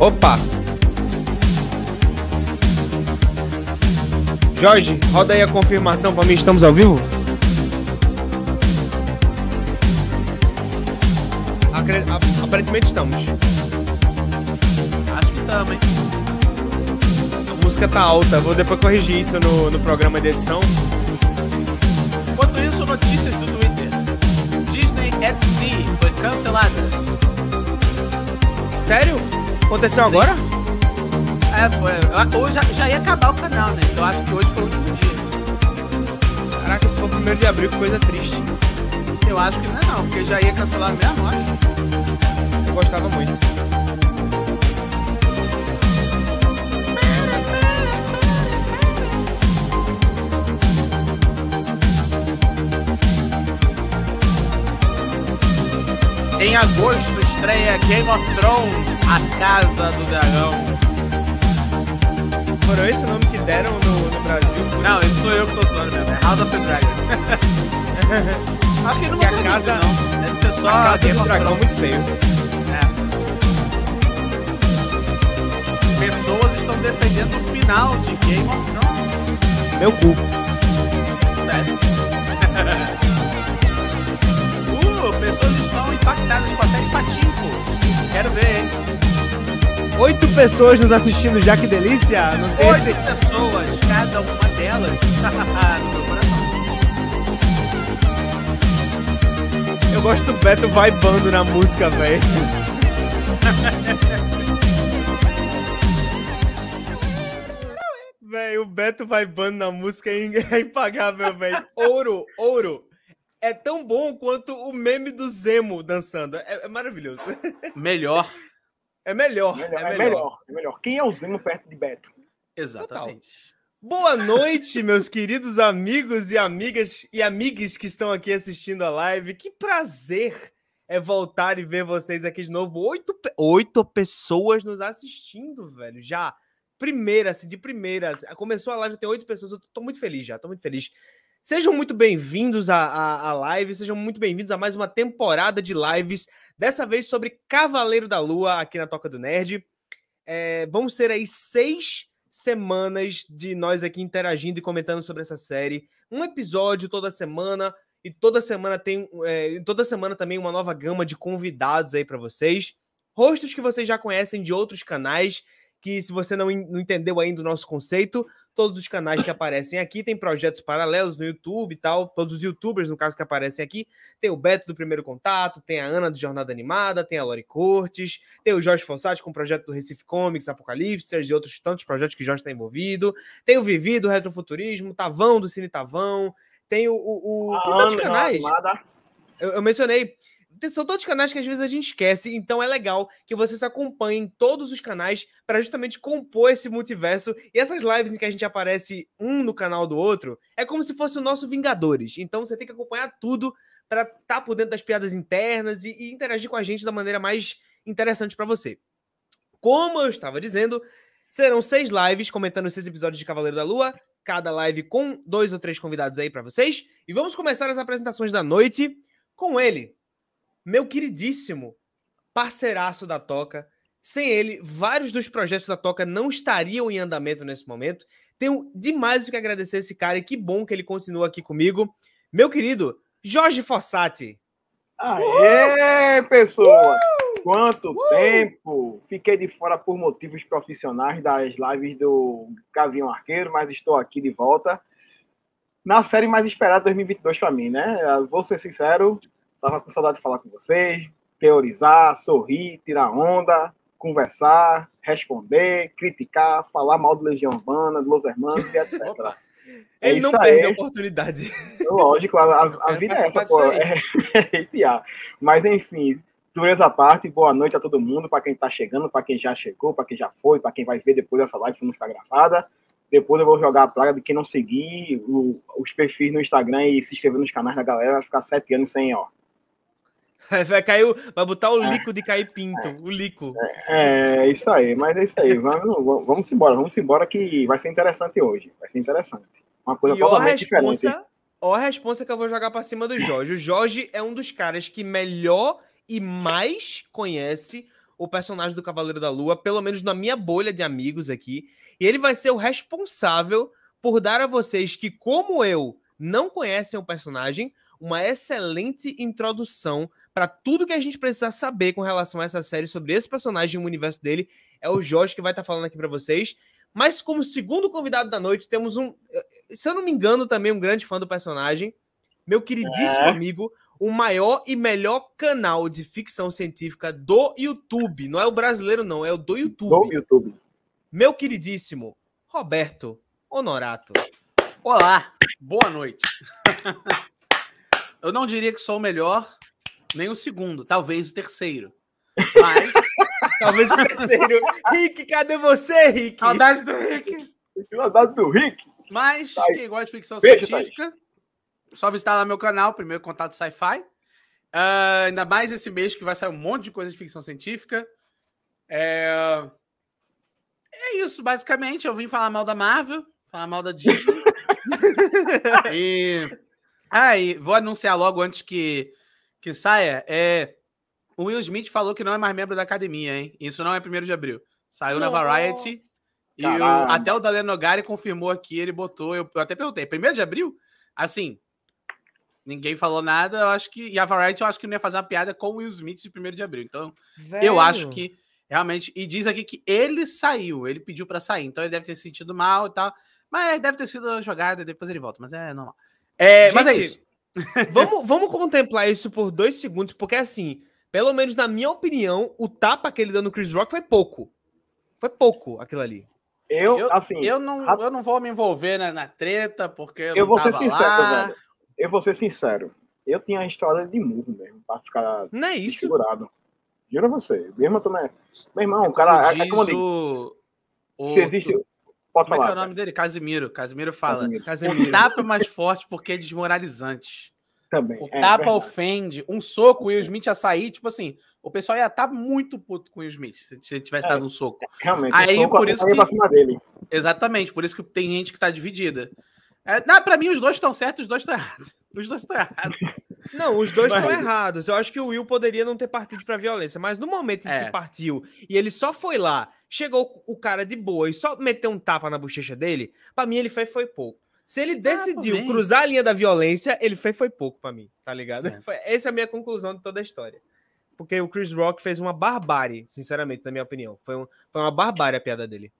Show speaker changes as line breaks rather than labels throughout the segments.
Opa! Jorge, roda aí a confirmação pra mim, estamos ao vivo? Acre- Aparentemente estamos.
Acho que estamos, hein?
A música tá alta, vou depois corrigir isso no, no programa de edição.
Enquanto isso, notícias do Twitter. Disney XD foi cancelada.
Sério? Aconteceu agora?
É, foi. Hoje já, já ia acabar o canal, né? Então acho que hoje foi o último dia.
Caraca, se for primeiro de abril, que coisa triste.
Eu acho que não é não, porque já ia cancelar acho.
Eu gostava muito.
Em agosto estreia Game of Thrones, A Casa do Dragão.
Foram esse o nome que deram no, no Brasil?
Não, isso sou eu que tô zoando mesmo, é House of the Dragon. acho que não mudou
casa-
isso, não. Deve ser só
A Casa do Dragão, muito feio.
É. Pessoas estão defendendo o final de Game of Thrones.
Meu cu.
Sério. uh, pessoas estão impactadas com a série Patinco. Quero ver, hein?
Oito pessoas nos assistindo já, que delícia! Não tem
Oito
esse...
pessoas, cada uma delas. no meu coração.
Eu gosto do Beto vibando na música, velho. Velho, o Beto vibando na música é é impagável, velho. Ouro, ouro. É tão bom quanto o meme do Zemo dançando. É, é maravilhoso.
Melhor.
É melhor,
Melhor,
é
é
melhor.
melhor, é melhor. Quem é o Zemo perto de Beto?
Exatamente.
Boa noite, meus queridos amigos e amigas e amigas que estão aqui assistindo a live. Que prazer é voltar e ver vocês aqui de novo. Oito, oito pessoas nos assistindo, velho. Já. Primeira, assim, de primeira. Começou a live, já tem oito pessoas. Eu tô muito feliz já, tô muito feliz. Sejam muito bem-vindos à, à, à live, sejam muito bem-vindos a mais uma temporada de lives. Dessa vez sobre Cavaleiro da Lua aqui na Toca do Nerd. É, vão ser aí seis semanas de nós aqui interagindo e comentando sobre essa série. Um episódio toda semana e toda semana tem é, toda semana também uma nova gama de convidados aí para vocês. Rostos que vocês já conhecem de outros canais, que se você não, não entendeu ainda o nosso conceito, todos os canais que aparecem aqui tem projetos paralelos no YouTube e tal, todos os youtubers no caso que aparecem aqui, tem o Beto do Primeiro Contato, tem a Ana do Jornada Animada, tem a Lori Cortes, tem o Jorge Fossati com o projeto do Recife Comics, Apocalipse e outros tantos projetos que o Jorge está envolvido. Tem o Vivi do Retrofuturismo, Tavão do Cine Tavão. Tem o. o, o- tem tantos
Ana,
canais. Eu, eu mencionei. São todos canais que às vezes a gente esquece, então é legal que vocês acompanhem todos os canais para justamente compor esse multiverso. E essas lives em que a gente aparece um no canal do outro, é como se fosse o nosso Vingadores. Então você tem que acompanhar tudo para estar por dentro das piadas internas e, e interagir com a gente da maneira mais interessante para você. Como eu estava dizendo, serão seis lives comentando seis episódios de Cavaleiro da Lua, cada live com dois ou três convidados aí para vocês. E vamos começar as apresentações da noite com ele, meu queridíssimo parceiraço da Toca. Sem ele, vários dos projetos da Toca não estariam em andamento nesse momento. Tenho demais o que agradecer a esse cara e que bom que ele continua aqui comigo. Meu querido Jorge Fossati.
Aê, pessoas! Quanto tempo! Fiquei de fora por motivos profissionais das lives do Gavião Arqueiro, mas estou aqui de volta. Na série mais esperada de 2022 para mim, né? Vou ser sincero, tava com saudade de falar com vocês, teorizar, sorrir, tirar onda, conversar, responder, criticar, falar mal do Legião Urbana, do Los Hermanos e etc. É
Ele não perde a oportunidade.
Lógico, a, a- a
quero
vida é essa, pô. É, piar. Mas enfim, dureza à parte, boa noite a todo mundo, para quem tá chegando, para quem já chegou, para quem já foi, para quem vai ver depois dessa live que não está gravada. Depois eu vou jogar a praga de quem não seguir o- os perfis no Instagram e se inscrever nos canais da galera, vai ficar sete anos sem, ó.
Vai cair, o- vai botar o
É.
lico de cair pinto, o lico.
É isso aí, mas é isso aí. Vamos, vamos embora, vamos embora que vai ser interessante hoje. Vai ser interessante. Uma coisa
E
totalmente diferente.
responsa, ó a responsa que eu vou jogar pra cima do Jorge. O Jorge é um dos caras que melhor e mais conhece o personagem do Cavaleiro da Lua, pelo menos na minha bolha de amigos aqui. E ele vai ser o responsável por dar a vocês que, como eu, não conhecem o personagem, uma excelente introdução para tudo que a gente precisa saber com relação a essa série sobre esse personagem e o universo dele. É o Jorge que vai estar tá falando aqui para vocês. Mas como segundo convidado da noite, temos um, se eu não me engano, também um grande fã do personagem, meu queridíssimo é. amigo, o maior e melhor canal de ficção científica do YouTube. Não é o brasileiro, não, é o do YouTube. Do YouTube. Meu queridíssimo Roberto Honorato.
Olá, boa noite. Eu não diria que sou o melhor, nem o segundo, talvez o terceiro. Mas.
talvez o terceiro. Rick, cadê você, Rick?
Saudades do Rick.
Saudades do Rick.
Mas, tá quem gosta de ficção Beijo, científica, tá só visitar lá meu canal, primeiro contato sci-fi. Uh, ainda mais esse mês que vai sair um monte de coisa de ficção científica. É... é isso, basicamente. Eu vim falar mal da Marvel, falar mal da Disney. e. Ah, e vou anunciar logo antes que, que saia. É, o Will Smith falou que não é mais membro da academia, hein? Isso não é 1 de abril. Saiu Nossa. na Variety. E o, até o Dalen Nogari confirmou aqui, ele botou. Eu, eu até perguntei, 1 de abril? Assim, ninguém falou nada. Eu acho que. E a Variety eu acho que não ia fazer uma piada com o Will Smith de 1 de abril. Então, Velho. eu acho que realmente. E diz aqui que ele saiu, ele pediu para sair. Então ele deve ter se sentido mal e tal. Mas deve ter sido jogada, depois ele volta. Mas é normal. É, Gente, mas é isso.
Vamos, vamos contemplar isso por dois segundos, porque assim, pelo menos na minha opinião, o tapa que ele deu no Chris Rock foi pouco. Foi pouco aquilo ali.
Eu, eu assim. Eu não, eu não vou me envolver na, na treta, porque eu,
eu vou ser sincero, lá. velho. Eu vou ser sincero. Eu tinha a história de murro mesmo, pra ficar
não é isso?
segurado. Juro você. Mesmo também. Meu irmão, o cara. É, como
o...
o... Se existe.
Pode Como falar, é que é o nome dele? Casimiro. Casimiro fala. Casimiro. O tapa é mais forte porque é desmoralizante.
Também.
O é, tapa é ofende. Um soco, o Will Smith ia sair, tipo assim, o pessoal ia estar muito puto com o Will Smith se ele tivesse é, dado um soco.
Realmente.
Aí, por isso que... Exatamente, por isso que tem gente que tá dividida. É, não, pra mim, os dois estão certos, os dois estão errados. Os dois estão errados.
Não, os dois estão mas... errados. Eu acho que o Will poderia não ter partido pra violência, mas no momento em é. que partiu e ele só foi lá, chegou o cara de boa e só meteu um tapa na bochecha dele, pra mim ele fez foi pouco. Se ele ah, decidiu ah, cruzar a linha da violência, ele fez foi pouco para mim, tá ligado? É. Foi, essa é a minha conclusão de toda a história. Porque o Chris Rock fez uma barbárie, sinceramente, na minha opinião. Foi, um, foi uma barbárie a piada dele.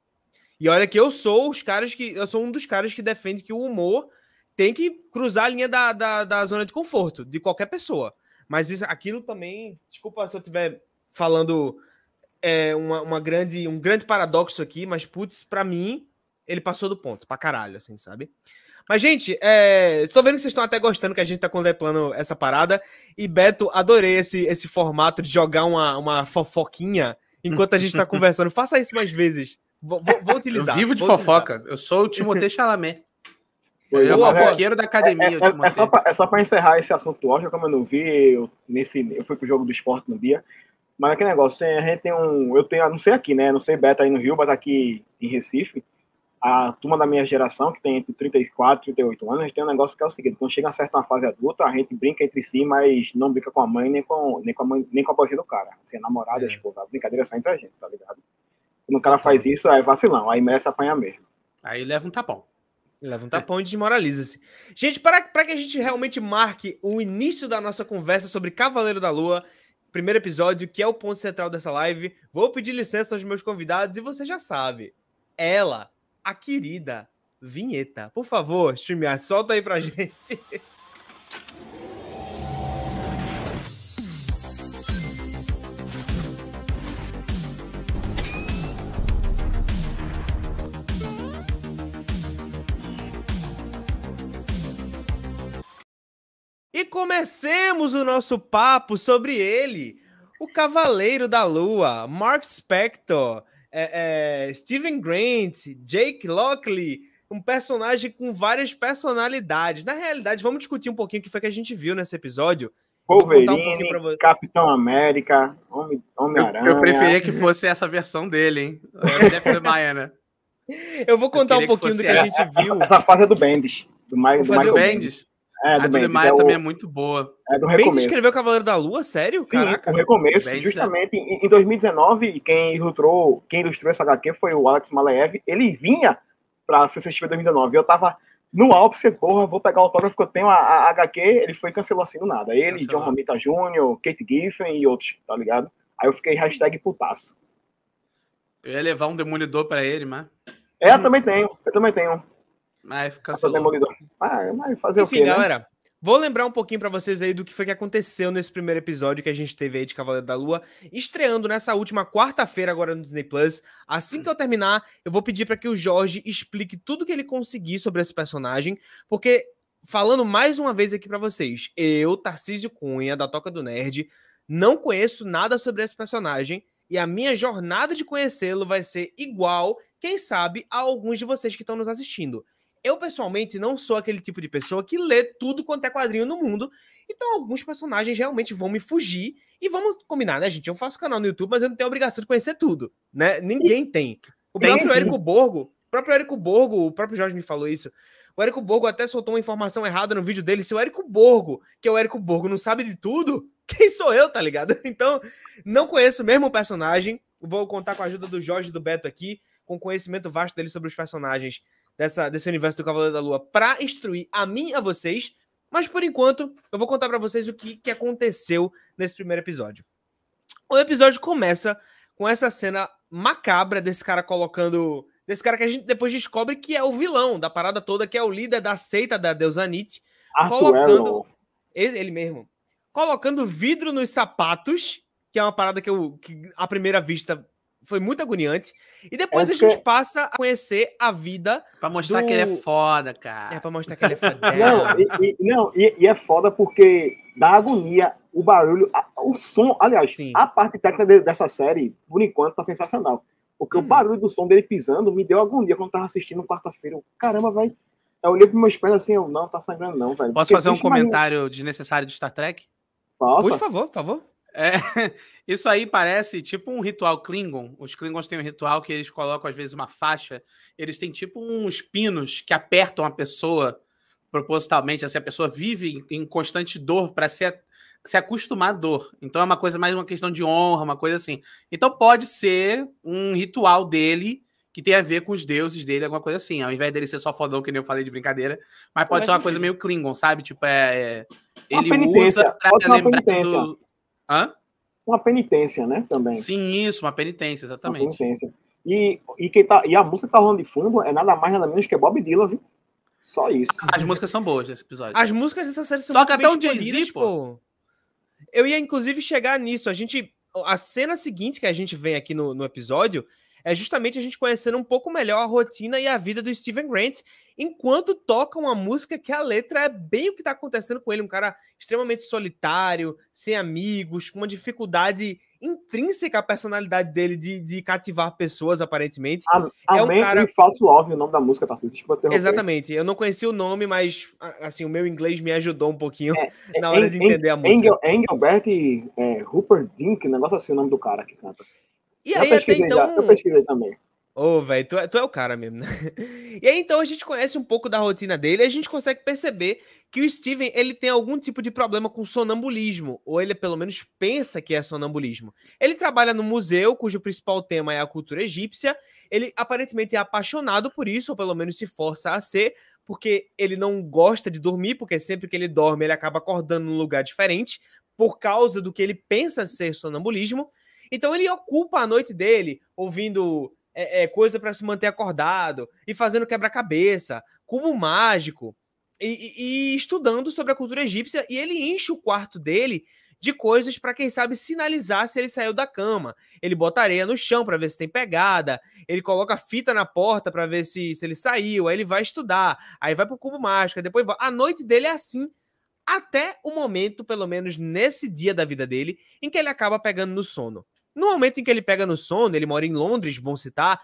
E olha que eu sou os caras que. Eu sou um dos caras que defende que o humor tem que cruzar a linha da, da, da zona de conforto de qualquer pessoa. Mas isso, aquilo também. Desculpa se eu estiver falando é, uma, uma grande, um grande paradoxo aqui, mas, putz, pra mim, ele passou do ponto, pra caralho, assim, sabe? Mas, gente, é... estou vendo que vocês estão até gostando que a gente tá contemplando essa parada. E, Beto, adorei esse, esse formato de jogar uma, uma fofoquinha enquanto a gente tá conversando. Faça isso mais vezes. Vou, vou, vou utilizar.
Eu vivo de fofoca. Utilizar. Eu sou o Timothée Chalamet. Eu é o fofoqueiro da academia.
É, é, é só pra, é só para encerrar esse assunto hoje, como eu não vi, eu, nesse, eu fui pro jogo do esporte no dia. Mas aquele negócio, tem, a gente tem um. Eu tenho, não sei aqui, né? Não sei Beto aí no Rio, mas aqui em Recife a turma da minha geração, que tem entre 34 e 38 anos, a gente tem um negócio que é o seguinte, quando chega a certa fase adulta, a gente brinca entre si, mas não brinca com a mãe, nem com, nem com a mãe, nem com a vozinha do cara. Assim, a namorada, é. a esposa, a brincadeira é só entre a gente, tá ligado? Quando o cara faz isso, é vacilão, aí merece apanhar mesmo.
Aí leva um tapão.
Leva um tapão e desmoraliza-se. Gente, para, para que a gente realmente marque o início da nossa conversa sobre Cavaleiro da Lua, primeiro episódio, que é o ponto central dessa live, vou pedir licença aos meus convidados e você já sabe, ela a querida vinheta. Por favor, StreamYard, solta aí pra gente. E comecemos o nosso papo sobre ele, o Cavaleiro da Lua, Mark Spector, é, é, Steven Grant, Jake Lockley, um personagem com várias personalidades. Na realidade, vamos discutir um pouquinho o que foi que a gente viu nesse episódio.
Wolverine, um Capitão América, Homem-Aranha.
Eu, eu, preferia que fosse essa versão dele, hein? Jeff Maia, né?
Eu vou contar um pouquinho do que a gente viu.
Essa, essa, fase é do Bendis. Do, Mai, do
Michael Bendis. É, a do Bendis, Maia é também é muito boa.
É do recomeço. Bendis escreveu Cavaleiro da Lua? Sério?
Sim, Caraca. o recomeço. Bendis é justamente é... em 2019, quem ilustrou, quem ilustrou essa HQ foi o Alex Maleev. Ele vinha pra CCXP 2019. Eu tava no ápice, porra, vou pegar o autógrafo que eu tenho, a, a HQ, ele foi cancelou assim do nada. Ele, Cancelou. John Romita Jr., Kate Giffen e outros, tá ligado? Aí eu fiquei hashtag putaço.
Eu ia levar um demolidor pra ele, mas...
É, eu também tenho, eu também tenho.
Mas cancelou.
Ah, mas fazer
Enfim,
o quê,
né? galera, né? Vou lembrar um pouquinho para vocês aí do que foi que aconteceu nesse primeiro episódio que a gente teve aí de Cavaleiro da Lua, estreando nessa última quarta-feira agora no Disney Plus. Assim que eu terminar, eu vou pedir para que o Jorge explique tudo que ele conseguir sobre esse personagem, porque falando mais uma vez aqui para vocês, eu, Tarcísio Cunha, da Toca do Nerd, não conheço nada sobre esse personagem e a minha jornada de conhecê-lo vai ser igual, quem sabe, a alguns de vocês que estão nos assistindo. Eu, pessoalmente, não sou aquele tipo de pessoa que lê tudo quanto é quadrinho no mundo. Então, alguns personagens realmente vão me fugir. E vamos combinar, né, gente? Eu faço canal no YouTube, mas eu não tenho obrigação de conhecer tudo, né? Ninguém tem. O tem próprio sim. Érico Borgo, o próprio Érico Borgo, o próprio Jorge me falou isso. O Érico Borgo até soltou uma informação errada no vídeo dele. Se o Érico Borgo, que é o Érico Borgo, não sabe de tudo, quem sou eu, tá ligado? Então, não conheço mesmo o personagem. Vou contar com a ajuda do Jorge e do Beto aqui, com conhecimento vasto dele sobre os personagens dessa, desse universo do Cavaleiro da Lua para instruir a mim e a vocês. Mas por enquanto, eu vou contar para vocês o que, que aconteceu nesse primeiro episódio. O episódio começa com essa cena macabra desse cara colocando. Desse cara que a gente depois descobre que é o vilão da parada toda, que é o líder da seita da deusa Nit. colocando. Ele, ele mesmo. Colocando vidro nos sapatos, que é uma parada que eu, que à primeira vista foi muito agoniante. E depois é a gente passa a conhecer a vida.
Pra mostrar do... que ele é foda, cara.
É, pra mostrar que ele é foda.
não, e, e, não e, e, é foda porque dá agonia, o barulho, a, o som. Aliás, Sim. a parte técnica de, dessa série, por enquanto, tá sensacional. Porque hum. o barulho do som dele pisando me deu agonia quando eu tava assistindo quarta-feira. Caramba, vai. Eu olhei pros meus pés assim, eu não, tá sangrando, não, velho.
Posso porque fazer um comentário imagina... desnecessário de Star Trek?
Por favor, por favor.
É, isso aí parece tipo um ritual Klingon. Os Klingons têm um ritual que eles colocam, às vezes, uma faixa. Eles têm tipo uns pinos que apertam a pessoa propositalmente. Assim, a pessoa vive em constante dor para se, se acostumar à dor. Então é uma coisa mais uma questão de honra, uma coisa assim. Então pode ser um ritual dele que tem a ver com os deuses dele, alguma coisa assim. Ao invés dele ser só fodão, que nem eu falei de brincadeira, mas pode ser uma coisa meio Klingon, sabe? Tipo, é. é ele usa pra lembrar do
Hã? Uma penitência, né? Também.
Sim, isso, uma penitência, exatamente. Uma penitência.
E, e, quem tá, e a música que tá rolando de fundo é nada mais nada menos que Bob Dylan, viu? Só isso.
As músicas são boas desse episódio.
As músicas dessa série são
Toca até um Jay-Z, pô.
Eu ia, inclusive, chegar nisso. A gente. A cena seguinte que a gente vem aqui no, no episódio é justamente a gente conhecendo um pouco melhor a rotina e a vida do Steven Grant, enquanto toca uma música que a letra é bem o que está acontecendo com ele, um cara extremamente solitário, sem amigos, com uma dificuldade intrínseca à personalidade dele de, de cativar pessoas, aparentemente.
A, é um cara... False Love, o nome da música, tá Desculpa
Exatamente. Eu não conheci o nome, mas assim, o meu inglês me ajudou um pouquinho é, na hora de entender a música.
Engel, Engelbert é, Rupert Dink, negócio assim, o nome do cara que canta.
E aí, até então. Já, eu pesquisei também. Ô, oh, velho, tu, é, tu é o cara mesmo, né? E aí, então, a gente conhece um pouco da rotina dele e a gente consegue perceber que o Steven, ele tem algum tipo de problema com sonambulismo, ou ele pelo menos pensa que é sonambulismo. Ele trabalha no museu, cujo principal tema é a cultura egípcia, ele aparentemente é apaixonado por isso, ou pelo menos se força a ser, porque ele não gosta de dormir, porque sempre que ele dorme, ele acaba acordando num lugar diferente, por causa do que ele pensa ser sonambulismo, então ele ocupa a noite dele ouvindo é, é, coisa para se manter acordado e fazendo quebra-cabeça, cubo mágico e, e, e, estudando sobre a cultura egípcia. E ele enche o quarto dele de coisas para quem sabe sinalizar se ele saiu da cama. Ele bota areia no chão para ver se tem pegada. Ele coloca fita na porta para ver se, se ele saiu. Aí ele vai estudar. Aí vai pro cubo mágico. Depois a noite dele é assim até o momento, pelo menos nesse dia da vida dele, em que ele acaba pegando no sono. No momento em que ele pega no sono, ele mora em Londres, bom citar,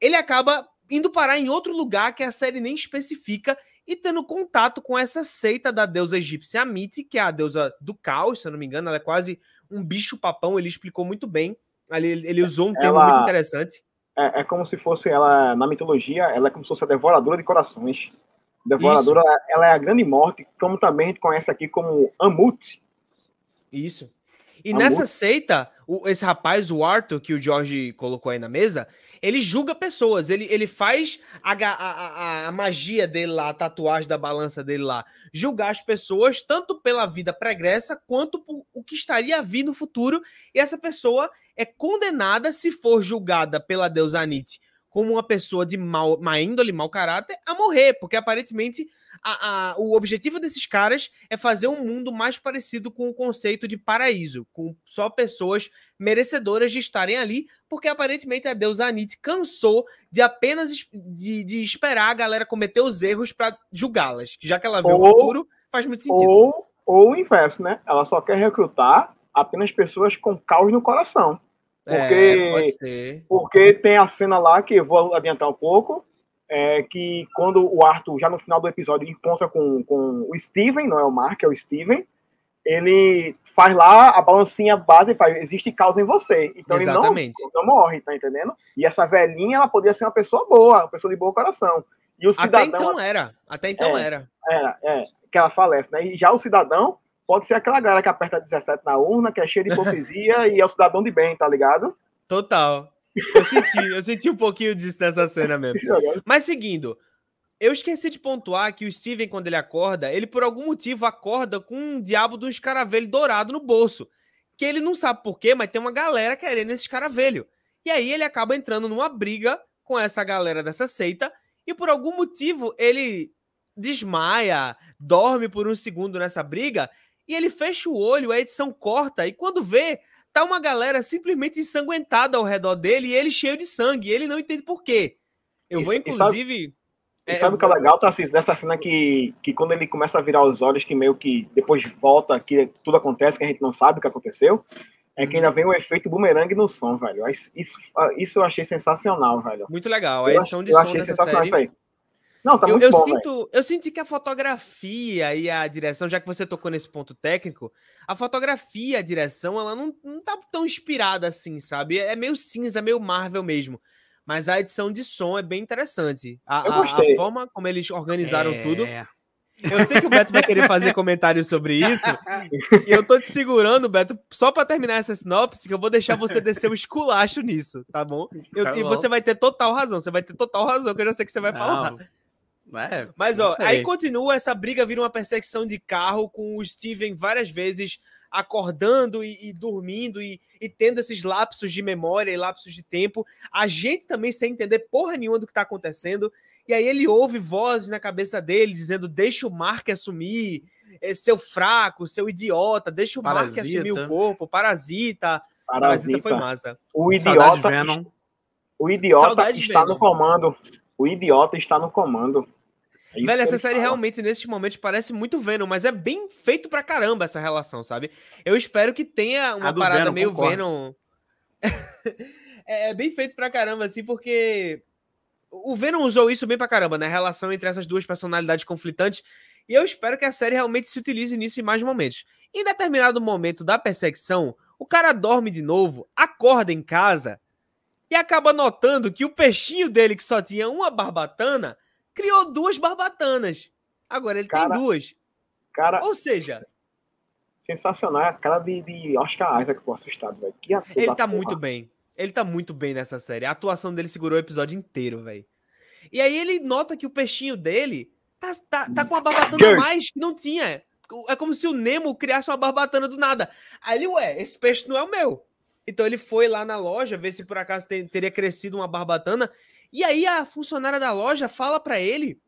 ele acaba indo parar em outro lugar que a série nem especifica e tendo contato com essa seita da deusa egípcia Amite, que é a deusa do caos, se eu não me engano, ela é quase um bicho papão, ele explicou muito bem. Ali ele usou um termo ela, muito interessante.
É, é, como se fosse ela, na mitologia, ela é como se fosse a devoradora de corações. Devoradora, ela é a grande morte, como também a gente conhece aqui como Amut.
Isso. E nessa seita, o, esse rapaz, o Arthur, que o George colocou aí na mesa, ele julga pessoas, ele, ele faz a, a, a, a, magia dele lá, a tatuagem da balança dele lá, julgar as pessoas tanto pela vida pregressa quanto por o que estaria a vir no futuro, e essa pessoa é condenada, se for julgada pela deusa Anit como uma pessoa de mal, má índole, mau caráter, a morrer, porque aparentemente a, a, o objetivo desses caras é fazer um mundo mais parecido com o conceito de paraíso, com só pessoas merecedoras de estarem ali, porque aparentemente a deusa Anit cansou de apenas de, de esperar a galera cometer os erros para julgá-las, já que ela vê ou, o futuro, faz muito sentido.
Ou, ou o inverso, né? Ela só quer recrutar apenas pessoas com caos no coração. Porque, é, porque tem a cena lá que eu vou adiantar um pouco. É que quando o Arthur, já no final do episódio, encontra com, com o Steven, não é o Mark, é o Steven, ele faz lá a balancinha base e faz, existe causa em você. Então Exatamente. ele não, não morre, tá entendendo? E essa velhinha, ela poderia ser uma pessoa boa, uma pessoa de bom coração. E o cidadão,
Até então era. Até então é, era.
Era, é, que ela falece, né? E já o cidadão, pode ser aquela galera que aperta 17 na urna, que é cheia de hipocrisia e é o cidadão de bem, tá ligado?
Total. Eu senti, eu senti um pouquinho disso nessa cena mesmo. Mas seguindo, eu esqueci de pontuar que o Steven, quando ele acorda, ele por algum motivo acorda com um diabo de um escaravelho dourado no bolso. Que ele não sabe por quê, mas tem uma galera querendo esse escaravelho. E aí ele acaba entrando numa briga com essa galera dessa seita. E por algum motivo ele desmaia, dorme por um segundo nessa briga e ele fecha o olho, a edição corta, e quando vê, tá uma galera simplesmente ensanguentada ao redor dele e ele cheio de sangue. E ele não entende por quê. Eu e, vou, inclusive.
E sabe, é, o que é legal, tá, assim, dessa cena que, que quando ele começa a virar os olhos, que meio que depois volta, que tudo acontece, que a gente não sabe o que aconteceu, é que ainda vem o efeito bumerangue no som, velho. Isso, isso eu achei sensacional, velho.
Muito legal. A edição de eu som achei sensacional série... isso aí.
Não, tá muito eu,
eu
bom,
sinto, eu senti que a fotografia e a direção, já que você tocou nesse ponto técnico, a fotografia, a direção, ela não, não tá tão inspirada assim, sabe? É meio cinza, meio Marvel mesmo. Mas a edição de som é bem interessante. A, a, a forma como eles organizaram é... tudo. Eu sei que o Beto vai querer fazer comentários sobre isso. e eu tô te segurando, Beto, só para terminar essa sinopse, que eu vou deixar você descer o esculacho nisso, tá bom? Eu, tá bom. E você vai ter total razão. Você vai ter total razão, que eu já sei que você vai não. falar. É, Mas, ó, aí continua, essa briga vira uma perseguição de carro com o Steven várias vezes acordando e, e dormindo e, e, tendo esses lapsos de memória e lapsos de tempo. A gente também sem entender porra nenhuma do que tá acontecendo. E aí ele ouve vozes na cabeça dele dizendo: deixa o Mark assumir, é seu fraco, seu idiota, deixa o parasita. Mark assumir o corpo, parasita.
Parasita, parasita foi massa. O idiota, o idiota Saudade está no comando. O idiota está no comando.
É Velho, essa série fala. realmente, nesse momento, parece muito Venom, mas é bem feito pra caramba essa relação, sabe? Eu espero que tenha uma parada Venom, meio concordo. Venom. É, é bem feito pra caramba, assim, porque o Venom usou isso bem pra caramba, né? A relação entre essas duas personalidades conflitantes. E eu espero que a série realmente se utilize nisso em mais momentos. Em determinado momento da perseguição, o cara dorme de novo, acorda em casa e acaba notando que o peixinho dele, que só tinha uma barbatana, criou duas barbatanas. Agora ele cara, tem duas.
Cara,
Ou seja.
Sensacional. A cara de, de Oscar Isaac por assustado, velho.
Ele tá porra. muito bem. Ele tá muito bem nessa série. A atuação dele segurou o episódio inteiro, velho. E aí ele nota que o peixinho dele tá, tá, tá com uma barbatana a mais que não tinha. É como se o Nemo criasse uma barbatana do nada. Aí ele, ué, esse peixe não é o meu. Então ele foi lá na loja ver se por acaso teria crescido uma barbatana e aí a funcionária da loja fala para ele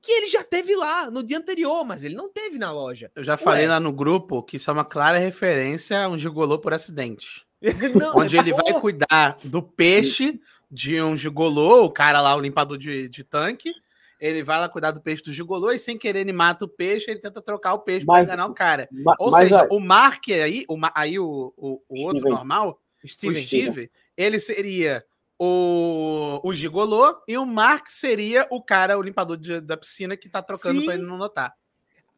que ele já teve lá no dia anterior, mas ele não teve na loja.
Eu já falei Ué. lá no grupo que isso é uma clara referência a um gigolô por acidente. não, onde ele vai cuidar do peixe de um gigolô, o cara lá, o limpador de, de tanque. Ele vai lá cuidar do peixe do gigolô e sem querer ele mata o peixe, ele tenta trocar o peixe para enganar o cara. Mas, Ou seja, aí, o Mark aí, o, aí o, o, o outro normal, Steven, o Steve, ele seria o, o gigolô e o Mark seria o cara, o limpador de, da piscina que tá trocando para ele não notar.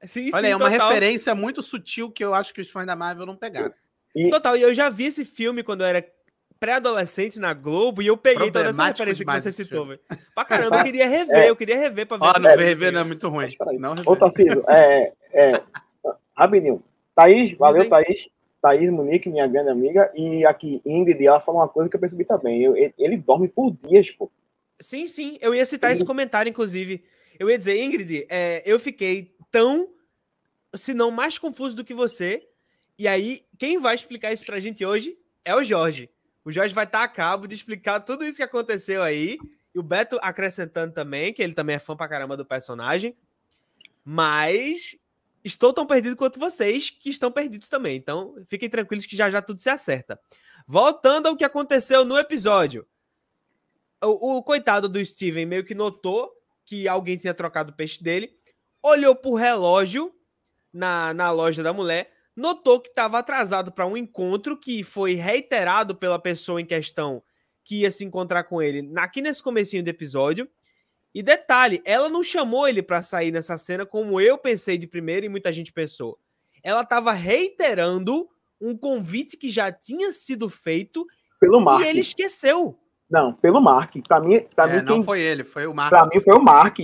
Sim, Olha, sim, é uma total. referência muito sutil que eu acho que os fãs da Marvel não pegaram.
E... Total, e eu já vi esse filme quando eu era pré-adolescente na Globo e eu peguei toda essa referência que você citou, velho. Pra caramba, eu queria rever,
É.
eu queria rever pra ver.
Ó, não
É,
rever não é muito ruim. Não
Ô. Tarcísio, é, é, rapidinho. Thaís, valeu,
aí.
Thaís. Thaís Munique, minha grande amiga. E aqui, Ingrid, ela falou uma coisa que eu percebi também. Eu- ele, ele dorme por dias, pô.
Sim, sim, eu ia citar esse comentário, inclusive. Eu ia dizer, Ingrid, é, eu fiquei tão, se não mais confuso do que você. E aí, quem vai explicar isso pra gente hoje é o Jorge. O Jorge vai estar a cabo de explicar tudo isso que aconteceu aí. E o Beto acrescentando também, que ele também é fã pra caramba do personagem. Mas estou tão perdido quanto vocês, que estão perdidos também. Então, fiquem tranquilos que já já tudo se acerta. Voltando ao que aconteceu no episódio. O, o coitado do Steven meio que notou que alguém tinha trocado o peixe dele, olhou pro relógio na, na loja da mulher, notou que estava atrasado para um encontro que foi reiterado pela pessoa em questão que ia se encontrar com ele aqui nesse comecinho do episódio. E detalhe, ela não chamou ele para sair nessa cena como eu pensei de primeiro e muita gente pensou. Ela estava reiterando um convite que já tinha sido feito
Pelo Mark.
e ele esqueceu.
Não, pelo Mark. Pra mim, pra
É,
mim,
não
quem,
foi ele, foi o Marco.
pra mim foi o Mark.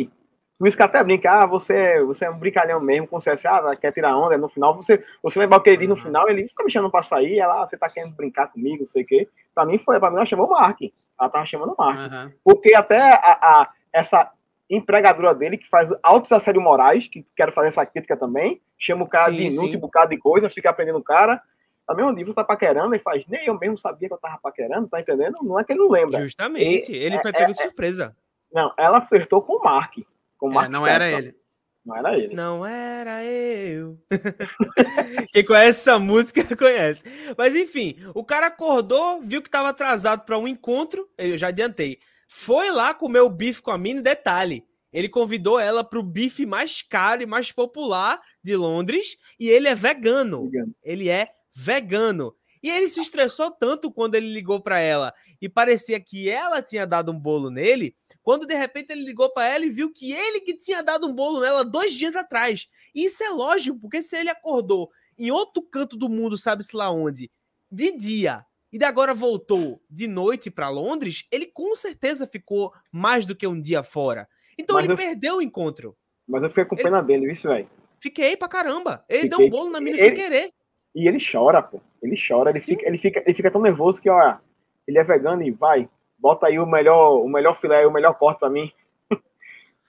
Por isso que até brinca, ah, você, você é um brincalhão mesmo com o CS, ah, quer tirar onda, no final você, você lembra o que ele diz no
Uhum.
final, ele disse, tá me chamando pra sair, ela, ah, você tá querendo brincar comigo, não sei o quê. Pra mim foi, pra mim ela chamou o Mark. Ela tava chamando o Mark.
Aham.
Porque até a, a- essa empregadora dele, que faz altos assédio morais, que quero fazer essa crítica também, chama o cara
Sim,
de inútil, um bocado de coisa, fica aprendendo o cara. Também um dia você tá paquerando e faz, nem eu mesmo sabia que eu tava paquerando, tá entendendo? Não é que ele não lembra.
Justamente, ele foi
é-
pego de surpresa.
Não, ela flertou com o Mark. Com o
É,
Mark
não era ele.
Não era ele.
Não era eu. Quem conhece essa música conhece. Mas enfim, o cara acordou, viu que estava atrasado para um encontro. Eu já adiantei. Foi lá comer o bife com a mina. e Detalhe: ele convidou ela para o bife mais caro e mais popular de Londres. E ele é vegano. Ele é vegano. E ele se estressou tanto quando ele ligou para ela e parecia que ela tinha dado um bolo nele, quando de repente ele ligou para ela e viu que ele que tinha dado um bolo nela dois dias atrás. E isso é lógico, porque se ele acordou em outro canto do mundo, sabe-se lá onde, de dia, e de agora voltou de noite para Londres, ele com certeza ficou mais do que um dia fora. Então
Mas
ele
eu-
perdeu o encontro.
Mas eu fiquei com
Ele-
pena dele, isso, velho.
Fiquei pra caramba. Ele deu
Fiquei-
um bolo na mina
ele-
sem querer.
E ele chora, pô. Ele chora, ele
Sim.
fica, ele, fica, ele fica tão nervoso que, olha, ele é vegano e vai, bota aí o melhor, o melhor filé, o melhor corte pra mim.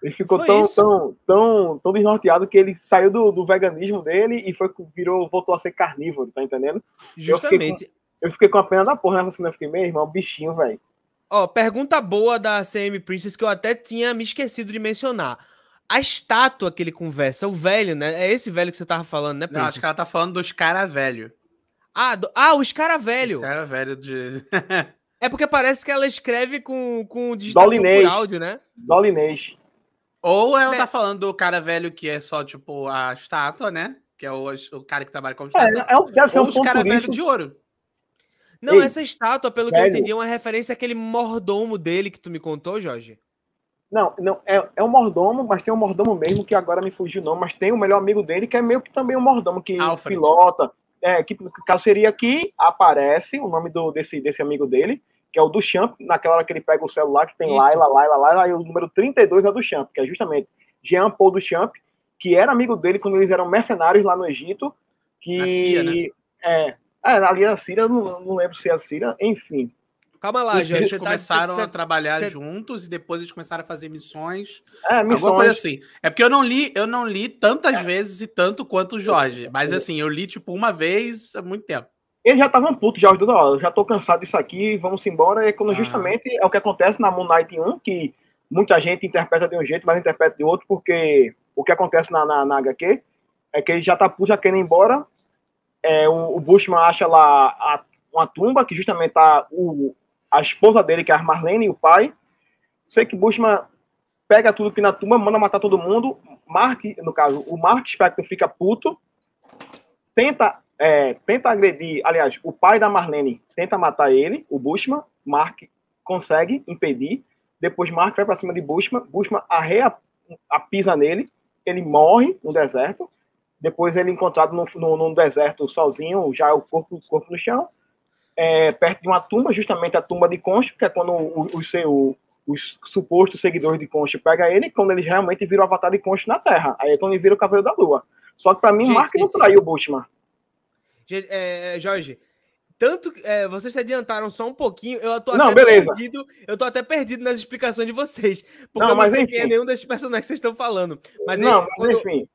Ele ficou
Foi
tão,
isso.
tão, tão, tão desnorteado que ele saiu do, do veganismo dele e foi, virou, voltou a ser carnívoro, tá entendendo?
Justamente.
Eu fiquei com a pena da porra nessa cena, eu fiquei, meu irmão, bichinho, velho.
Ó, pergunta boa da CM Princess que eu até tinha me esquecido de mencionar. A estátua que ele conversa, o velho, né? É esse velho que você tava falando, né,
Não, acho
Princess?
que ela tá falando dos cara velho.
Ah, do- ah, os cara velho.
Cara velho de.
É porque parece que ela escreve com, com digitação
Dolinês.
por áudio, né?
Dolinês.
Ou ela
Né?
tá falando do cara velho que é só, tipo, a estátua, né? Que é o, o cara que trabalha como estátua.
É, é um, deve ser
Ou
um
os cara velho de ouro.
Não,
Ei,
essa estátua, pelo que eu
velho.
entendi, é uma referência àquele mordomo dele que tu me contou, Jorge.
Não, não, é, é um mordomo, mas tem um mordomo mesmo que agora me fugiu o nome, mas tem o melhor amigo dele que é meio que também um mordomo que
Alfred.
pilota. É, que seria que aparece o nome do, desse, desse amigo dele, que é o do Champ, naquela hora que ele pega o celular, que tem
Isso.
Laila, Laila, Laila, e o número 32 é do Champ, que é justamente Jean Paul do Champ, que era amigo dele quando eles eram mercenários lá no Egito, que...
Né?
É, é, ali na Síria, eu não, não lembro se é a Síria, enfim.
Calma lá,
Eles
Jorge. Você tá,
começaram
você-
a trabalhar
você-
juntos e depois eles começaram a fazer missões.
É,
Alguma coisa
missões,
assim. É porque eu não li, eu não li tantas
É.
vezes e tanto quanto o Jorge. Mas assim, eu li, tipo, uma vez há muito tempo.
Eles já estavam putos, já, os ó, eu já tô cansado disso aqui, vamos embora. E quando
Aham.
justamente é o que acontece na Moon Knight 1, que muita gente interpreta de um jeito, mas interpreta de outro, porque o que acontece na, na, na HQ é que ele já tá puto, já querendo ir embora. É, o, o Bushman acha lá a- uma tumba, que justamente tá o, a esposa dele, que é a Marlene, e o pai. Sei que Bushman pega tudo que na tumba, manda matar todo mundo. Mark, no caso, o Mark Spector fica puto, tenta é, tenta agredir, aliás, o pai da Marlene tenta matar ele, o Bushman, Mark consegue impedir, depois Mark vai pra cima de Bushman, Bushman arreia a pisa nele, ele morre no deserto, depois ele é encontrado no, no, no deserto sozinho, já o corpo, o corpo no chão, é, perto de uma tumba, justamente a tumba de Concho, que é quando o, o, o, os supostos seguidores de Concho pegam ele, quando ele realmente vira o avatar de Concho na Terra. Aí é quando ele vira o Cavaleiro da Lua. Só que pra mim, Mark não traiu o Bushman.
É, Jorge, tanto é, vocês se adiantaram só um pouquinho, eu tô
não,
até
beleza.
perdido, eu tô até perdido nas explicações de vocês, porque
não,
eu
não
sei
enfim.
quem é nenhum desses personagens que vocês estão falando. Mas,
não,
aí,
mas
quando,
enfim.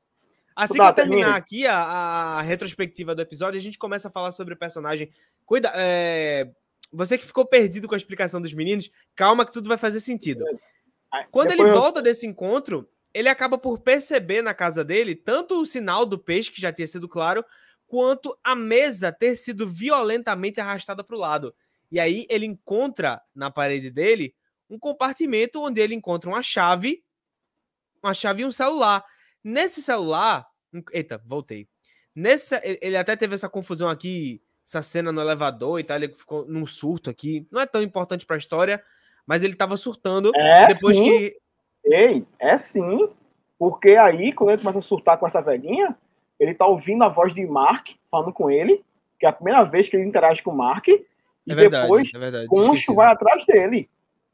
Assim que eu terminar
termina.
aqui a, a retrospectiva do episódio, a gente começa a falar sobre o personagem. Cuida, é, você que ficou perdido com a explicação dos meninos, calma que tudo vai fazer sentido.
Aí,
Quando ele
eu-
volta desse encontro, ele acaba por perceber na casa dele tanto o sinal do peixe, que já tinha sido claro, quanto a mesa ter sido violentamente arrastada para o lado. E aí ele encontra na parede dele um compartimento onde ele encontra uma chave, uma chave e um celular. Nesse celular, eita, voltei. Nesse, ele- até teve essa confusão aqui, essa cena no elevador e tal, ele ficou num surto aqui. Não é tão importante para a história, mas ele tava surtando
É,
depois
sim.
que
Ei, é sim. Porque aí, quando ele começa a surtar com essa velhinha, ele tá ouvindo a voz de Mark falando com ele, que é a primeira vez que ele interage com o Mark, e
É verdade,
depois
é verdade.
Concho
esqueci.
vai atrás dele.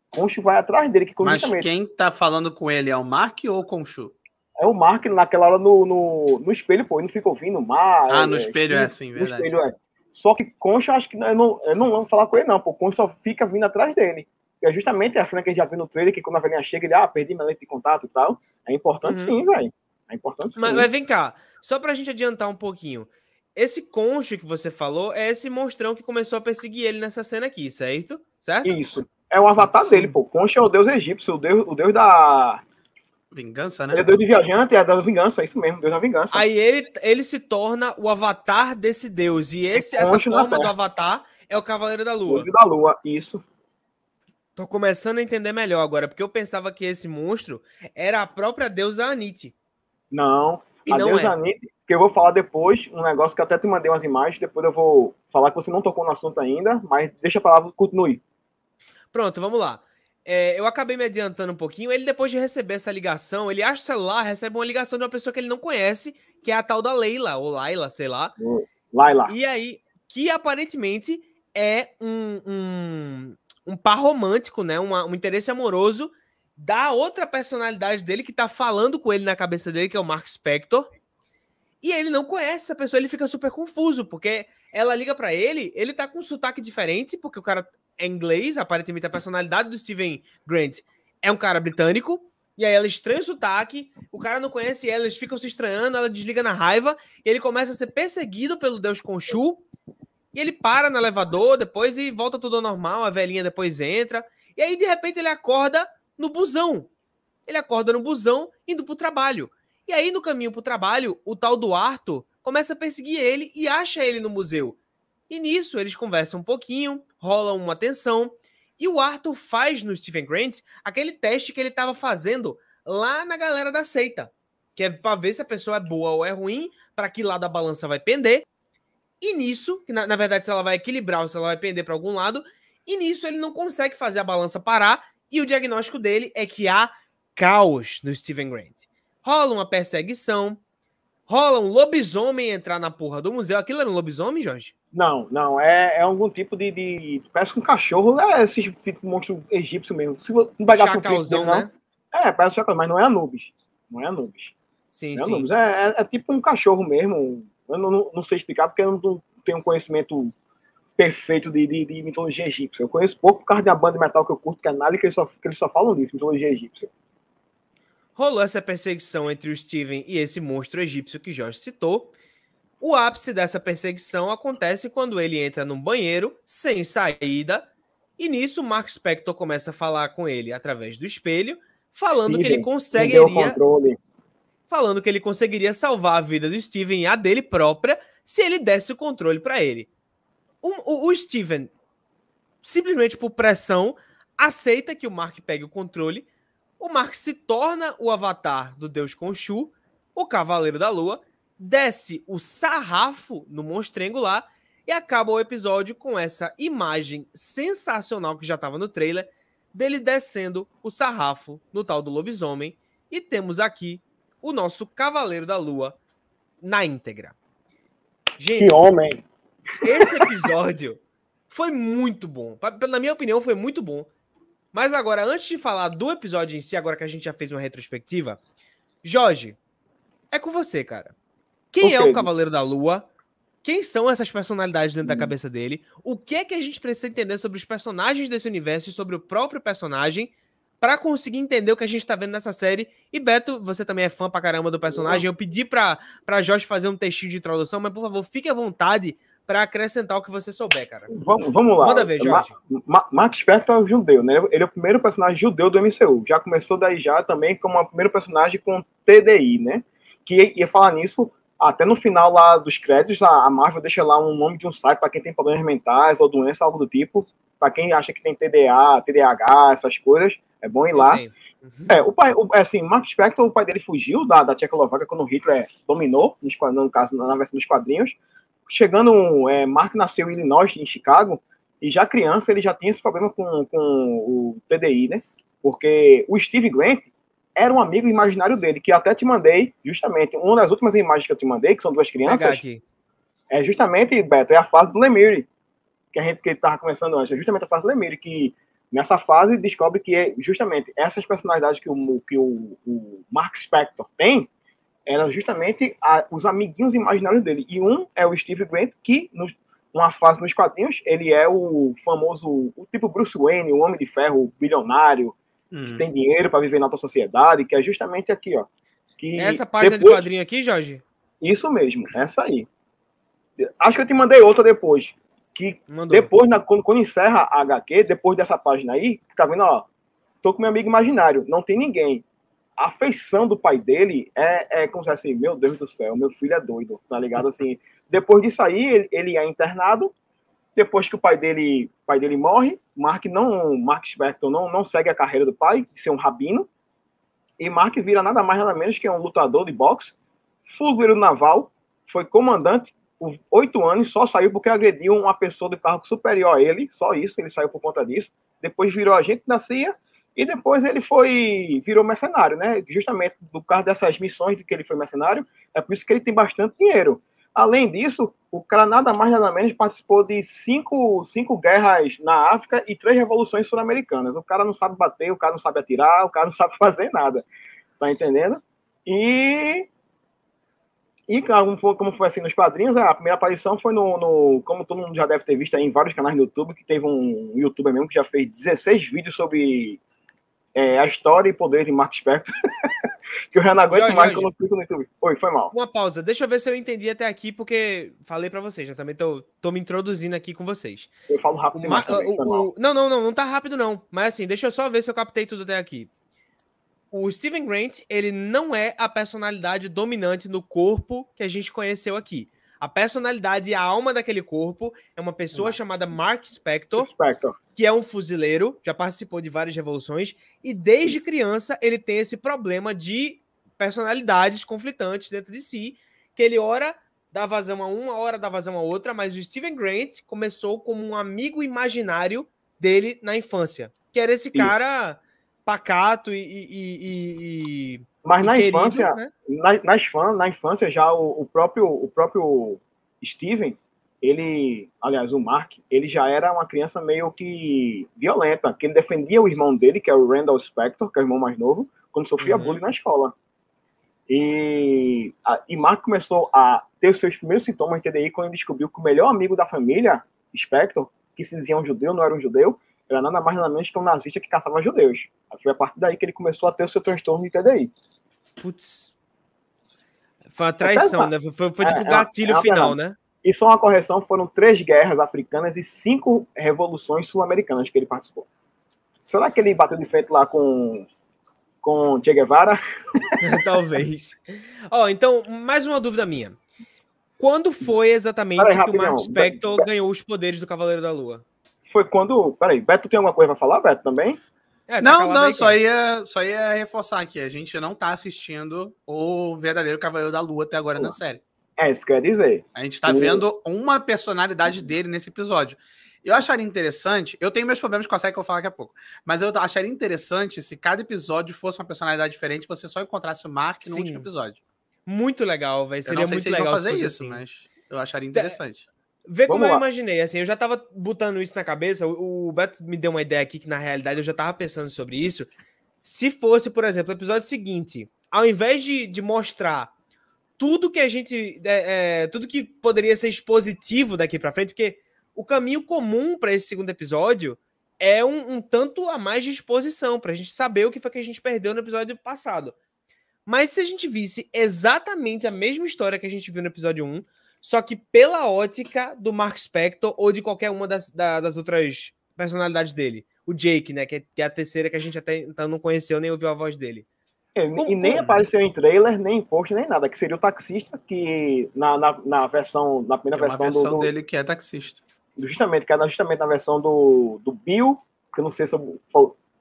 Concho vai atrás dele, que
Mas quem tá falando com ele é o Mark ou o Conchu?
É o Mark naquela hora no, no, no espelho, pô, ele não fica ouvindo o Mar.
Ah, no espelho é assim,
no
verdade.
espelho é. Só que Concho, acho que eu não, eu não vou falar com ele, não, pô. Concho só fica vindo atrás dele. E é justamente a cena que a gente já viu no trailer, que quando a velhinha chega, ele, ah, perdi minha lente de contato e tal. É importante
Uhum.
sim, velho. É importante sim.
Mas, mas vem cá, só pra gente adiantar um pouquinho. Esse concho que você falou é esse monstrão que começou a perseguir ele nessa cena aqui, certo? Certo?
Isso. É o avatar dele, pô. Concho é o deus egípcio, o deus, o deus da.
Vingança,
Ele é
né?
deus de viajante, é da vingança, é isso mesmo, deus da vingança.
Aí ele, ele se torna o avatar desse deus. E esse, essa
concho na
forma do avatar é o Cavaleiro da Lua.
Deus da lua, isso.
Tô começando a entender melhor agora, porque eu pensava que esse monstro era a própria deusa Anite.
Não.
E
a
não
deusa
é.
Anite, que eu vou falar depois, um negócio que eu até te mandei umas imagens, depois eu vou falar que você não tocou no assunto ainda, mas deixa a palavra, continue.
Pronto, vamos lá. É, eu acabei me adiantando um pouquinho. Ele, depois de receber essa ligação, ele acha o celular, recebe uma ligação de uma pessoa que ele não conhece, que é a tal da Leila, ou Laila, sei lá.
Laila.
E aí, que aparentemente é um, um, um par romântico, né? Uma- um interesse amoroso da outra personalidade dele que tá falando com ele na cabeça dele, que é o Mark Spector. E ele não conhece essa pessoa, ele fica super confuso, porque ela liga pra ele, ele tá com um sotaque diferente, porque o cara é inglês, aparentemente a personalidade do Steven Grant é um cara britânico, e aí ela estranha o sotaque, o cara não conhece ela, eles ficam se estranhando, ela desliga na raiva, e ele começa a ser perseguido pelo deus Khonshu, e ele para no elevador depois e volta tudo ao normal, a velhinha depois entra, e aí de repente ele acorda no busão. Ele acorda no busão indo pro trabalho. E aí no caminho pro trabalho, o tal do Arthur começa a perseguir ele e acha ele no museu. E nisso eles conversam um pouquinho, rolam uma tensão, e o Arthur faz no Stephen Grant aquele teste que ele estava fazendo lá na galera da seita, que é para ver se a pessoa é boa ou é ruim, para que lado a balança vai pender. E nisso, na, na verdade se ela vai equilibrar ou se ela vai pender para algum lado, e nisso ele não consegue fazer a balança parar, e o diagnóstico dele é que há caos no Stephen Grant. Rola uma perseguição, rola um lobisomem entrar na porra do museu. Aquilo era um lobisomem, Jorge?
Não, não, é, é algum tipo de, de. Parece que um cachorro, é esse tipo de monstro egípcio mesmo. Se não um print
Chacalzão,
dele, não.
né?
É, parece chacal, mas não é Anubis. Não é Anubis.
Sim,
Não é,
sim.
Anubis. É, é- é tipo um cachorro mesmo. Eu não, não- não sei explicar porque eu não tenho um conhecimento perfeito de, de, de mitologia egípcia. Eu conheço pouco por causa da banda de metal que eu curto, que é Nali, que eles só, que eles só falam disso, mitologia egípcia.
Rolou essa perseguição entre o Steven e esse monstro egípcio que Jorge citou. O ápice dessa perseguição acontece quando ele entra num banheiro sem saída. E nisso, Mark Spector começa a falar com ele através do espelho, falando que ele
Steven, Perdeu o
conseguiria falando que ele conseguiria salvar a vida do Steven e a dele própria se ele desse o controle para ele. O, o, o Steven, simplesmente por pressão, aceita que o Mark pegue o controle. O Mark se torna o avatar do deus Khonshu, o Cavaleiro da Lua, desce o sarrafo no monstrengo lá e acaba o episódio com essa imagem sensacional que já estava no trailer dele descendo o sarrafo no tal do lobisomem. E temos aqui o nosso Cavaleiro da Lua na íntegra. Gente,
Que homem!
esse episódio Foi muito bom. Na minha opinião, foi muito bom. Mas agora, antes de falar do episódio em si, agora que a gente já fez uma retrospectiva, Jorge, é com você, cara. Quem é o Cavaleiro da Lua? Quem são essas personalidades dentro hum. da cabeça dele? O que é que a gente precisa entender sobre os personagens desse universo e sobre o próprio personagem para conseguir entender o que a gente tá vendo nessa série. E Beto, você também é fã pra caramba do personagem. Eu pedi pra, pra Jorge fazer um textinho de introdução, mas por favor, fique à vontade para acrescentar o que você souber, cara.
Vamos, vamos lá.
Manda ver, Jorge.
Ma Ma Max Spector é o judeu, né? Ele é o primeiro personagem judeu do MCU. Já começou daí já também como o primeiro personagem com TDI, né? Que ia falar nisso, até no final lá dos créditos, a Marvel deixa lá um nome de um site para quem tem problemas mentais ou doença, algo do tipo. Para quem acha que tem TDA, TDAH, essas coisas, é bom ir lá. Uhum. É, o pai, o, é assim, Mark Spector, o pai dele fugiu da, da Tchecoslováquia quando Hitler dominou, nos, no caso, na versão dos quadrinhos. Chegando, é, Mark nasceu em Illinois, em Chicago, e já criança ele já tinha esse problema com, com o TDI, né? Porque o Steve Grant era um amigo imaginário dele, que até te mandei, justamente, uma das últimas imagens que eu te mandei, que são duas crianças, é justamente, Beto, é a fase do Lemire, que a gente que estava começando antes, é justamente a fase do Lemire, que nessa fase descobre que é justamente essas personalidades que o, que o, o Mark Spector tem eram justamente a, os amiguinhos imaginários dele. E um é o Steve Grant, que numa fase nos quadrinhos, ele é o famoso, o tipo Bruce Wayne, o Homem de Ferro, bilionário, hum. que tem dinheiro para viver na alta sociedade, que é justamente aqui, ó. Que
essa página depois... do quadrinho aqui, Jorge?
Isso mesmo, essa aí. Acho que eu te mandei outra depois que Mandou. depois, na, quando, quando, encerra a HQ, depois dessa página aí, tá vendo, ó, tô com meu amigo imaginário, não tem ninguém. A feição do pai dele é, é como se assim, meu Deus do céu, meu filho é doido, tá ligado? Assim, depois disso aí, ele, ele é internado, depois que o pai dele, pai dele morre, Mark não, Mark Spector não, não segue a carreira do pai, de ser um rabino, e Mark vira nada mais nada menos que um lutador de boxe, fuzileiro naval, foi comandante por oito anos, só saiu porque agrediu uma pessoa de cargo superior a ele, só isso, ele saiu por conta disso. Depois virou agente da CIA e depois ele foi virou mercenário, né? Justamente do caso dessas missões de que ele foi mercenário, é por isso que ele tem bastante dinheiro. Além disso, o cara nada mais nada menos participou de cinco, cinco guerras na África e três revoluções sul-americanas. O cara não sabe bater, o cara não sabe atirar, o cara não sabe fazer nada. Tá entendendo? E e, claro, como foi assim nos quadrinhos, a primeira aparição foi no, no, Como todo mundo já deve ter visto aí em vários canais do YouTube, que teve um youtuber mesmo que já fez 16 vídeos sobre é, a história e poder de Mark Spector. que eu já não aguento mais quando eu fico no YouTube. Oi, foi mal.
Uma pausa, deixa eu ver se eu entendi até aqui, porque falei para vocês, já também tô, tô me introduzindo aqui com vocês.
Eu falo rápido demais.
Ma também, o, o, não, não, não, não tá rápido não. Mas assim, deixa eu só ver se eu captei tudo até aqui o Steven Grant, ele não é a personalidade dominante no corpo que a gente conheceu aqui. A personalidade e a alma daquele corpo é uma pessoa chamada Mark Spector, Spector, que é um fuzileiro, já participou de várias revoluções, e desde criança ele tem esse problema de personalidades conflitantes dentro de si, que ele ora dá vazão a uma, hora dá vazão a outra, mas o Steven Grant começou como um amigo imaginário dele na infância, que era esse cara pacato e. e,
e Mas na querido, infância, né? na, nas fãs, na infância já o, o, próprio o próprio Steven, ele, aliás, o Mark, ele já era uma criança meio que violenta, que ele defendia o irmão dele, que é o Randall Spector, que é o irmão mais novo, quando sofria uhum. bullying na escola. E, a, e Mark começou a ter os seus primeiros sintomas de TDI quando ele descobriu que o melhor amigo da família, Spector, que se dizia um judeu, não era um judeu, era nada mais nada menos que um nazista que caçava judeus. Foi a partir daí que ele começou a ter o seu transtorno de TDI.
Putz. Foi uma traição, né? Foi, foi tipo o é, é gatilho é, é final, né?
E só uma correção, foram três guerras africanas e cinco revoluções sul-americanas que ele participou. Será que ele bateu de frente lá com com Che Guevara?
Talvez. Ó, oh, então, mais uma dúvida minha. Quando foi exatamente que o Mark Spector ganhou os poderes do Cavaleiro da Lua?
foi quando. Peraí, Beto tem alguma coisa para falar, Beto, também?
É, tá não, não, aí, só ia, só ia reforçar aqui. A gente não tá assistindo o verdadeiro Cavaleiro da Lua até agora na série.
É, isso quer dizer.
A gente tá o... vendo uma personalidade dele nesse episódio. Eu acharia interessante, eu tenho meus problemas com a série que eu vou falar daqui a pouco, mas eu acharia interessante se cada episódio fosse uma personalidade diferente, você só encontrasse o Mark no Sim. último episódio.
Muito legal, velho. Seria muito legal
fazer isso, assim. mas eu acharia interessante.
Vê como Vamos eu lá. imaginei, assim, eu já tava botando isso na cabeça, o, o Beto me deu uma ideia aqui que na realidade eu já tava pensando sobre isso. Se fosse, por exemplo, o episódio seguinte, ao invés de, de mostrar tudo que a gente. É, é, tudo que poderia ser expositivo daqui para frente, porque o caminho comum para esse segundo episódio é um, um, tanto a mais de exposição, pra gente saber o que foi que a gente perdeu no episódio passado. Mas se a gente visse exatamente a mesma história que a gente viu no episódio 1, só que pela ótica do Mark Spector ou de qualquer uma das, da, das outras personalidades dele. O Jake, né? Que é, que é, a terceira que a gente até então não conheceu nem ouviu a voz dele.
É, como, e nem como? apareceu em trailer, nem em post, nem nada, que seria o taxista, que na, na, na versão, na primeira
Tem
versão,
versão
do,
dele que é taxista.
Justamente, que é justamente na versão do, do Bill, que eu não sei se eu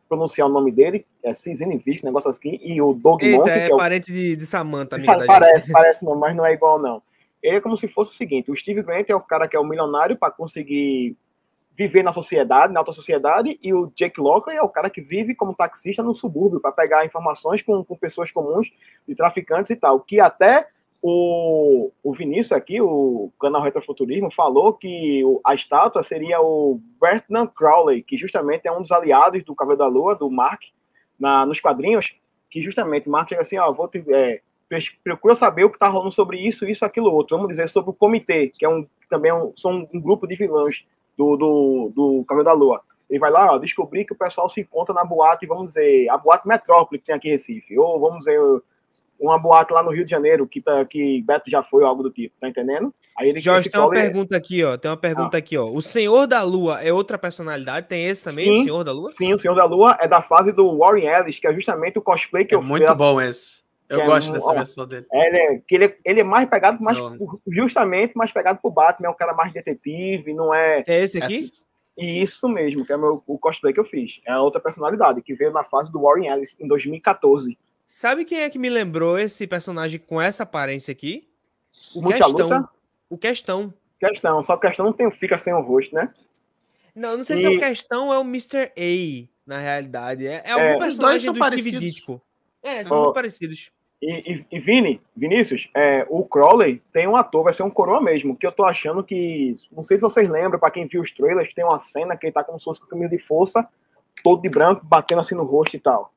pronunciar o nome dele, é Cisine Visk, negócio assim, e o Doug
Eita,
Monk,
é,
é
parente de, de Samantha, amiga
Parece, parece não, mas não é igual não. É como se fosse o seguinte: o Steve Grant é o cara que é o milionário para conseguir viver na sociedade, na alta sociedade, e o Jake Lockley é o cara que vive como taxista no subúrbio para pegar informações com, com pessoas comuns, de traficantes e tal. Que até o, o Vinícius aqui, o canal Retrofuturismo, falou que a estátua seria o Bertrand Crowley, que justamente é um dos aliados do Cavaleiro da Lua, do Mark, na, nos quadrinhos, que justamente Mark chega assim, ó, vou te, é, procura saber o que está rolando sobre isso, isso, aquilo, outro. Vamos dizer sobre o comitê, que é um também é um, são um grupo de vilões do, do, do Cavaleiro da Lua. Ele vai lá, ó, descobrir que o pessoal se encontra na boate, vamos dizer, a boate Metrópole que tem aqui em Recife, ou vamos dizer, uma boate lá no Rio de Janeiro, que, tá, que Beto já foi, ou algo do tipo, tá entendendo?
Aí ele Jorge, tem uma pergunta aqui, ó. Tem uma pergunta ah. aqui, ó. O Senhor da Lua é outra personalidade? Tem esse também, sim, o Senhor da Lua?
Sim, o Senhor da Lua é da fase do Warren Ellis, que é justamente o cosplay que
é
eu
muito fiz. Muito bom esse. Eu é gosto dessa versão dele.
Ele é, que ele, é, ele é mais pegado, mais, justamente mais pegado pro Batman, é um cara mais detetive, não é.
É esse aqui?
E isso mesmo, que é meu, o cosplay que eu fiz. É a outra personalidade, que veio na fase do Warren Ellis em 2014.
Sabe quem é que me lembrou esse personagem com essa aparência aqui?
O Questão.
O Questão.
Questão, só que Questão não tem, fica sem o rosto, né?
Não, não sei e... se é o Questão ou é o Mr. A, na realidade. É, é algum é, personagem do Steve Ditko. É, são oh, muito parecidos.
E, e, e, Vini, Vinícius, é, o Crowley tem um ator, vai ser um coroa mesmo, que eu tô achando que. Não sei se vocês lembram, para quem viu os trailers, tem uma cena que ele tá como se fosse com camisa de força, todo de branco, batendo assim no rosto e tal.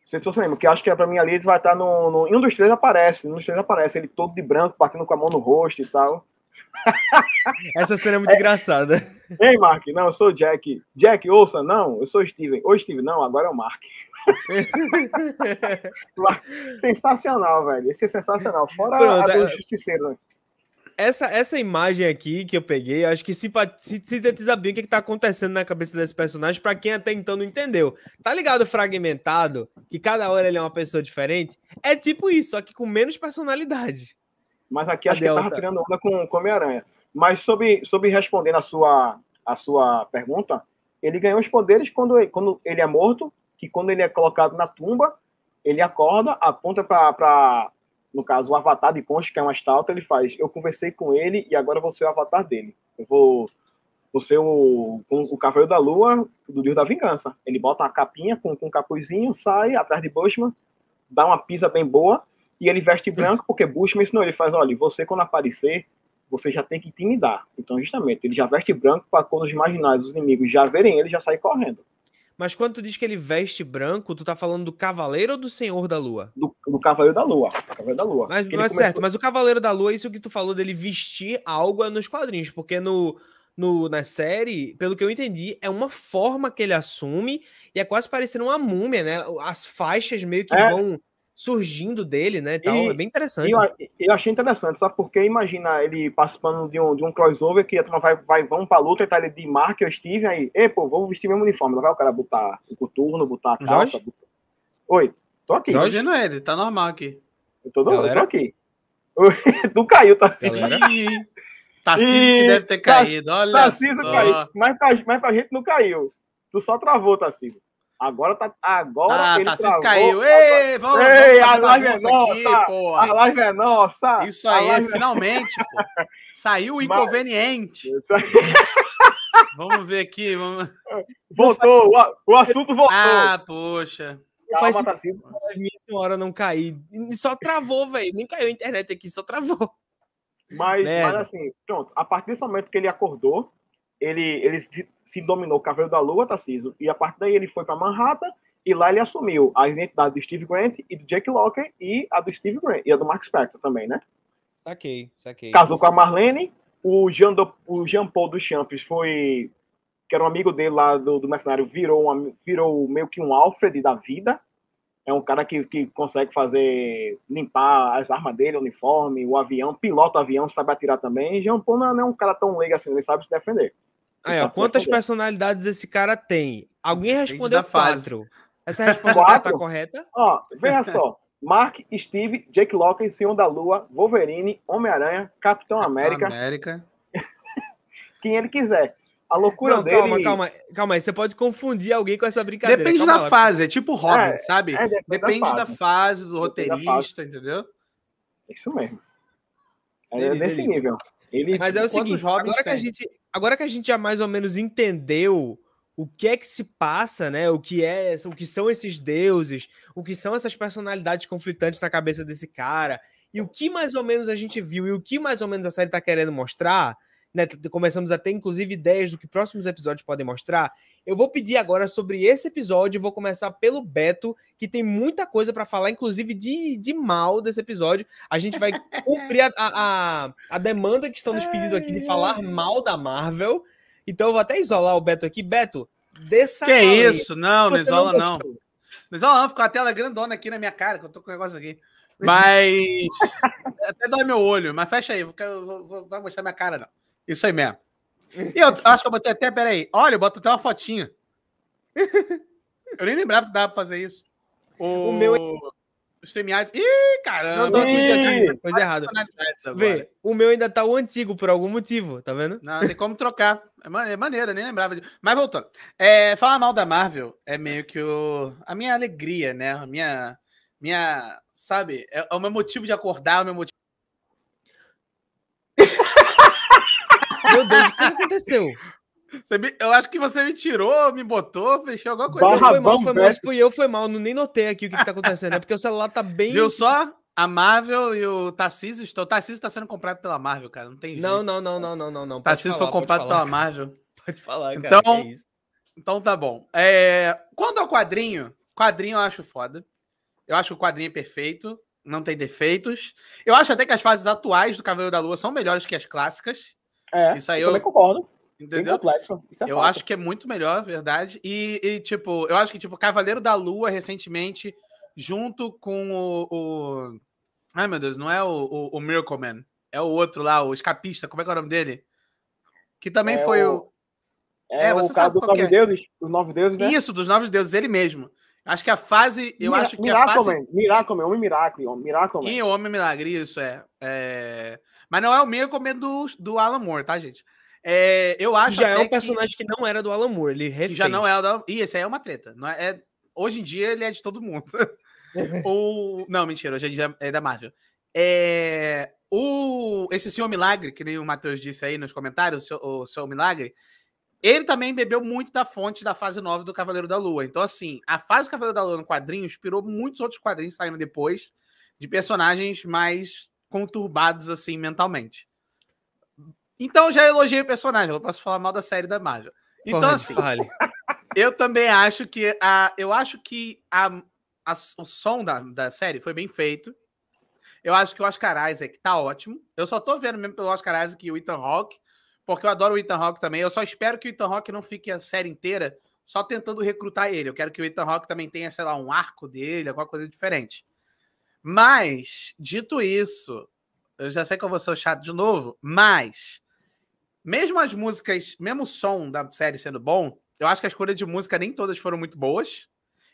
Não sei se você lembra, que acho que é pra mim ali ele vai estar tá no, no. Em um dos três aparece, um dos três aparece, ele todo de branco, batendo com a mão no rosto e tal.
Essa cena é muito é. engraçada.
Ei, Mark, não, eu sou o Jack. Jack, ouça, não, eu sou o Steven. Oi, Steven, não, agora é o Mark. sensacional, velho. Esse é sensacional. Fora Pronto, a do é... Justiceiro, né?
Essa, essa imagem aqui que eu peguei, acho que sintetiza bem o que, está acontecendo na cabeça desse personagem para quem até então não entendeu. Tá ligado fragmentado? Que cada hora ele é uma pessoa diferente? É tipo isso, só que com menos personalidade.
Mas aqui a acho Delta. que ele tava tirando onda com, com Homem-Aranha. Mas sobre, sobre respondendo a sua, a sua pergunta, ele ganhou os poderes quando, quando ele é morto que quando ele é colocado na tumba, ele acorda, aponta para, no caso, o avatar de Concha, que é uma estátua, ele faz, eu conversei com ele e agora vou ser o avatar dele. Eu vou, vou ser o, o Cavaleiro da Lua do Deus da Vingança. Ele bota uma capinha com, com um capuzinho, sai atrás de Bushman, dá uma pisa bem boa, e ele veste branco, porque Bushman ensinou, ele faz, olha, você quando aparecer, você já tem que intimidar. Então, justamente, ele já veste branco para quando os marginais, os inimigos já verem ele, já saem correndo.
Mas quando tu diz que ele veste branco, tu tá falando do Cavaleiro ou do Senhor da Lua?
Do, do Cavaleiro da Lua. Cavaleiro da Lua.
Mas, mas começou... certo, mas o Cavaleiro da Lua, isso que tu falou dele vestir algo é nos quadrinhos, porque no, no, na série, pelo que eu entendi, é uma forma que ele assume e é quase parecendo uma múmia, né? As faixas meio que é. vão surgindo dele, né? Tal. E, é bem interessante.
Eu, eu, achei interessante, sabe? Porque imagina ele participando de um, de um crossover que a turma vai, vai vão pra luta e tá ele de Mark ou Steven aí, e pô, vou vestir meu uniforme. Lá vai o cara botar o coturno, botar a calça. Botar... Oi, tô aqui.
Jorge não é ele, tá normal aqui.
Eu tô, eu tô aqui. tu caiu, tá assim.
Tarcísio que deve ter caído, olha Tarcísio só. caiu,
mas pra, mas pra gente não caiu. Tu só travou, Tarcísio. Agora tá. Agora
ah, ele Tarcísio travou. caiu. Ei, vamos, Ei,
vamos a live é nossa. Aqui, a live é nossa.
Isso aí, é, finalmente, pô. Saiu o inconveniente. Aí... vamos ver aqui. Vamos...
Voltou, o, o assunto voltou.
Ah, poxa.
Calma, Faz Tarcísio. minha senhora não cair. Só travou, velho. Nem caiu a internet aqui, só travou.
Mas, mas, assim, pronto, a partir desse momento que ele acordou, ele, ele se, se dominou o Cavaleiro da Lua, Tarcísio, e a partir daí ele foi para Manhattan, e lá ele assumiu a identidade do Steve Grant e do Jake Locker, e a do Steve Grant, e a do Mark Spector também, né?
Saquei, saquei.
Casou com a Marlene, o Jean, do, o Jean Paul dos Champs foi, que era um amigo dele lá do, do mercenário, virou, uma, virou meio que um Alfred da vida, é um cara que, que consegue fazer, limpar as armas dele, o uniforme, o avião, pilota o avião, sabe atirar também. Jean Paul não é um cara tão leigo assim, ele sabe se defender.
Aí, ó, quantas defender. personalidades esse cara tem? Alguém respondeu quatro. Essa resposta tá correta?
Ó, veja só. Mark, Steve, Jake Locke, Senhor da Lua, Wolverine, Homem-Aranha, Capitão, Capitão América.
América.
Quem ele quiser. A loucura não, dele.
Calma, calma, calma aí. Você pode confundir alguém com essa brincadeira.
Depende
calma
da lá. fase, é tipo Robin, é, sabe? É, depende, depende da, fase. da, fase. do roteirista, fase. entendeu?
Isso mesmo. É desse ele. nível.
Ele, Mas tipo, é o seguinte, agora que, a gente, agora que a gente já mais ou menos entendeu o que é que se passa, né? O que é, o que são esses deuses, o que são essas personalidades conflitantes na cabeça desse cara, e o que mais ou menos a gente viu e o que mais ou menos a série tá querendo mostrar, né, começamos a ter inclusive ideias do que próximos episódios podem mostrar. Eu vou pedir agora sobre esse episódio, vou começar pelo Beto, que tem muita coisa para falar, inclusive de, de mal desse episódio. A gente vai cumprir a, a, a demanda que estão nos pedindo aqui de falar mal da Marvel. Então eu vou até isolar o Beto aqui. Beto, dessa
Que isso? Não, não isola não. Não isola não, ficou a tela grandona aqui na minha cara, que eu tô com o negócio aqui. Mas. até dói meu olho, mas fecha aí, vou, vou, vou, vai mostrar minha cara, não. Isso aí mesmo. E eu acho que eu botei até, peraí. Olha, eu boto até uma fotinha. Eu nem lembrava que dava pra fazer isso. O, o meu. Os StreamYards. Ih, caramba! Não, tô
aqui, coisa errada. Vê, o meu ainda tá o antigo por algum motivo, tá vendo?
Não, tem como trocar. É, é maneiro, nem lembrava. Mas voltando. É, falar mal da Marvel é meio que o... a minha alegria, né? A minha. minha sabe? É, é o meu motivo de acordar, o meu motivo.
Meu Deus, o que aconteceu?
Me, eu acho que você me tirou, me botou, fechou alguma coisa.
Barra foi mal, foi mal, fui eu, foi mal. Não nem notei aqui o que, que tá acontecendo, é porque o celular tá bem.
Viu só? A Marvel e o Tarcísio estão. O Tarcísio tá sendo comprado pela Marvel, cara. Não tem jeito.
Não, não, não, não, não, não. não.
Tarcísio foi comprado pela Marvel.
Pode falar, cara.
Então, é então tá bom. É, quando ao quadrinho, quadrinho eu acho foda. Eu acho que o quadrinho é perfeito, não tem defeitos. Eu acho até que as fases atuais do Cavaleiro da Lua são melhores que as clássicas.
É, isso aí eu, eu também concordo.
Entendeu? É eu acho que é muito melhor, verdade. E, e, tipo, eu acho que, tipo, Cavaleiro da Lua, recentemente, junto com o. o... Ai, meu Deus, não é o, o, o, Miracle Man. É o outro lá, o escapista. Como é que é o nome dele? Que também é foi o. o...
É, é você o cara dos nove é. deuses, dos nove deuses, né?
Isso, dos nove deuses, ele mesmo. Acho que a fase. Eu
Mira
acho que
Miracle
a fase.
Man, Miracle Man, Homem Miracle, Miracle Man.
E Homem Milagre, isso é. é... Mas não é o Miracle Man do, do Alan Moore, tá, gente? É, eu acho
já é um personagem que... que... não era do Alan Moore, ele refez.
Já não é o do... E esse aí é uma treta. Não é... é... Hoje em dia ele é de todo mundo. o... Não, mentira, hoje em dia é da Marvel. É... O... Esse Senhor Milagre, que nem o Matheus disse aí nos comentários, o Senhor, o Senhor Milagre, ele também bebeu muito da fonte da fase 9 do Cavaleiro da Lua. Então, assim, a fase do Cavaleiro da Lua no quadrinho inspirou muitos outros quadrinhos saindo depois de personagens mais conturbados, assim, mentalmente. Então já elogiei o personagem, eu posso falar mal da série da Marvel. Então, Porra, assim, fale. eu também acho que a. Eu acho que a, a, o som da, da série foi bem feito. Eu acho que o Oscar Isaac tá ótimo. Eu só tô vendo mesmo pelo Oscar Isaac e o Ethan Hawke, porque eu adoro o Ethan Hawke também. Eu só espero que o Ethan Hawke não fique a série inteira só tentando recrutar ele. Eu quero que o Ethan Hawke também tenha, sei lá, um arco dele, alguma coisa diferente. Mas, dito isso, eu já sei que eu vou ser o chato de novo, mas mesmo as músicas, mesmo o som da série sendo bom, eu acho que a escolha de música nem todas foram muito boas.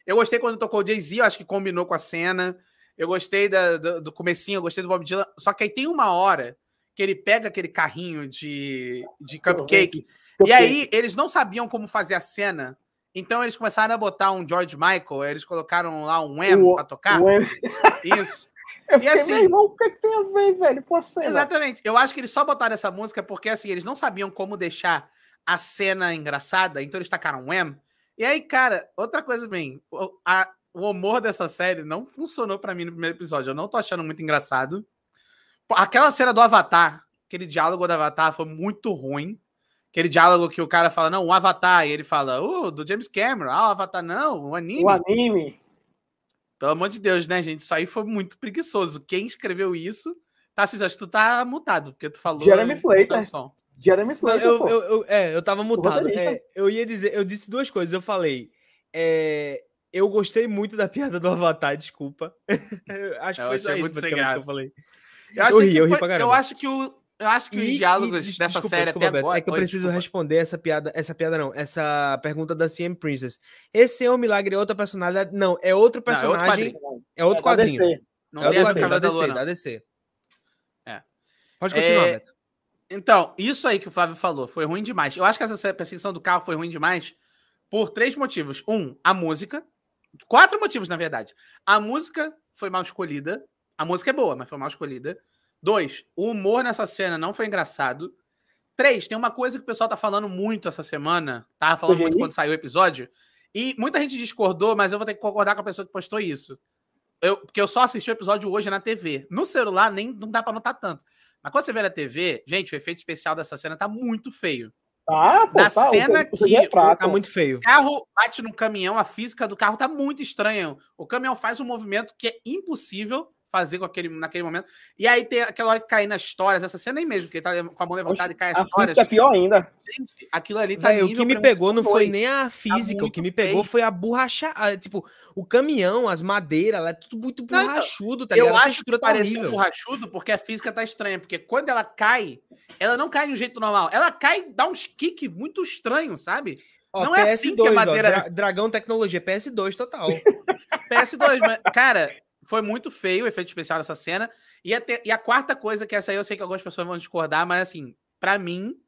Eu gostei quando tocou o Jay-Z, eu acho que combinou com a cena. Eu gostei da, do, do comecinho, eu gostei do Bob Dylan. Só que aí tem uma hora que ele pega aquele carrinho de, de cupcake. E aí eles não sabiam como fazer a cena. Então eles começaram a botar um George Michael, eles colocaram lá um M para tocar. Isso.
Eu e assim, meu irmão, o que, é que tem a ver, velho? Pô,
exatamente. Eu acho que eles só botaram essa música porque assim, eles não sabiam como deixar a cena engraçada, então eles tacaram um M. E aí, cara, outra coisa bem, o, a, o humor dessa série não funcionou para mim no primeiro episódio. Eu não tô achando muito engraçado. Aquela cena do Avatar, aquele diálogo do Avatar foi muito ruim. Aquele diálogo que o cara fala, não, o Avatar, e ele fala, uh, do James Cameron, ah, o Avatar não, o anime.
O anime.
Pelo amor de Deus, né, gente? Isso aí foi muito preguiçoso. Quem escreveu isso. Tá, assim, acho que tu tá mutado, porque tu falou.
Jeremy Slater. Jeremy Slater.
Eu, eu, eu, é, eu tava mutado. É, eu ia dizer, eu disse duas coisas. Eu falei. É, eu gostei muito da piada do Avatar, desculpa. acho que
eu
foi só isso
muito sem graça.
que eu falei.
Eu, eu ri, eu ri pra caramba. Eu acho que o, eu acho que os diálogos e, dessa desculpa, série
desculpa, até agora. É que eu preciso desculpa. responder essa piada, essa piada não, essa pergunta da CM Princess. Esse é o milagre, é outra personalidade? Não, é outro personagem. Não, é outro quadrinho. É outro quadrinho.
Não é outro quadrinho,
da DC, da DC.
É.
Pode continuar, é... Beto.
Então, isso aí que o Flávio falou foi ruim demais. Eu acho que essa perseguição do carro foi ruim demais por três motivos. Um, a música. Quatro motivos, na verdade. A música foi mal escolhida. A música é boa, mas foi mal escolhida. Dois, o humor nessa cena não foi engraçado. Três, tem uma coisa que o pessoal tá falando muito essa semana. Tava falando muito quando saiu o episódio. E muita gente discordou, mas eu vou ter que concordar com a pessoa que postou isso. Eu, porque eu só assisti o episódio hoje na TV. No celular nem não dá para notar tanto. Mas quando você vê na TV, gente, o efeito especial dessa cena tá muito feio.
Ah, pô,
Na
tá,
cena
o,
que
é fraco.
Tá muito feio.
o carro bate no caminhão, a física do carro tá muito estranha. O caminhão faz um movimento que é impossível fazer com aquele, naquele momento. E aí tem aquela hora que cai nas histórias, essa cena aí mesmo, que ele tá com a mão levantada e cai as histórias.
física é pior ainda.
Gente, aquilo ali tá
Véi, o que me pegou
que
não foi nem a física, o
muito
que me pegou
feio.
foi a borracha, a- tipo, o caminhão, as madeiras, ela é tudo muito
então,
borrachudo, tá
Eu
ligado? A
acho que
tá
pareceu
horrível.
borrachudo porque a física tá estranha. Porque quando ela cai, ela não cai de um jeito normal. Ela cai e dá uns kick muito estranho, sabe?
Ó,
não é assim que a
PS2, ó,
madeira-
Dra- Dragão Tecnologia, PS2 total.
PS2, mas, cara, foi muito feio o efeito especial dessa cena. E a, e a quarta coisa, que essa aí eu sei que algumas pessoas vão discordar, mas assim, pra mim,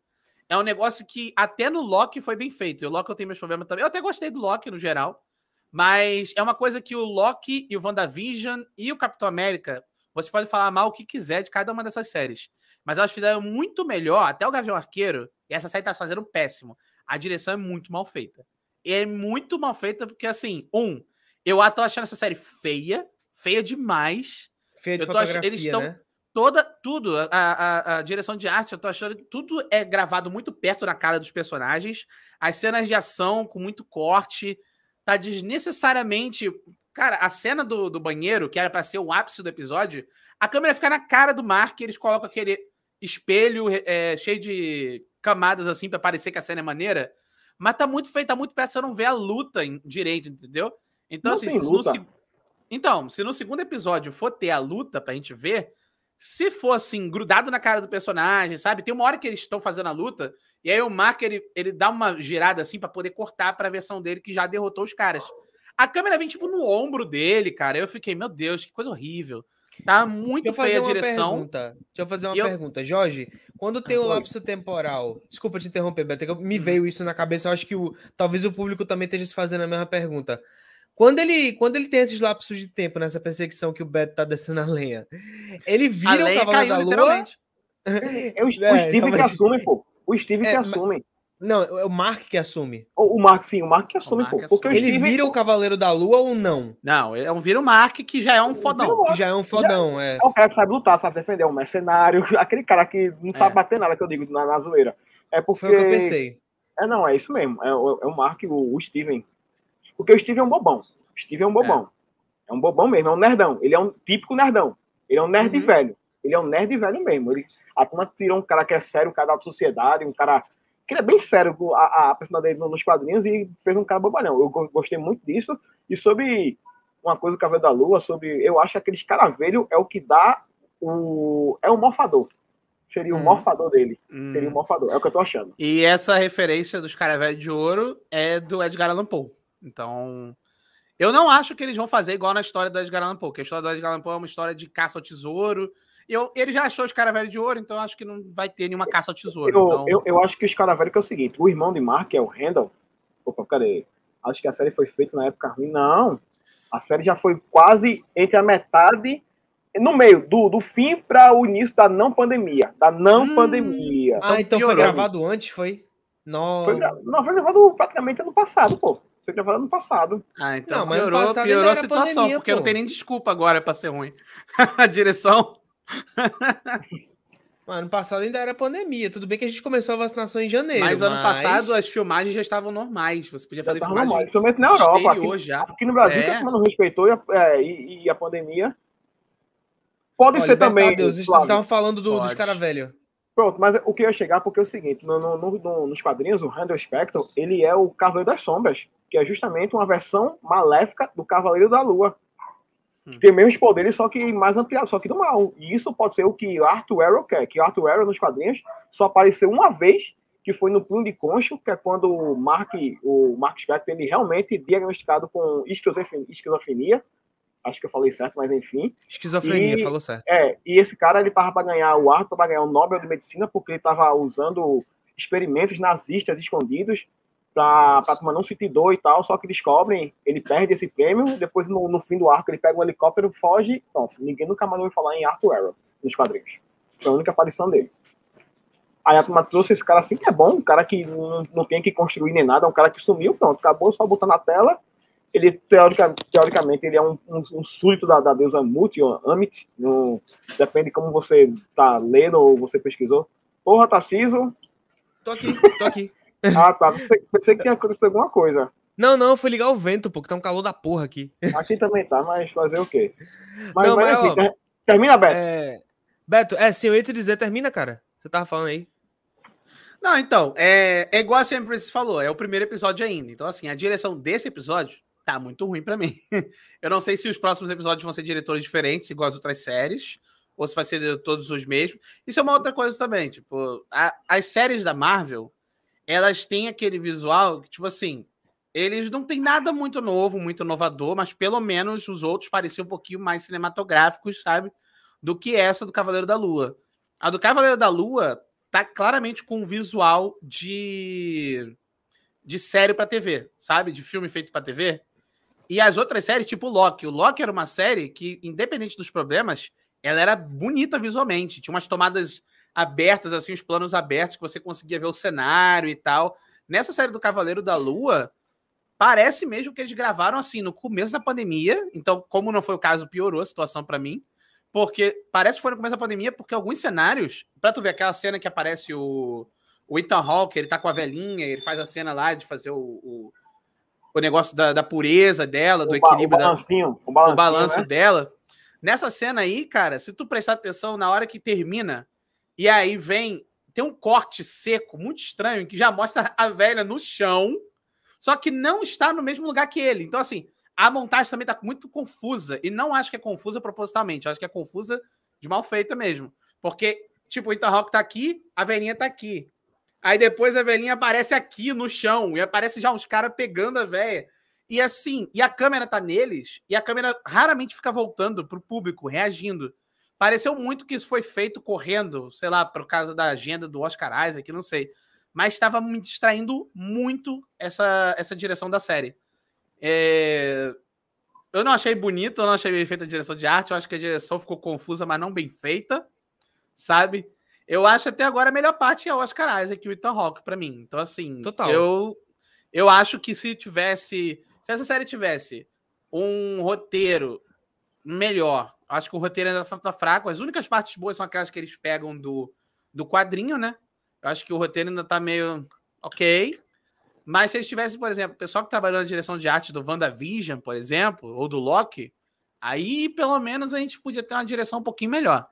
é um negócio que até no Loki foi bem feito. E o Loki eu tenho meus problemas também. Eu até gostei do Loki no geral. Mas é uma coisa que o Loki e o WandaVision e o Capitão América, você pode falar mal o que quiser de cada uma dessas séries. Mas elas fizeram muito melhor, até o Gavião Arqueiro, e essa série tá fazendo péssimo. A direção é muito mal feita. E é muito mal feita porque, assim, um, eu tô achando essa série feia, feia demais.
Feia de
Eu tô ach-
fotografia,
eles estão-
né?
Toda, tudo, a, a, a direção de arte, eu tô achando que tudo é gravado muito perto na cara dos personagens. As cenas de ação com muito corte, tá desnecessariamente. Cara, a cena do, do banheiro, que era pra ser o ápice do episódio, a câmera fica na cara do Mark, eles colocam aquele espelho é, cheio de camadas assim pra parecer que a cena é maneira. Mas tá muito feito, tá muito perto, você não vê a luta em- direito, entendeu? Então,
Não
assim,
tem
se
luta.
seg- então, se no segundo episódio for ter a luta pra gente ver, se for assim, grudado na cara do personagem, sabe? Tem uma hora que eles estão fazendo a luta, e aí o Mark ele, ele dá uma girada assim pra poder cortar pra versão dele que já derrotou os caras. A câmera vem tipo no ombro dele, cara. Eu fiquei, meu Deus, que coisa horrível. Tá muito feia a direção.
pergunta. Deixa eu fazer uma
eu-
pergunta. Jorge, quando tem o lapso temporal. Desculpa te interromper, Beto, me veio isso na cabeça. Eu acho que o, talvez o público também esteja se fazendo a mesma pergunta. Quando ele, quando ele tem esses lapsos de tempo nessa perseguição que o Beto tá descendo a lenha, ele
A
vira o
caiu
da Lua.
É o, o
É,
Steve que assume, pô. O Steve
É,
que assume.
Não, é o Mark que assume.
O, o Mark, sim, o Mark que assume,
Mark
pô.
que
Porque
assume.
Ele
Steve.
vira o Cavaleiro da Lua ou não?
Não, é um vira o Mark que já é um fodão.
Que já é um fodão, é.
É o cara que sabe lutar, sabe defender, é um mercenário, aquele cara que não sabe
É.
bater nada, que eu digo na, na zoeira. É porque.
Foi o que eu pensei.
É, não, é isso mesmo. É, o- é o Mark, o, o Steven. Porque o Steven é um bobão. O Steven é um bobão. É, um bobão mesmo, é um nerdão. Ele é um típico nerdão. Ele é um nerd
Uhum.
velho. Ele é um nerd velho mesmo. Ele, a turma tirou um cara que é sério, um cara da sociedade, um cara que ele é bem sério, a, a dele nos quadrinhos, e fez um cara bobalhão. Eu go- gostei muito disso. E sobre uma coisa do Cavaleiro da Lua, sobre. Eu acho que aquele escaravelho é o que dá o. É o morfador. Seria o
Hum.
morfador dele.
Hum.
Seria o morfador. É o que eu tô achando.
E essa referência dos caras velhos de ouro é do Edgar Allan Poe. Então, eu não acho que eles vão fazer igual na história do Edgar Allan Poe, que a história do Edgar Allan Poe é uma história de caça ao tesouro. Eu, ele já achou os caras velhos de ouro, então eu acho que não vai ter nenhuma caça ao tesouro.
Eu,
então,
eu, eu acho que os caras velhos que é o seguinte: o irmão de Mark, é o Randall. Opa, cadê? Acho que a série foi feita na época ruim. Não. A série já foi quase entre a metade. No meio, do, do fim para o início da não pandemia. Da não
Hum.
pandemia.
Ah, então foi
piorou.
gravado antes, foi? Não.
Foi, gra- não, foi gravado praticamente ano passado, pô. Foi gravado ano passado.
Ah, então
Não, mas
piorou,
passado
piorou a situação,
pandemia,
porque não
pô.
tem nem desculpa agora pra ser ruim. a direção.
Ano passado ainda era pandemia. Tudo bem que a gente começou a vacinação em janeiro.
Mas, ano passado as filmagens já estavam normais. Você podia fazer
filmagem
normais,
principalmente na Europa. Aqui, já. aqui no Brasil, é. que a não respeitou e a, é, e, e a pandemia. Pode Olha, ser também.
Deus, vocês estavam falando do, dos caras velhos.
Pronto, mas o que eu ia chegar, porque é o seguinte: no, no, no, nos quadrinhos, o Randall Spector, ele é o Cavaleiro das Sombras, que é justamente uma versão maléfica do Cavaleiro da Lua. Hum. Tem mesmos poderes, só que mais ampliado, só que do mal. E isso pode ser o que Arthur Arrow quer, que Arthur Arrow nos quadrinhos só apareceu uma vez, que foi no Plano de Concho, que é quando o Mark, o Mark Spector, ele realmente diagnosticado com esquizofrenia, acho que eu falei certo, mas enfim.
Esquizofrenia, e, falou certo.
É, e esse cara, ele tava para ganhar o Arthur, para ganhar o Nobel de Medicina, porque ele estava usando experimentos nazistas escondidos para a não sentir dor e tal, só que descobrem, ele perde esse prêmio, depois no, no fim do arco ele pega um helicóptero, foge, pronto, ninguém nunca mais ouviu falar em Arthur Arrow nos quadrinhos. Foi a única aparição dele. Aí a turma trouxe esse cara assim, que é bom, um cara que não, não tem que construir nem nada, é um cara que sumiu, pronto, acabou, só botar na tela. Ele, teoricamente, teoricamente ele é um, um, um súdito da, da deusa Mut, ou Amit, no, depende de como você tá lendo ou você pesquisou. Porra, Tarciso.
Tô aqui, tô aqui.
Ah, tá. Pensei, pensei que tinha acontecido alguma coisa.
Não, não, foi ligar o vento, porque tá um calor da porra aqui.
Aqui também tá, mas fazer o quê? Mas, não, mas, mas enfim, ó, termina, Beto.
É... Beto, é, sim, eu ia te dizer, termina, cara. Você tava falando aí.
Não, então, é, é igual a sempre você falou, é o primeiro episódio ainda. Então, assim, a direção desse episódio tá muito ruim para mim. Eu não sei se os próximos episódios vão ser diretores diferentes, igual as outras séries, ou se vai ser todos os mesmos. Isso é uma outra coisa também, tipo, a, as séries da Marvel, elas têm aquele visual que, tipo assim, eles não têm nada muito novo, muito inovador, mas pelo menos os outros pareciam um pouquinho mais cinematográficos, sabe? Do que essa do Cavaleiro da Lua. A do Cavaleiro da Lua tá claramente com um visual de de série para TV, sabe? De filme feito para TV. E as outras séries, tipo Loki. O Loki era uma série que, independente dos problemas, ela era bonita visualmente. Tinha umas tomadas abertas, assim, os planos abertos, que você conseguia ver o cenário e tal. Nessa série do Cavaleiro da Lua, parece mesmo que eles gravaram assim no começo da pandemia. Então, como não foi o caso, piorou a situação para mim. Porque parece que foi no começo da pandemia, porque alguns cenários, pra tu ver aquela cena que aparece o, o Ethan Hawke, ele tá com a velhinha, ele faz a cena lá de fazer o, o, o negócio da, da, pureza dela, do o equilíbrio, o
balancinho,
da, o, balancinho, o balanço né? dela. Nessa cena aí, cara, se tu prestar atenção na hora que termina, e aí vem. Tem um corte seco muito estranho que já mostra a velha no chão, só que não está no mesmo lugar que ele. Então, assim, a montagem também está muito confusa. E não acho que é confusa propositalmente, acho que é confusa de mal feita mesmo. Porque, tipo, o Ethan Rock tá aqui, a velhinha tá aqui. Aí depois a velhinha aparece aqui no chão e aparece já uns caras pegando a velha. E assim, e a câmera tá neles, e a câmera raramente fica voltando pro público, reagindo. Pareceu muito que isso foi feito correndo, sei lá, por causa da agenda do Oscar Isaac, não sei. Mas estava me distraindo muito essa, essa direção da série. É... Eu não achei bonito, eu não achei bem feita a direção de arte, eu acho que a direção ficou confusa, mas não bem feita, sabe? Eu acho até agora a melhor parte é o Oscar Isaac e o Ethan Hawke para mim. Então, assim, Total. eu eu acho que se tivesse. Se essa série tivesse um roteiro melhor, acho que o roteiro ainda tá fraco. As únicas partes boas são aquelas que eles pegam do, do quadrinho, né? Eu acho que o roteiro ainda tá meio ok. Mas se eles tivessem, por exemplo, o pessoal que trabalhou na direção de arte do WandaVision, por exemplo, ou do Loki, aí pelo menos a gente podia ter uma direção um pouquinho melhor.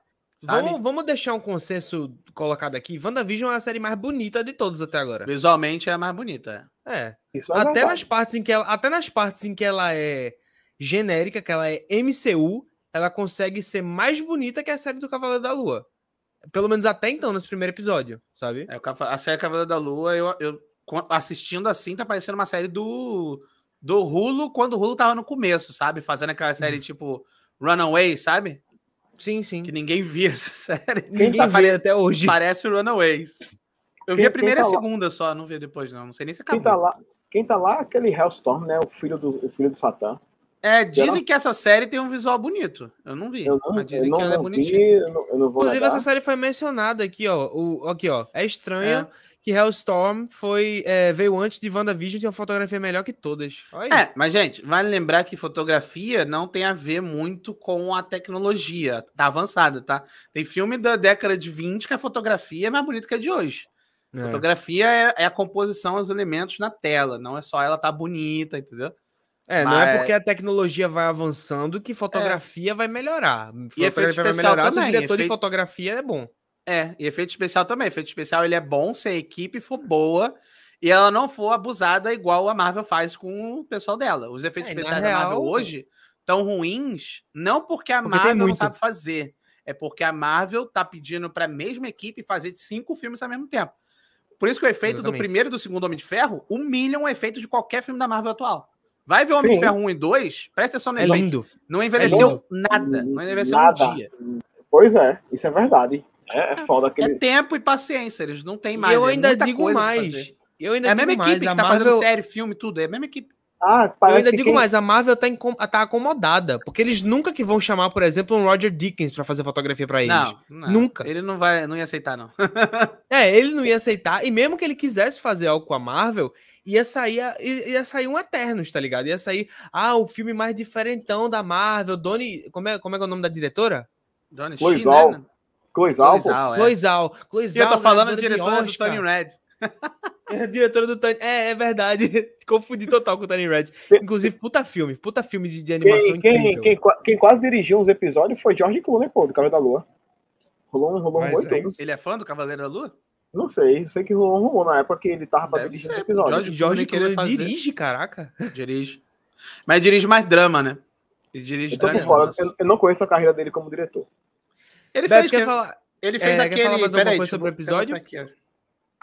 Vamos, vamos, deixar um consenso colocado aqui. WandaVision é a série mais bonita de todos até agora.
Visualmente é a mais bonita.
É. é até nas partes em que ela, até nas partes em que ela é genérica, que ela é MCU, ela consegue ser mais bonita que a série do Cavaleiro da Lua. Pelo menos até então, nesse primeiro episódio, sabe?
É, a série Cavaleiro da Lua, eu, eu assistindo assim, tá parecendo uma série do do Hulu quando o Hulu tava no começo, sabe? Fazendo aquela série tipo Runaway, sabe?
Sim, sim.
Que ninguém via essa série.
Ninguém tá vê até hoje.
Parece Runaways. Eu quem, vi a primeira tá e a segunda lá? só, não vi depois, não. Não sei nem se acabou.
Quem tá lá, quem tá lá é aquele Hellstorm, né? O filho do, o filho do Satã.
É, dizem que essa série tem um visual bonito. Eu não vi.
Eu não,
mas dizem
não,
que ela
é
bonitinha.
Inclusive, negar. essa série foi mencionada aqui, ó. O, aqui, ó. É estranho é. que Hellstorm foi, é, veio antes de WandaVision e tem uma fotografia melhor que todas. Olha aí.
É, mas, gente, vale lembrar que fotografia não tem a ver muito com a tecnologia. Tá avançada, tá? Tem filme da década de 20 que a fotografia é mais bonita que a de hoje.
É.
Fotografia é, é a composição, os elementos na tela. Não é só ela tá bonita, entendeu?
É, não é
Mas-
porque a tecnologia vai avançando que fotografia vai melhorar.
E efeito especial
melhorar se o
também,
diretor de
efeito-
fotografia é bom.
É, e efeito especial também. Efeito especial ele é bom se a equipe for boa e ela não for abusada igual a Marvel faz com o pessoal dela. Os efeitos
É,
especiais da Marvel
real-
hoje estão ruins, não porque a
Porque
Marvel não sabe fazer, é porque a Marvel tá pedindo para a mesma equipe fazer cinco filmes ao mesmo tempo. Por isso que o efeito do
Exatamente.
primeiro e do segundo Homem de Ferro humilham o efeito de qualquer filme da Marvel atual. Vai ver o Homem
Sim.
de Ferro 1 e 2, presta atenção no
É lindo.
Não envelheceu
lindo.
nada, não envelheceu
Nada.
um dia.
Pois é, isso é verdade. É, é foda
É
aquele.
tempo e paciência, eles não têm
E
mais.
eu
é
ainda digo mais. Eu ainda
É a
digo
mesma
mais,
equipe que
a
tá fazendo
Marvel-
série, filme, tudo. É a mesma equipe.
Ah,
Eu ainda
que
digo
quem-
mais, a Marvel tá, incom- tá acomodada, porque eles nunca que vão chamar, por exemplo, um Roger Dickens pra fazer fotografia pra eles.
Não, não,
Nunca.
Ele não vai, não ia aceitar, não.
É, ele não ia aceitar, e mesmo que ele quisesse fazer algo com a Marvel, ia sair, a- ia sair um Eternos, tá ligado? Ia sair, ah, o filme mais diferentão da Marvel, Donnie, como é, como é que é o nome da diretora?
China,
ó,
né?
Coisal, pô.
Cloizal, é.
Cloizal.
E
Cloizal,
eu tô falando
ganhadora de
diretora do. Tony Red.
É, diretora do Tony. É, é verdade. Confundi total com o Tony Red. Inclusive, puta filme. Puta filme de, de animação
Quem, quem,
incrível.
quem, quem quase dirigiu uns episódios foi George Clooney, pô, do Cavaleiro da Lua. Rolou um rolou um e
é.
Ele é fã do Cavaleiro da Lua?
Não sei, sei que rolou um rumor na época que ele tava pra dirigir
ser,
esse episódio.
George-
Jorge
Clooney fazer.
dirige, caraca.
Dirige. Mas dirige mais drama, né? Ele dirige
Eu tô por
drama.
fora, eu, eu não conheço a carreira dele como diretor.
Ele
Beto,
fez,
quer
que-
falar?
ele fez
é, quer
aquele.
falar mais alguma
Peraí,
sobre o episódio?
aqui.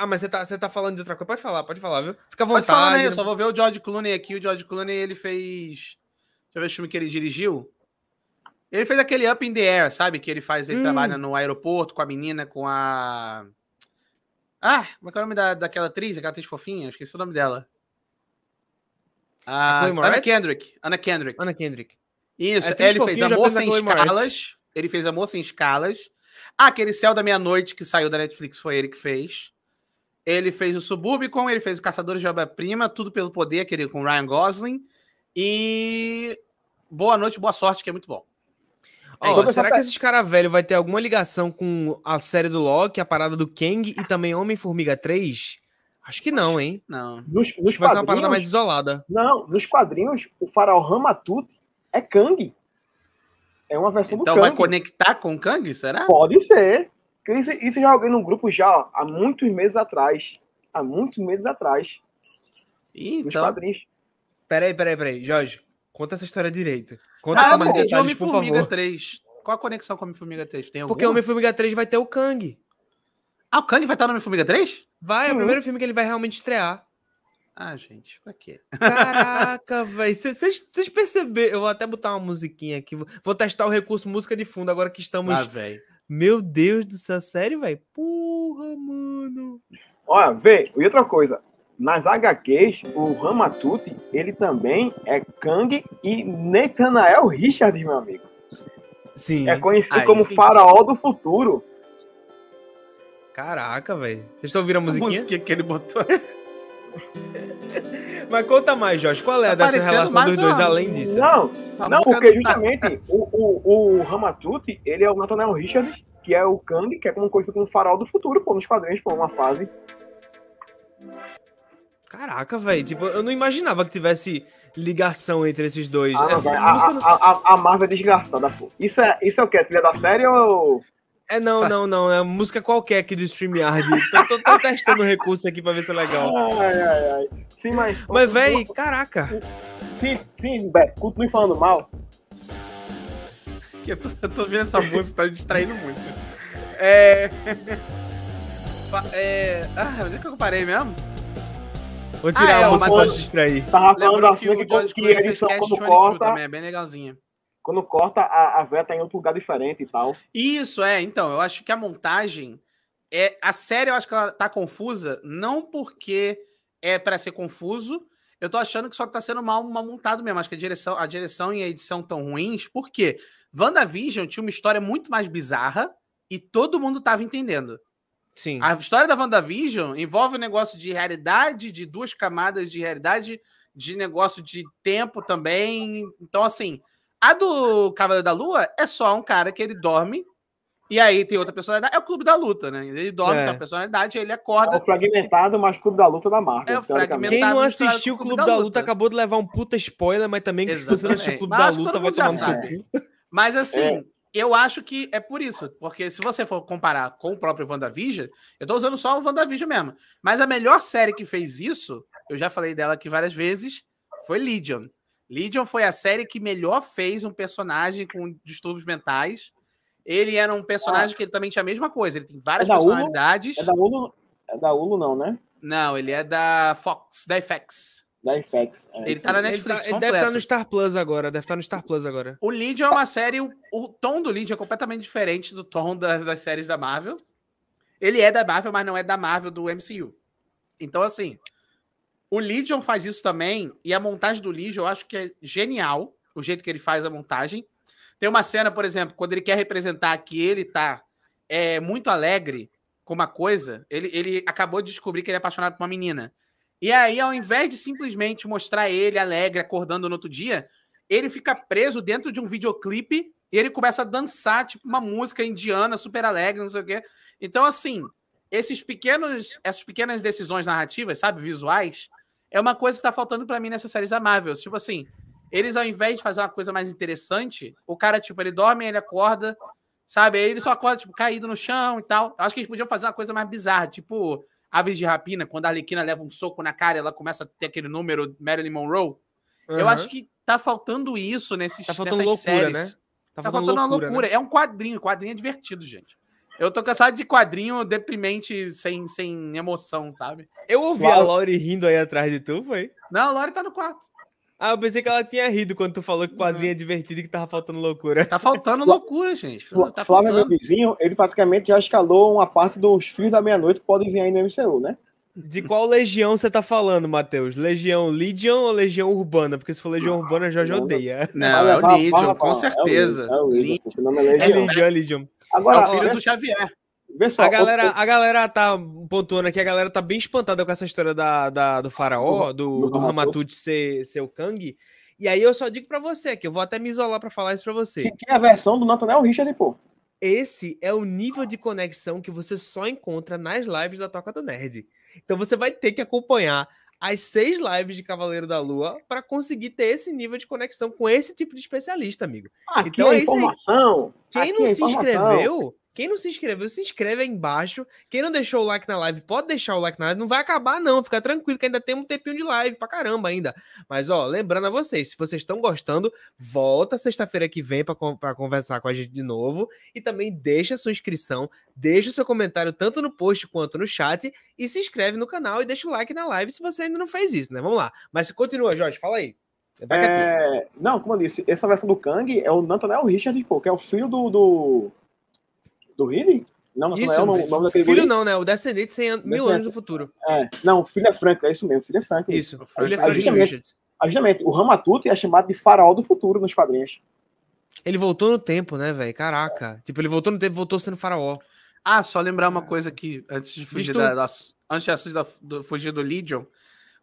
Ah, mas você tá, você tá falando de outra coisa? Pode falar, pode falar, viu? Fica à
Pode
vontade.
falar, né? Eu só vou ver o George Clooney aqui. O George Clooney, ele fez... Deixa eu ver o filme que ele dirigiu. Ele fez aquele Up in the Air, sabe? Que ele faz, ele
Hum.
trabalha no aeroporto com a menina, com a... Ah, como é que é o nome da, daquela atriz? Aquela atriz fofinha? Eu Esqueci o nome dela. Ah,
Moretz?
Kendrick. Anna Kendrick.
Ana Kendrick.
Isso,
É,
ele fez Amor Sem. Escalas. Ele fez Amor Sem Escalas. Ah, aquele Céu da Meia-Noite que saiu da Netflix foi ele que fez. Ele fez o Suburbicon, ele fez o Caçadores de Obra-Prima, Tudo Pelo Poder, aquele com Ryan Gosling. E Boa Noite, Boa Sorte, que é muito bom.
Sobre
será
essa
que esses caras velhos vai ter alguma ligação com a série do Loki, a parada do Kang e também Homem-Formiga 3? Acho que não, hein?
Não.
Nos, nos
Acho que vai ser uma parada mais isolada.
não, nos quadrinhos, o faraó Ramatut é Kang. É uma versão
Então
do
vai
Kang.
conectar com o Kang, será?
Pode ser. Isso, isso eu já joguei num grupo já ó, há muitos meses atrás. Há muitos meses atrás.
Ih,
Nos
Então.
quadrinhos.
Peraí, peraí, peraí. Jorge, conta essa história direito. Conta
Ah,
com mais detalhes, por
Homem-Formiga
favor.
3. Qual a conexão com Homem-Formiga 3? Tem alguma?
Porque Homem-Formiga 3 vai ter o Kang.
Ah, o Kang vai estar no Homem-Formiga 3?
Vai, é o
Uhum.
primeiro filme que ele vai realmente estrear.
Ah, gente, pra quê?
Caraca, velho. Vocês perceberam? Eu vou até botar uma musiquinha aqui. Vou testar o recurso música de fundo agora que estamos.
Ah, velho.
Meu Deus do céu, sério, velho? Porra, mano.
Olha, vê, e outra coisa. Nas HQs, o Ramatut, ele também é Kang e Nathanael Richards, meu amigo.
Sim.
É conhecido
Aí
como
sim.
faraó do futuro.
Caraca, velho. Vocês estão ouvindo a
A
musiquinha?
musiquinha que ele botou.
Mas conta mais, Jorge. Qual é
Tá
dessa relação dos dois além disso?
Não,
Essa
não, porque
tá-
justamente o, o, o Ramatut, ele é o Nathanael Richards, que é o Kang, que é como conhecido como faraó do futuro, pô, nos quadrinhos, pô, uma fase.
Caraca, velho. Tipo, eu não imaginava que tivesse ligação entre esses dois.
Ah,
É,
velho, a,
não-
a, a, a Marvel é desgraçada, pô. Isso é, isso é o quê? A trilha da série ou...
É, não, não, não. É música qualquer aqui do StreamYard. tô, tô, tô testando o recurso aqui pra ver se é legal.
Ai, ai, ai. Sim, mas...
Mas, velho, caraca.
Sim, sim, Beto, continue falando mal.
Eu, tô, eu tô vendo essa música, tá me distraindo muito. É. É... Ah, onde é que eu parei mesmo?
Vou tirar
Ah, é,
a música pra te distrair.
Tava falando
Lembrou
assim
que
que,
o George
que,
Clooney fez Cast
quando
22
corta,
também, é bem legalzinha.
Quando corta, a, a véia tá em outro lugar diferente e tal.
Isso, é. Então, eu acho que a montagem. é A série, eu acho que ela tá confusa, não porque é pra ser confuso. Eu tô achando que só tá sendo mal, mal montado mesmo. Acho que a direção, a direção e a edição tão ruins. Por quê? WandaVision tinha uma história muito mais bizarra e todo mundo tava entendendo.
Sim.
A história da WandaVision envolve um negócio de realidade, de duas camadas de realidade, de negócio de tempo também. Então, assim, a do Cavaleiro da Lua é só um cara que ele dorme e aí tem outra personalidade. É o Clube da Luta, né? Ele dorme,
É.
tem uma personalidade, ele
É
acorda.
o fragmentado, mas Clube da Luta da Marvel.
É o
teoricamente.
Quem não
da
assistiu o
do
Clube da Luta acabou de levar um puta spoiler, mas também que se você não assistiu o. Clube
Mas
da Luta, vai tomar no
sabe.
cu.
Mas assim,
É.
eu acho que é por isso. Porque se você for comparar com o próprio WandaVision, eu tô usando só o WandaVision mesmo. Mas a melhor série que fez isso, eu já falei dela aqui várias vezes, foi Legion. Legion foi a série que melhor fez um personagem com distúrbios mentais. Ele era um personagem que ele também tinha a mesma coisa. Ele tem várias
É
personalidades.
É da Hulu, é da Hulu não, né?
Não, ele é da Fox, da FX.
Da FX. É,
Ele tá na.
Ele,
Netflix
tá- ele deve estar no Star Plus agora, deve estar no Star Plus agora.
O Legion é uma série. O, o tom do Legion é completamente diferente do tom das, das séries da Marvel. Ele é da Marvel, mas não é da Marvel do MCU. Então, assim, o Legion faz isso também. E a montagem do Legion eu acho que é genial. O jeito que ele faz a montagem. Tem uma cena, por exemplo, quando ele quer representar que ele tá é, muito alegre com uma coisa, ele, ele acabou de descobrir que ele é apaixonado por uma menina. E aí, ao invés de simplesmente mostrar ele alegre, acordando no outro dia, ele fica preso dentro de um videoclipe e ele começa a dançar, tipo, uma música indiana super alegre, não sei o quê. Então, assim, esses pequenos, essas pequenas decisões narrativas, sabe, visuais, é uma coisa que tá faltando para mim nessas séries da Marvel. Tipo assim, eles ao invés de fazer uma coisa mais interessante, o cara, tipo, ele dorme, ele acorda, sabe? Aí ele só acorda, tipo, caído no chão e tal. Eu acho que eles podiam fazer uma coisa mais bizarra, tipo Aves de Rapina, quando a Arlequina leva um soco na cara e ela começa a ter aquele número Marilyn Monroe. Eu acho que tá faltando isso nesses
Tá faltando
nessas
loucura,
séries.
né?
Tá, faltando, uma loucura. É um quadrinho, quadrinho é divertido, gente. Eu tô cansado de quadrinho deprimente, sem, sem emoção, sabe?
Eu ouvi
Claro.
a Lori rindo aí atrás de tu, foi?
Não, a Lori tá no quarto.
Ah, eu pensei que ela tinha rido quando tu falou que o quadrinho é divertido e que tava faltando loucura.
Tá faltando loucura, gente. Tá
Flávio é meu vizinho, ele praticamente já escalou uma parte dos Filhos da Meia-Noite que podem vir aí no MCU, né?
De qual legião você tá falando, Matheus? Legião Legion ou Legião Urbana? Porque se for Legião Urbana,
Não,
odeia.
Não, é o Legion, com certeza.
É o Legion, é o Legion,
Legion.
porque o nome é
É
Legião.
Legião, é Legion.
É
Agora,
o filho
vê,
do Xavier.
vê só,
A galera, a galera tá pontuando aqui, a galera tá bem espantada com essa história da, da- do faraó, do,
do
do
Ramatut.
Ser, ser o Kang. E aí eu só digo pra você, que eu vou até me isolar pra falar isso pra você.
que é a versão do Nathaniel Richard, pô.
Esse é o nível de conexão que você só encontra nas lives da Toca do Nerd. Então você vai ter que acompanhar as seis lives de Cavaleiro da Lua para conseguir ter esse nível de conexão com esse tipo de especialista, amigo.
Aqui
Então
é
é isso aí.
informação.
Quem
aqui
não
é
se
informação.
inscreveu, quem não se inscreveu, se inscreve aí embaixo. Quem não deixou o like na live, pode deixar o like na live. Não vai acabar, não. Fica tranquilo, que ainda tem um tempinho de live pra caramba ainda. Mas, ó, lembrando a vocês, se vocês estão gostando, volta sexta-feira que vem pra, con- pra conversar com a gente de novo. E também deixa a sua inscrição, deixa o seu comentário tanto no post quanto no chat. E se inscreve no canal e deixa o like na live se você ainda não fez isso, né? Vamos lá. Mas continua, Jorge, fala aí. É.
É, não, como eu disse, essa versão do Kang é o Nathaniel Richard, pô, que é o filho do. do, do Ridley? Não,
Isso,
não, o nome daquele
filho não, né? O descendente 100 an- mil anos no futuro.
É, não, o filho é é isso mesmo, o filho é Frank.
Isso.
O Frank
Filho é
Frank
justamente.
Richards.
Justamente, o Ramatut é chamado de faraó do futuro nos quadrinhos.
Ele voltou no tempo, né, velho? Caraca. Tipo, ele voltou no tempo, voltou sendo faraó.
Ah, só lembrar uma coisa aqui, antes de fugir da, da- antes de da- do, fugir do Legion.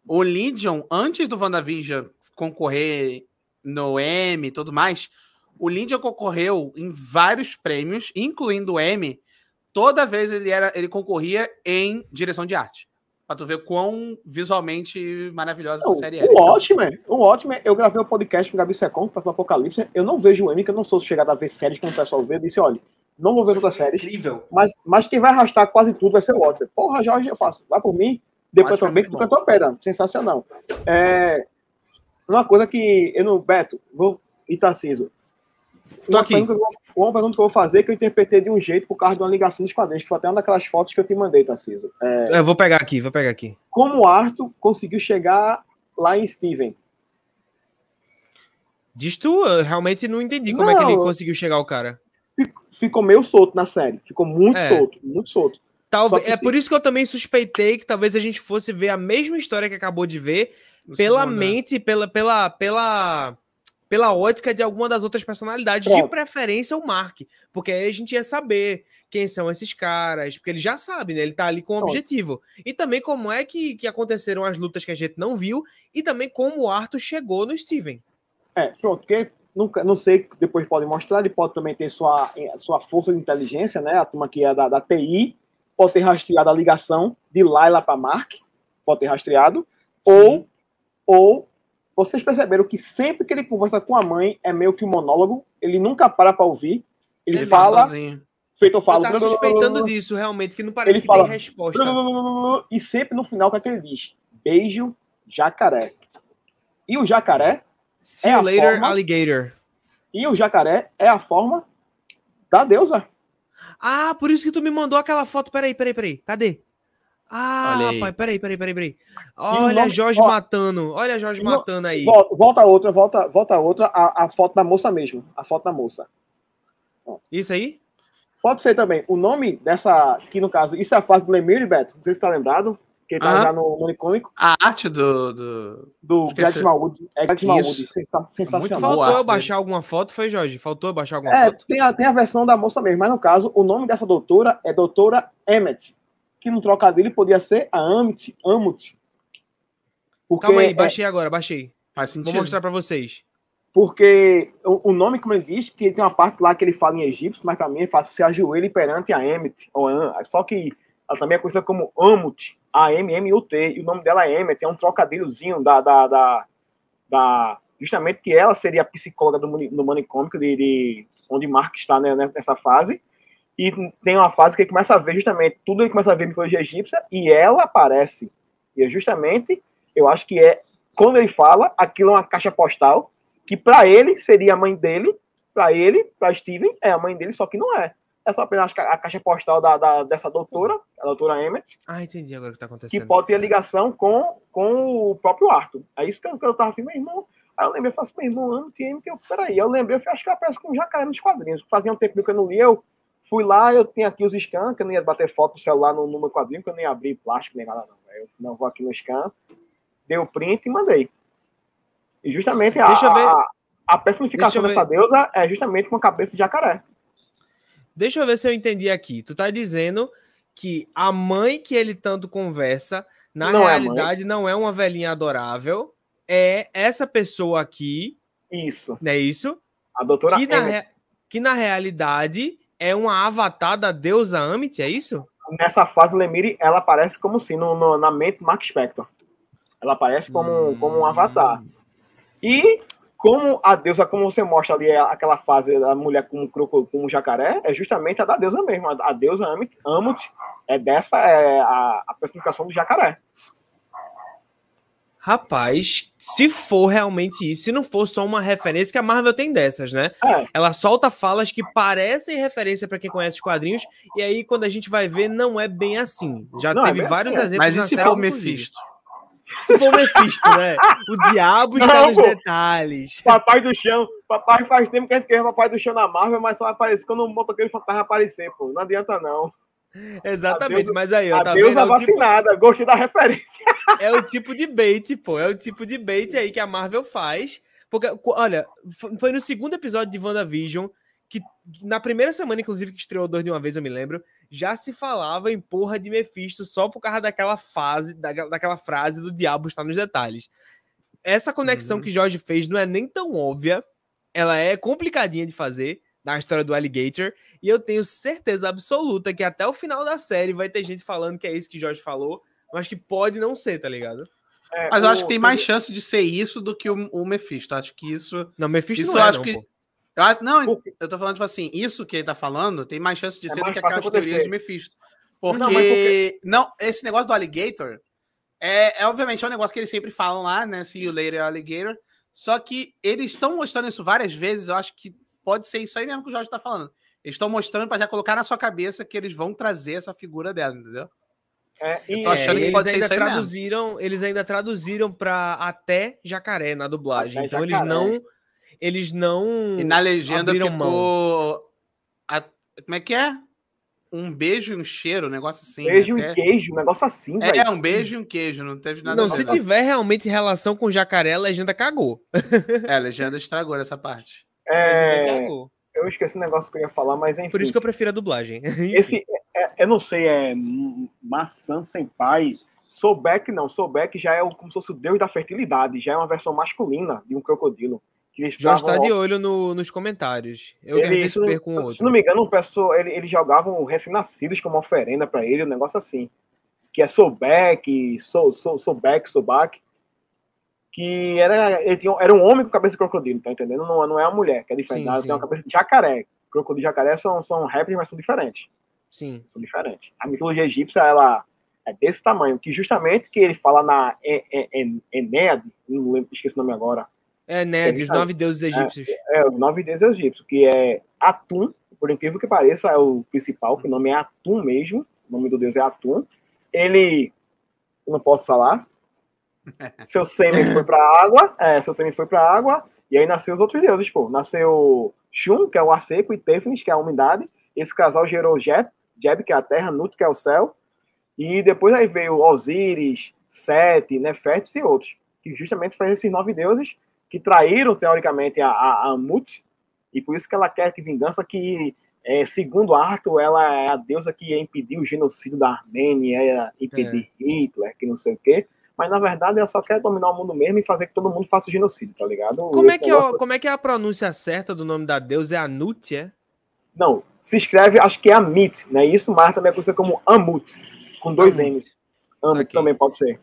O Legion, antes do WandaVision concorrer no Emmy e tudo mais, o Legion concorreu em vários prêmios, incluindo o Emmy, toda vez ele, era, ele concorria em direção de arte. Pra tu ver quão visualmente maravilhosa essa
Não,
série era.
o Watchmen, o Watchmen, eu gravei um podcast com o Gabi Secon, que passou no Apocalipse. Eu não vejo o M, que eu não sou chegado a ver séries como o pessoal vê. Eu disse, olha, não vou ver outras séries,
Incrível.
mas, mas quem vai arrastar quase tudo vai ser o Watchmen. Porra, Jorge, eu faço. Vai por mim, depois
é
também que tu cantou a pedra. Sensacional. É, uma coisa que eu não. Beto, vou. E Tarciso.
Tô
Uma
aqui.
pergunta, que eu vou, uma pergunta que eu vou fazer que eu interpretei de um jeito por causa de uma ligação dos quadrinhos, que foi até uma daquelas fotos que eu te mandei, Tarciso. É,
Eu vou pegar aqui, vou pegar aqui.
como o Arthur conseguiu chegar lá em Steven?
Diz tu, eu realmente não entendi como é que ele
Não.
conseguiu chegar ao cara.
Ficou meio solto na série. Ficou muito
É.
solto, muito solto.
Talvez, é por isso que eu também suspeitei que talvez a gente fosse ver a mesma história que acabou de ver
No
pela
segundo, né?
mente, pela, pela, pela, pela ótica de alguma das outras personalidades, de preferência o Mark. Porque aí a gente ia saber quem são esses caras, porque ele já sabe, né? Ele tá ali com um objetivo. E também como é que, que aconteceram as lutas que a gente não viu, e também como o Arthur chegou no Steven.
É, pronto, porque nunca, não sei, depois podem mostrar, ele pode também ter sua, sua força de inteligência, né? A turma que é da, da TI, pode ter rastreado a ligação de Laila para Mark, pode ter rastreado, ou, ou vocês perceberam que sempre que ele conversa com a mãe é meio que um monólogo, ele nunca para para ouvir, ele,
Ele
fala,
sozinho.
feito eu
Eu
falo,
tava suspeitando disso, realmente, que não parece
Ele
que
fala,
tem resposta.
e sempre no final o que é que ele diz? Beijo, jacaré. E o jacaré
See
É
you later,
forma-
alligator.
E o jacaré é a forma da deusa.
Ah, por isso que tu me mandou aquela foto. Peraí, peraí, peraí. Cadê? Ah,
Olha aí.
rapaz, peraí, peraí, peraí, peraí. Olha
nome-
Jorge
ó,
matando. Olha Jorge
no-
matando aí.
Volta, outra, volta, volta a outra, a, a foto da moça mesmo. A foto da moça.
Isso aí?
Pode ser também. O nome dessa, que no caso, isso é a fase do Lemire, Beto. Não sei se tá lembrado. Que tá
Aham.
já no manicômico
A arte do. do...
do. Greg Malwood. É Greg. Malwood.
Muito
sensacional.
boa.
Faltou eu
dele.
baixar alguma foto, foi, Jorge? Faltou eu baixar alguma
É,
foto?
tem a, tem a versão da moça mesmo, mas no caso, o nome dessa doutora é doutora Emmett, que no trocadilho podia ser a Amit, Amut. Porque,
Calma aí,
é-
baixei agora, baixei.
Faz
Vou
sentido.
mostrar pra vocês.
porque o, o nome, como ele diz, que tem uma parte lá que ele fala em egípcio, mas para mim ele fala se ajoelhe perante a Emmet, ou Am, só que ela também é conhecida como Amut, A-M-M-U-T, e o nome dela é Emmet, é um trocadilhozinho da, da, da, da- justamente que ela seria a psicóloga do, do manicômico, de, de- onde Mark está né, nessa fase, e tem uma fase que ele começa a ver justamente, tudo ele começa a ver mitologia egípcia, e ela aparece, e é justamente, eu acho que é, quando ele fala, aquilo é uma caixa postal, que para ele seria a mãe dele, para ele, para Steven, é a mãe dele, só que não é. É só apenas a caixa postal da, da- dessa doutora, a doutora Emmett,
Ah, entendi agora o que tá
que
acontecendo.
pode ter ligação com, com o próprio Arthur. É isso que eu, que eu tava falando, meu irmão. Aí eu lembrei, eu falei assim, meu irmão, ano tinha que eu. Peraí, eu lembrei, eu acho que ela parece com um jacaré nos quadrinhos. Fazia um tempo que eu não li, eu fui lá, eu tinha aqui os scans, que eu não ia bater foto do celular no, no meu quadrinho, que eu nem abri plástico nem nada, não. Eu não vou aqui no scan, dei o print e mandei. E justamente a, a, a personificação dessa deusa é justamente com a cabeça de jacaré.
Deixa eu ver se eu entendi aqui. Tu tá dizendo que a mãe que ele tanto conversa, na
Não é
realidade, não é uma velhinha adorável. É essa pessoa aqui,
Isso.
não é isso?
A doutora
Que na, rea- que na realidade é uma avatar da deusa Amit, é isso?
nessa fase do Lemire, ela aparece como se no, no- na mente Mark Spector. Ela aparece como, como um avatar. E como a deusa, como você mostra ali, é aquela fase da mulher com croco, com jacaré, é justamente a da deusa mesmo. A, a deusa Amut, Amut é dessa, é a, a personificação do jacaré.
Rapaz, se for realmente isso, se não for só uma referência, que a Marvel tem dessas, né?
É,
Ela solta falas que parecem referência pra quem conhece os quadrinhos, e aí quando a gente vai ver, não é bem assim. Já
Não, é
teve
bem
vários
assim, é.
exemplos.
Mas e se for o. Mephisto?
Se for o Mephisto, né? O diabo está
Não,
nos
pô.
detalhes.
papai do chão. Papai faz tempo que a gente quer papai do chão na Marvel, mas só aparece quando o motoqueiro fantasma aparecer, pô. Não adianta não.
Exatamente, mas aí, ó, tá vendo? É o, tipo,
vacinada. Gostei da referência.
é o tipo de bait, pô. É o tipo de bait aí que a Marvel faz. Porque, olha, fo- foi no segundo episódio de WandaVision que, na primeira semana, inclusive, que estreou dois de uma vez, eu me lembro, já se falava em porra de Mephisto só por causa daquela fase, daquela, daquela frase do diabo está nos detalhes. Essa conexão
Uhum.
que Jorge fez não é nem tão óbvia, ela é complicadinha de fazer na história do Alligator, e eu tenho certeza absoluta que até o final da série vai ter gente falando que é isso que Jorge falou, mas que pode não ser, tá ligado?
É,
Mas eu
o-
acho que tem mais chance de ser isso do que o, o Mephisto. Acho que isso.
Não, Mephisto
Isso
não
eu
é,
acho
não,
que-
pô.
Eu, não, eu tô falando, tipo assim, isso que ele tá falando tem mais chance de
É
ser do que aquelas teorias
acontecer.
de Mephisto. Porque.
Não,
Não, esse negócio do Alligator é, é, obviamente, é um negócio que eles sempre falam lá, né? See you later, Alligator. Só que eles estão mostrando isso várias vezes. Eu acho que pode ser isso aí mesmo que o Jorge tá falando. Eles estão mostrando pra já colocar na sua cabeça que eles vão trazer essa figura dela, entendeu?
É,
Eu tô achando
É,
que
eles
pode ser
ainda
isso aí mesmo.
traduziram, eles ainda traduziram para até jacaré na dublagem.
Até
então
jacaré.
eles não eles não
E na legenda ficou. a- como é que é? um beijo e um cheiro, um negócio assim.
Beijo
né?
e queijo, um negócio assim,
É,
velho.
um beijo e um queijo, não teve nada
Não, se
ver.
tiver realmente relação com jacaré, a legenda cagou.
É, a legenda estragou essa parte.
É, eu esqueci o negócio que eu ia falar, mas enfim.
Por isso que eu prefiro a dublagem.
Esse, é- eu não sei, é Maçã Senpai. Sobek não, Sobek já é o- como se fosse o deus da fertilidade, já é uma versão masculina de um crocodilo. Que eles
Jorge tá
ficavam-
de olho no- nos comentários. Eu
Ele-
quero ver se
não-
perco
se
outro.
não me engano, um pessoa, ele, eles jogavam recém-nascidos como oferenda pra ele, um negócio assim. Que é Sobek, so, so, Sobek, Sobak. Que era, ele tinha, era um homem com cabeça de crocodilo, tá entendendo? Não, não é uma mulher, que é diferente.
Sim,
Ela
sim.
tem uma cabeça de jacaré. Crocodilo e jacaré são, são répteis, mas são diferentes.
Sim.
são diferentes. A mitologia egípcia, ela é desse tamanho, que justamente que ele fala na Enéade, não lembro, esqueci o nome agora,
É, Ned, os nove deuses egípcios.
é os nove deuses egípcios, que é Atum, por incrível que pareça, é o principal, que o nome é Atum mesmo, o nome do deus é Atum. Ele, eu não posso falar, seu sêmen foi pra água, é, seu sêmen foi pra água, e aí nasceu os outros deuses, pô. Nasceu Shun, que é o ar seco, e Tefnis, que é a umidade. Esse casal gerou Jet, Jeb, que é a terra, Nut, que é o céu. E depois aí veio Osíris, Sete, Nefertis e outros. Que justamente faz esses nove deuses que traíram, teoricamente, a, a, a Mut. E por isso que ela quer que vingança que, é, segundo Arthur, ela é a deusa que ia impedir o genocídio da Armênia, ia impedir Hitler, que não sei o quê. Mas, na verdade, ela só quer dominar o mundo mesmo e fazer que todo mundo faça o genocídio, tá ligado?
Como é, que é,
negócio-
o- como é que é a pronúncia certa do nome da deusa? É Anut, é?
Não, se escreve, acho que é Amit, né? Isso, mas também é conhecida como Amut, com dois
Amut.
M's. Amut também pode ser.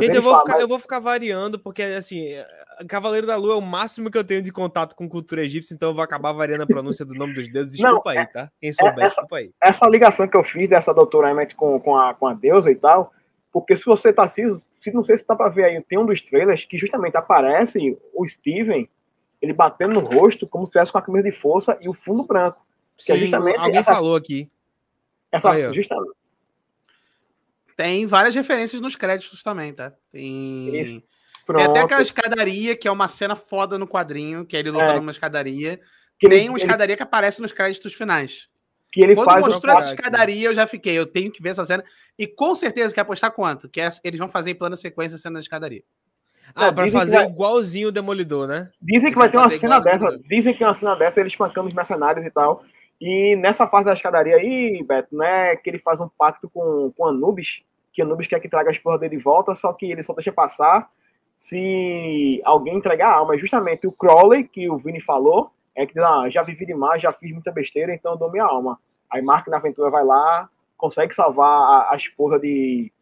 Gente, eu vou,
fala,
ficar,
mas-
eu vou ficar variando, porque, assim, Cavaleiro da Lua é o máximo que eu tenho de contato com cultura egípcia, então eu vou acabar variando a pronúncia do nome dos deuses.
Não,
Desculpa aí, tá? Quem souber,
essa-
desculpa aí.
essa ligação que eu fiz dessa doutora Emmett com, com, a, com a deusa e tal, porque se você tá assistindo, se não sei se dá pra ver aí, tem um dos trailers que justamente aparece o Steven, ele batendo no rosto como se tivesse com a camisa de força e o fundo branco. Que é
Sim,
justamente
alguém
essa-
falou aqui.
Essa,
Aí, ó.
justamente,
Tem várias referências nos créditos também, tá? Tem.
Isso.
Tem até aquela escadaria, que é uma cena foda no quadrinho, que é ele lutando
É.
numa escadaria.
que ele,
Tem uma
ele-
escadaria que aparece nos créditos finais.
Que ele
Quando
faz
mostrou
o-
essa escadaria, eu já fiquei, eu tenho que ver essa cena. E com certeza quer apostar quanto? Que é- eles vão fazer em plano sequência a cena da escadaria.
Ah,
É,
pra
que
fazer
vai-
igualzinho o Demolidor, né?
Dizem que
Vai
ter uma cena dessa. Dizem que tem uma cena dessa, ele espancando os mercenários e tal. E nessa fase da escadaria aí, Beto, não é que ele faz um pacto com, com Anubis, que Anubis quer que traga a esposa dele de volta, só que ele só deixa passar se alguém entregar a alma. É justamente o Crowley, que o Vini falou, é que diz, ah, já vivi demais, já fiz muita besteira, então eu dou minha alma. Aí Mark na aventura vai lá, consegue salvar a, a esposa de,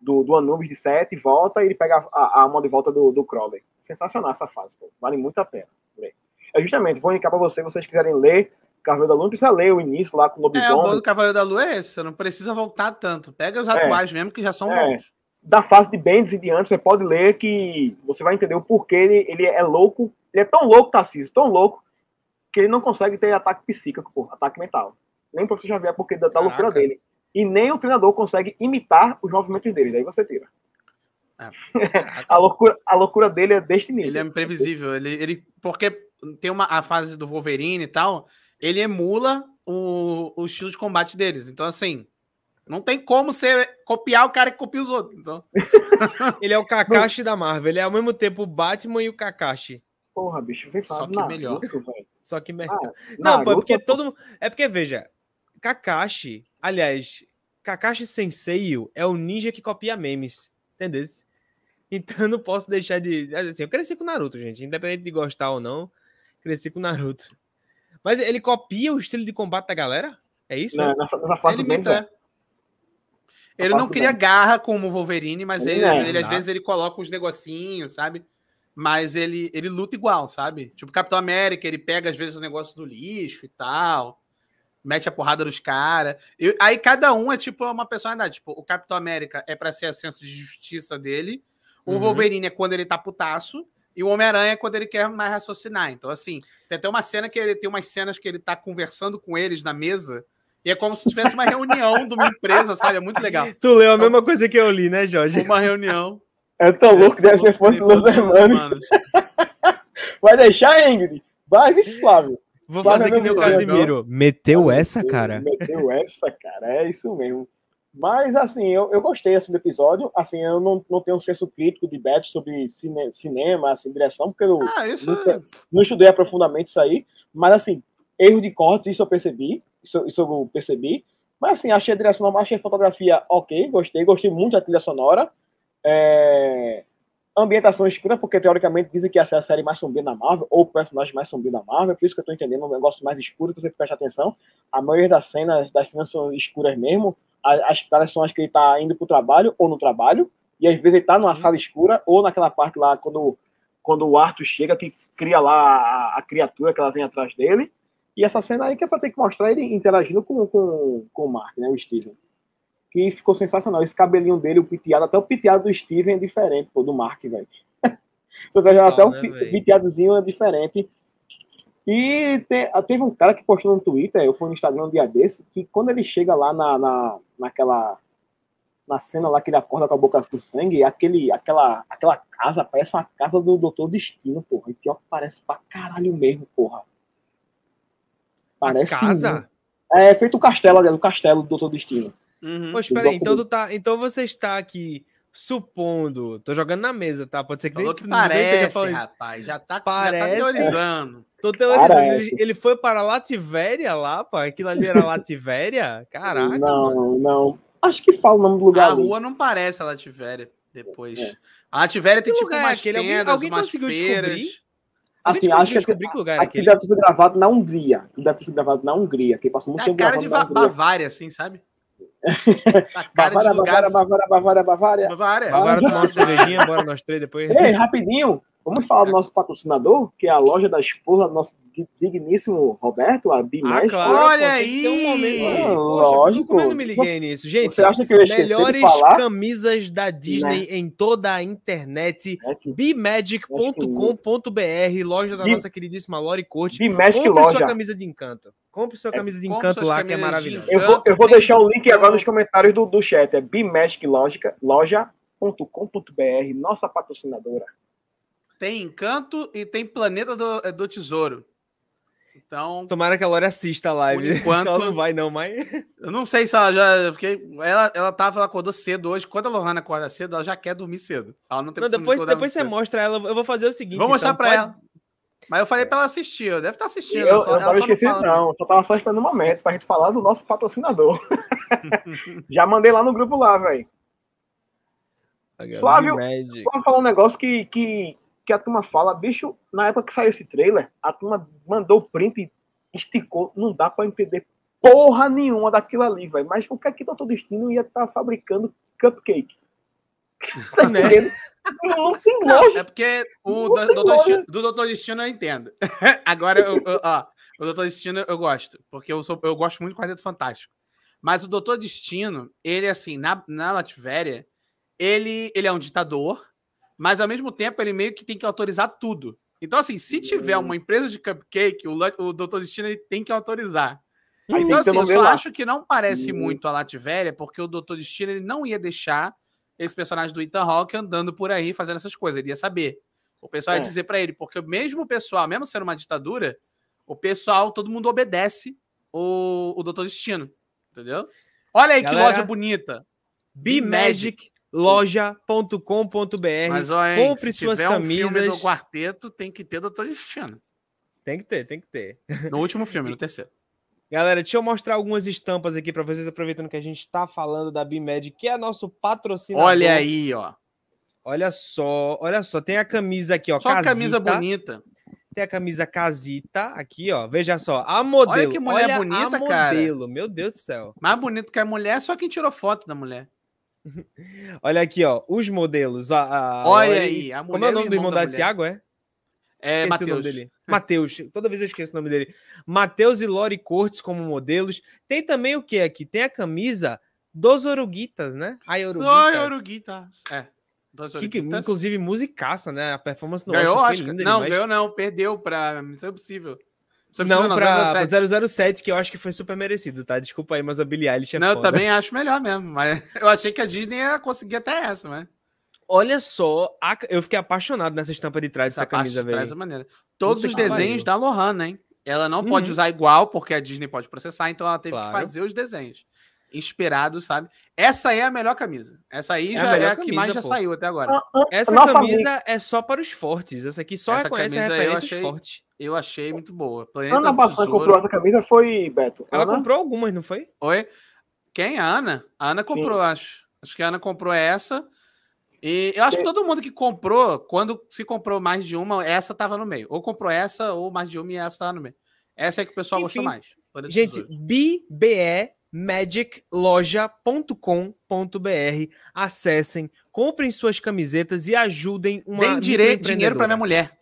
do, do Anubis de Sete, volta e ele pega a, a alma de volta do, do Crowley. Sensacional essa fase, pô. vale muito a pena ler. É justamente, vou indicar pra vocês, se vocês quiserem ler Cavaleiro da Lua, não precisa ler o início lá com o
É, o bom
lobisomem.
do Cavaleiro da Lua é esse, você não precisa voltar tanto. Pega os
É.
atuais mesmo, que já são
É.
bons.
da fase de Bendis e diante, você pode ler que você vai entender o porquê ele, ele é louco. Ele é tão louco, Tarcísio, tão louco, que ele não consegue ter ataque psíquico, pô, ataque mental. Nem pra você já ver a porquê da, da loucura dele. E nem o treinador consegue imitar os movimentos dele. Daí você tira. A loucura, a loucura dele é deste nível.
Ele é imprevisível. Ele, ele, porque tem uma, a fase do Wolverine e tal, ele emula o, o estilo de combate deles. Então, assim, não tem como você copiar o cara que copia os outros. Então,
Ele é o Kakashi da Marvel. Ele é ao mesmo tempo o Batman e o Kakashi.
Porra, bicho, vem
Só
falar
que
Naruto,
melhor.
velho.
Só que. me-
Ah,
Não, pô, é
Naruto,
porque
pô.
todo mundo. É porque, veja, Kakashi, aliás, Kakashi Sensei é o ninja que copia memes. Entendeu? Então eu não posso deixar de. Assim, eu cresci com Naruto, gente. Independente de gostar ou não, cresci com Naruto. Mas ele copia o estilo de combate da galera? É isso?
né? nessa, nessa
ele imita.
é.
Ele não cria garra como o Wolverine, mas
Ele
ele,
é,
ele às vezes ele coloca uns negocinhos, sabe? Mas ele, ele luta igual, sabe? Tipo, Capitão América, ele pega às vezes os negócios do lixo e tal, mete a porrada nos caras. Aí cada um é tipo uma personalidade. Tipo, o Capitão América é pra ser a senso de justiça dele, o
Uhum.
Wolverine é quando ele tá putaço, e o Homem-Aranha é quando ele quer mais raciocinar. Então, assim, tem até uma cena que ele tem umas cenas que ele tá conversando com eles na mesa, e é como se tivesse uma reunião de uma empresa, sabe? É muito legal.
Tu leu a mesma coisa que eu li, né, Jorge?
Uma reunião.
É tão louco que deve ser Los
dos
Hermanos. Vai deixar, Ingrid? Vai, vice Flávio.
Vou
Flávio
fazer que nem o Casimiro. Meteu essa, cara?
Meteu essa, cara. É isso mesmo. Mas, assim, eu, eu gostei assim, do episódio. Assim, eu não, não tenho um senso crítico de bet sobre cine, cinema, assim, direção, porque eu
Ah, isso
nunca- não estudei aprofundadamente isso aí. Mas, assim, erro de corte, isso eu percebi. Isso, isso eu percebi. Mas, assim, achei a direção normal, achei a fotografia ok, gostei. Gostei muito da trilha sonora. É... Ambientação escura, porque teoricamente dizem que essa é a série mais sombria da Marvel, ou o personagem mais sombrio da Marvel, por isso que eu tô entendendo um negócio mais escuro, que você presta atenção. A maioria das cenas, das cenas são escuras mesmo. A- As caras são as que ele tá indo pro trabalho ou no trabalho, e às vezes ele tá numa sala escura, ou naquela parte lá, quando, quando o Arthur chega, que cria lá a, a criatura que ela vem atrás dele. E essa cena aí que é pra ter que mostrar ele interagindo com, com, com o Mark, né, o Steven. Que ficou sensacional. Esse cabelinho dele, o piteado, até o piteado do Steven é diferente, pô, do Mark, velho. Você até o
né,
pi-
velho?
piteadozinho é diferente. E te- teve um cara que postou no Twitter, eu fui no Instagram um dia desse, que quando ele chega lá na, na, naquela. Na cena lá que ele acorda com a boca com sangue, aquele, aquela, aquela casa parece uma casa do Doutor Destino, porra. E pior que parece pra caralho mesmo, porra. Parece.
casa?
É feito o castelo ali, o castelo do Doutor Destino.
Uhum.
Pô, espera aí, então tu tá. Então você está aqui supondo. Tô jogando na mesa, tá? Pode ser que
Falou que parece,
falando
rapaz. Já tá,
Parece.
já tá teorizando.
Tô teorizando. Ele, ele foi para Lativéria lá, pô. Aquilo ali era Lativéria? Caraca.
não,
mano.
não. Acho que fala o nome do lugar
A
ali.
rua não parece a Lativéria depois.
É.
A Lativéria tem
Que
tipo
é
umas
aquele? Alguém-
tendas,
alguém
umas
conseguiu
feiras.
descobrir?
Assim,
Alguém
acho que
descobrir que lugar é
aqui
aquele?
deve ter sido gravado na Hungria. Deve ter sido gravado na Hungria, que passou muito
Tem a
tempo
cara de
na.
Bavária, assim, sabe?
Bavária,
de lugar...
Bavária, Bavária, Bavária, Bavária.
Bavária.
Agora tomar uma cervejinha, bora nós três depois.
Ei, rapidinho, vamos falar do nosso patrocinador, que é a loja da esposa do nosso di- digníssimo Roberto, a Bimestre.
claro,
Olha
pô, ter um
aí!
momento.
Ah,
Poxa,
lógico.
Como eu não me liguei nisso? Gente,
Você acha que eu
melhores
falar?
camisas da Disney em toda a internet.
É que
bmagic.com.br, loja da nossa queridíssima Lori Corte.
Bimestre
Compre sua
Loja.
camisa de encanto. Compre sua camisa de encanto lá, que é maravilhosa.
Eu vou, eu vou deixar o link agora nos comentários do, do chat. É bimagicloja.com.br, nossa patrocinadora.
Tem Encanto e tem Planeta do, do Tesouro. Então,
Tomara que a Lori assista a live. Que ela
enquanto-
não vai, não, mas.
eu não sei se ela já. Porque ela, ela tava, ela acordou cedo hoje. Quando a Lohana acorda cedo, ela já quer dormir cedo. Ela não tem
Não, depois, depois você
cedo.
mostra ela. Eu vou fazer o seguinte.
Vou mostrar
então,
pra
pode-
ela. Mas eu falei pra ela assistir. Eu deve estar assistindo.
Eu, eu
só,
tava
só não.
Só tava só esperando um momento pra gente falar do nosso patrocinador. Já mandei lá no grupo lá, velho. Flávio-. Vamos falar um negócio que, que, que a turma fala, bicho, na época que saiu esse trailer, a turma mandou o print e esticou, não dá pra entender porra nenhuma daquilo ali, velho. Mas o que é que Doutor Destino ia estar fabricando cupcake? Tá
Né?
entendendo? Não tem lógica.
é porque o do. Destino, do Doutor Destino eu entendo. Agora, eu, eu- ó, o Doutor Destino eu gosto, porque eu, sou, eu gosto muito do Quarteto Fantástico. Mas o Doutor Destino, ele, assim, na, na Latvéria, ele, ele é um ditador, mas ao mesmo tempo ele meio que tem que autorizar tudo. Então, assim, se tiver uma empresa de cupcake, o, o Doutor Destino ele tem que autorizar.
Aí
Então, assim, eu só
lá.
acho que não parece
Hum.
muito a Latvéria, porque o Doutor Destino ele não ia deixar esse personagem do Ethan Hawke andando por aí fazendo essas coisas. Ele ia saber. O pessoal ia
É.
dizer pra ele, porque mesmo o pessoal, mesmo sendo uma ditadura, o pessoal, todo mundo obedece o, o Doutor Destino. Entendeu? Olha aí que
Galera,
loja bonita.
bmagicloja.com.br.
Mas olha,
compre
se
suas
tiver um filme do
camisas.
quarteto, tem que ter Doutor Destino.
Tem que ter, tem que ter.
No último filme, no terceiro.
Galera, deixa eu mostrar algumas estampas aqui pra vocês, aproveitando que a gente tá falando da Bimed, que é nosso patrocinador.
Olha aí, ó.
Olha só, olha só, tem a camisa aqui, ó,
Só camisa
casita.
bonita.
Tem a camisa casita aqui, ó. Veja só, a modelo.
que mulher
olha
bonita,
a
cara.
modelo, meu Deus do céu.
Mais bonito que a mulher, só quem tirou foto da mulher.
Olha aqui, ó, os modelos. A, a-
Olha
Lori-
aí, a
Como é
mulher
o nome do irmão
irmão da
da
mulher.
Tiago, é?
É, Matheus.
Matheus. Toda vez eu esqueço o nome dele. Matheus e Lori Cortes como modelos. Tem também o que aqui? Tem a camisa dos Oruguitas, né? A Oruguitas.
Oruguitas. É. Dos
Que, que, inclusive, musicaça, né? A performance no
ganhou,
Oscar
acho.
foi
que-
linda
Não,
demais.
ganhou não. Perdeu pra Missão Impossível. Missão
Não,
Impossível
pra
007.
007, que eu acho que foi super merecido, tá? Desculpa aí, mas a Billie Eilish é
Não, eu
foda.
também acho melhor mesmo. Mas eu achei que a Disney ia conseguir até essa, mas.
Olha só, a- eu fiquei apaixonado nessa estampa de trás dessa
Essa
camisa,
de trás é
velho.
maneira. Todos
Puta
os
que
desenhos da Lohana, hein? Ela não pode
Uhum.
usar igual, porque a Disney pode processar, então ela teve
Claro.
que fazer os desenhos. Inspirados, sabe? Essa é a melhor camisa. Essa aí
É a
já é a que
camisa,
mais já
pô.
saiu até agora.
Essa
nossa
camisa é só para os fortes. Essa aqui só
Essa
reconhece a
camisa eu achei-
fortes.
Eu achei muito boa. Planeta
Ana Bassan comprou essa camisa foi Beto.
Ela
Ana?
comprou algumas, não foi?
Oi? Quem? A Ana? A Ana comprou, acho. Acho que a Ana comprou essa. E eu acho que todo mundo que comprou, quando se comprou mais de uma, essa tava no meio. Ou comprou essa, ou mais de uma e essa tava no meio. Essa é que o pessoal gostou
Enfim,
mais. Planeta do
Gente, bbemagicloja.com.br. Acessem, comprem suas camisetas e ajudem uma
Deem dire- dinheiro pra minha mulher.